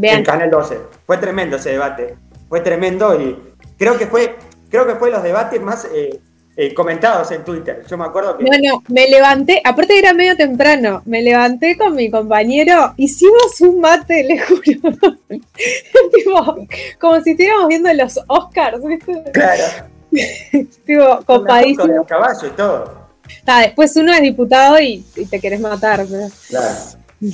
En Canal 12. Fue tremendo ese debate. Fue tremendo y creo que fue, creo que fue los debates más eh, eh, comentados en Twitter. Yo me acuerdo que. No, no, me levanté, aparte era medio temprano, me levanté con mi compañero, hicimos un mate, le juro. como si estuviéramos viendo los Oscars, ¿viste? Claro. tipo, copadísimo. caballo y todo. después uno es diputado y, te querés matar. Claro.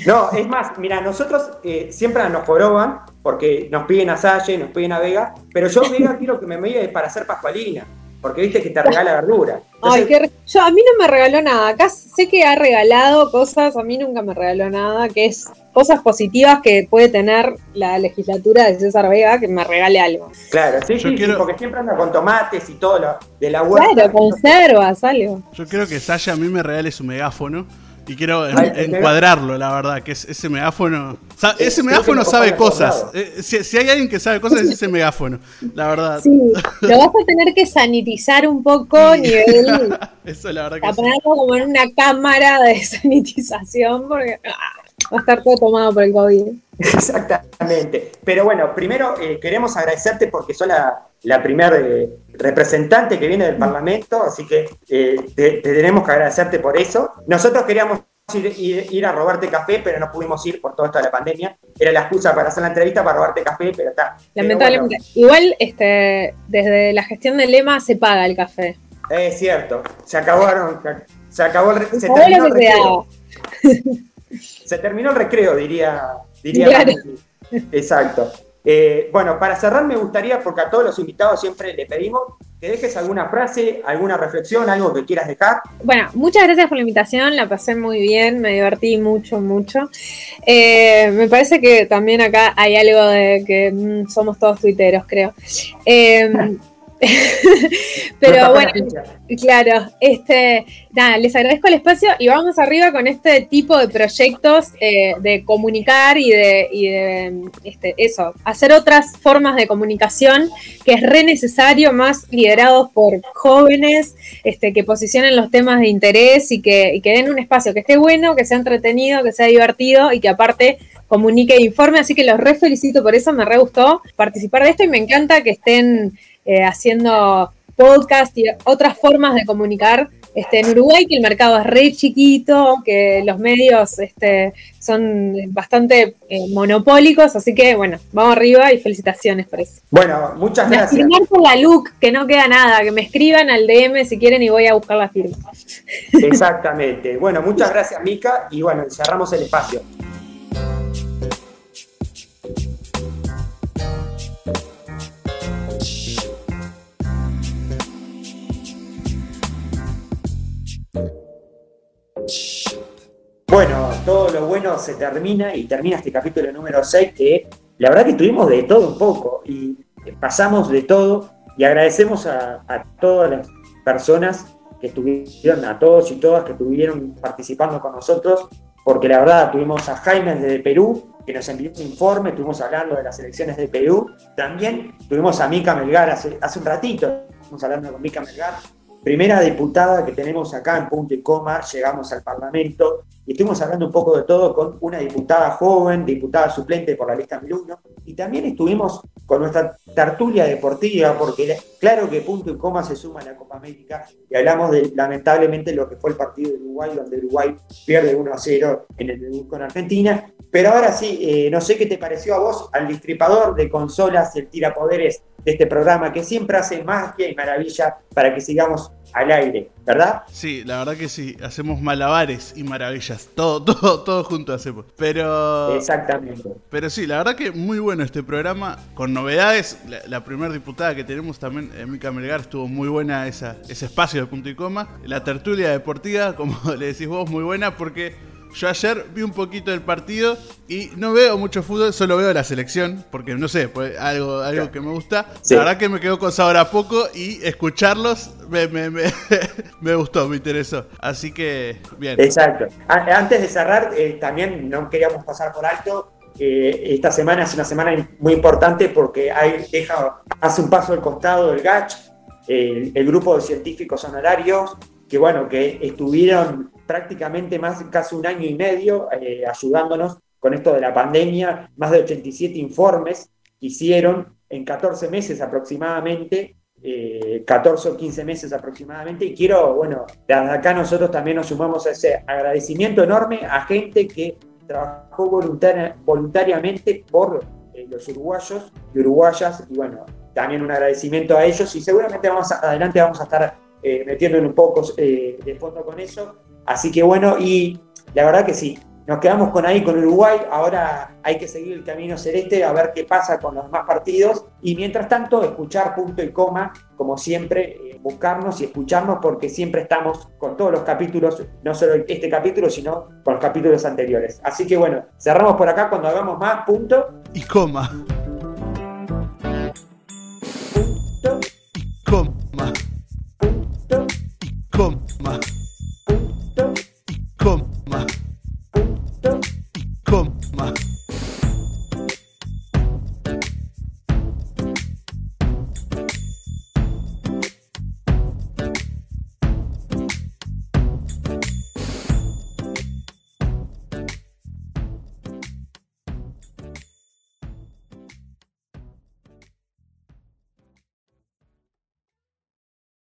No, es más, mira, nosotros eh, siempre nos joroban porque nos piden a Salle, nos piden a Vega, pero yo Vega quiero que me mide para hacer pascualina, porque viste que te regala verdura. Ay, yo, a mí no me regaló nada. Acá sé que ha regalado cosas, a mí nunca me regaló nada, que es cosas positivas que puede tener la legislatura de César Vega, que me regale algo. Claro, sí, sí, porque siempre anda con tomates y todo lo de la huerta. Claro, conservas, algo. Yo quiero que Sasha a mí me regale su megáfono y quiero encuadrarlo, la verdad, que es ese megáfono. Ese megáfono sabe cosas. Eh, si, hay alguien que sabe cosas, es ese megáfono, la verdad. Sí, lo vas a tener que sanitizar un poco, nivel. Eso, la verdad que. ponerlo como en una cámara de sanitización, porque ah, va a estar todo tomado por el COVID. Exactamente. Pero bueno, primero eh, queremos agradecerte porque sos la, la primera eh, representante que viene del Parlamento, así que eh, te, tenemos que agradecerte por eso. Nosotros queríamos ir, a robarte café, pero no pudimos ir por todo esto de la pandemia. Era la excusa para hacer la entrevista para robarte café, pero está. Lamentablemente. Igual, este, desde la gestión del lema se paga el café. Es cierto, se acabaron, se acabó el, se terminó el recreo. se terminó el recreo, diría, diría Exacto. Eh, bueno, para cerrar me gustaría, porque a todos los invitados siempre le pedimos que dejes alguna frase, alguna reflexión, algo que quieras dejar. Bueno, muchas gracias por la invitación, la pasé muy bien, me divertí mucho, mucho. Eh, me parece que también acá hay algo de que mm, somos todos tuiteros, creo. Eh, Pero bueno, claro, este, nada, les agradezco el espacio y vamos arriba con este tipo de proyectos eh, de comunicar y de, este, eso, hacer otras formas de comunicación que es re necesario, más liderados por jóvenes, este, que posicionen los temas de interés y que, y que den un espacio que esté bueno, que sea entretenido, que sea divertido y que aparte comunique e informe. Así que los re felicito por eso, me re gustó participar de esto y me encanta que estén eh, haciendo podcast y otras formas de comunicar este, en Uruguay, que el mercado es re chiquito, que los medios este, son bastante eh, monopólicos, así que bueno, vamos arriba y felicitaciones por eso. Bueno, muchas gracias. Firmar por la look, que no queda nada, que me escriban al DM si quieren y voy a buscar la firma. Exactamente. Bueno, muchas gracias, Mica, y bueno, cerramos el espacio. Bueno, todo lo bueno se termina y termina este capítulo número 6 que la verdad que tuvimos de todo un poco y pasamos de todo. Y agradecemos a, todas las personas que estuvieron, a todos y todas que estuvieron participando con nosotros, porque la verdad tuvimos a Jaime de Perú, que nos envió un informe, estuvimos hablando de las elecciones de Perú, también tuvimos a Mica Melgar hace, hace un ratito, estuvimos hablando con Mica Melgar, primera diputada que tenemos acá en punto y coma, llegamos al Parlamento, y estuvimos hablando un poco de todo con una diputada joven, diputada suplente por la lista 1001, y también estuvimos con nuestra tertulia deportiva, porque claro que punto y coma se suma a la Copa América, y hablamos de lamentablemente lo que fue el partido de Uruguay, donde Uruguay pierde 1 a 0 en el debut con Argentina. Pero ahora sí, eh, no sé qué te pareció a vos, al distripador de consolas, el tirapoderes de este programa, que siempre hace magia y maravilla para que sigamos al aire, ¿verdad? Sí, la verdad que sí, hacemos malabares y maravillas, todo, todo, todo junto hacemos. Pero. Exactamente. Pero sí, la verdad que muy bueno este programa, con novedades. La, primera diputada que tenemos también, Mica Melgar, estuvo muy buena esa, ese espacio de punto y coma. La tertulia deportiva, como le decís vos, muy buena porque yo ayer vi un poquito del partido y no veo mucho fútbol, solo veo la selección, porque no sé, pues algo, algo que me gusta. La verdad que me quedó con sabor a poco y escucharlos me, me, me, gustó, me interesó. Así que, bien. Exacto. Antes de cerrar, eh, también no queríamos pasar por alto. Eh, esta semana es una semana muy importante porque hay, deja, hace un paso al costado del GACH, el, el grupo de científicos honorarios, que bueno, que estuvieron prácticamente más, casi un año y medio eh, ayudándonos con esto de la pandemia, más de 87 informes que hicieron en 14 meses aproximadamente, 14 eh, o 15 meses aproximadamente, y quiero, bueno, desde acá nosotros también nos sumamos a ese agradecimiento enorme a gente que trabajó voluntariamente por eh, los uruguayos y uruguayas, y bueno, también un agradecimiento a ellos, y seguramente vamos adelante vamos a estar metiéndonos un poco de fondo con eso, Así que bueno, y la verdad que sí, nos quedamos con ahí con Uruguay, ahora hay que seguir el camino celeste a ver qué pasa con los demás partidos y mientras tanto escuchar punto y coma, como siempre, eh, buscarnos y escucharnos porque siempre estamos con todos los capítulos, no solo este capítulo, sino con los capítulos anteriores. Así que bueno, cerramos por acá cuando hagamos más, punto y coma. Punto y coma. Punto y coma.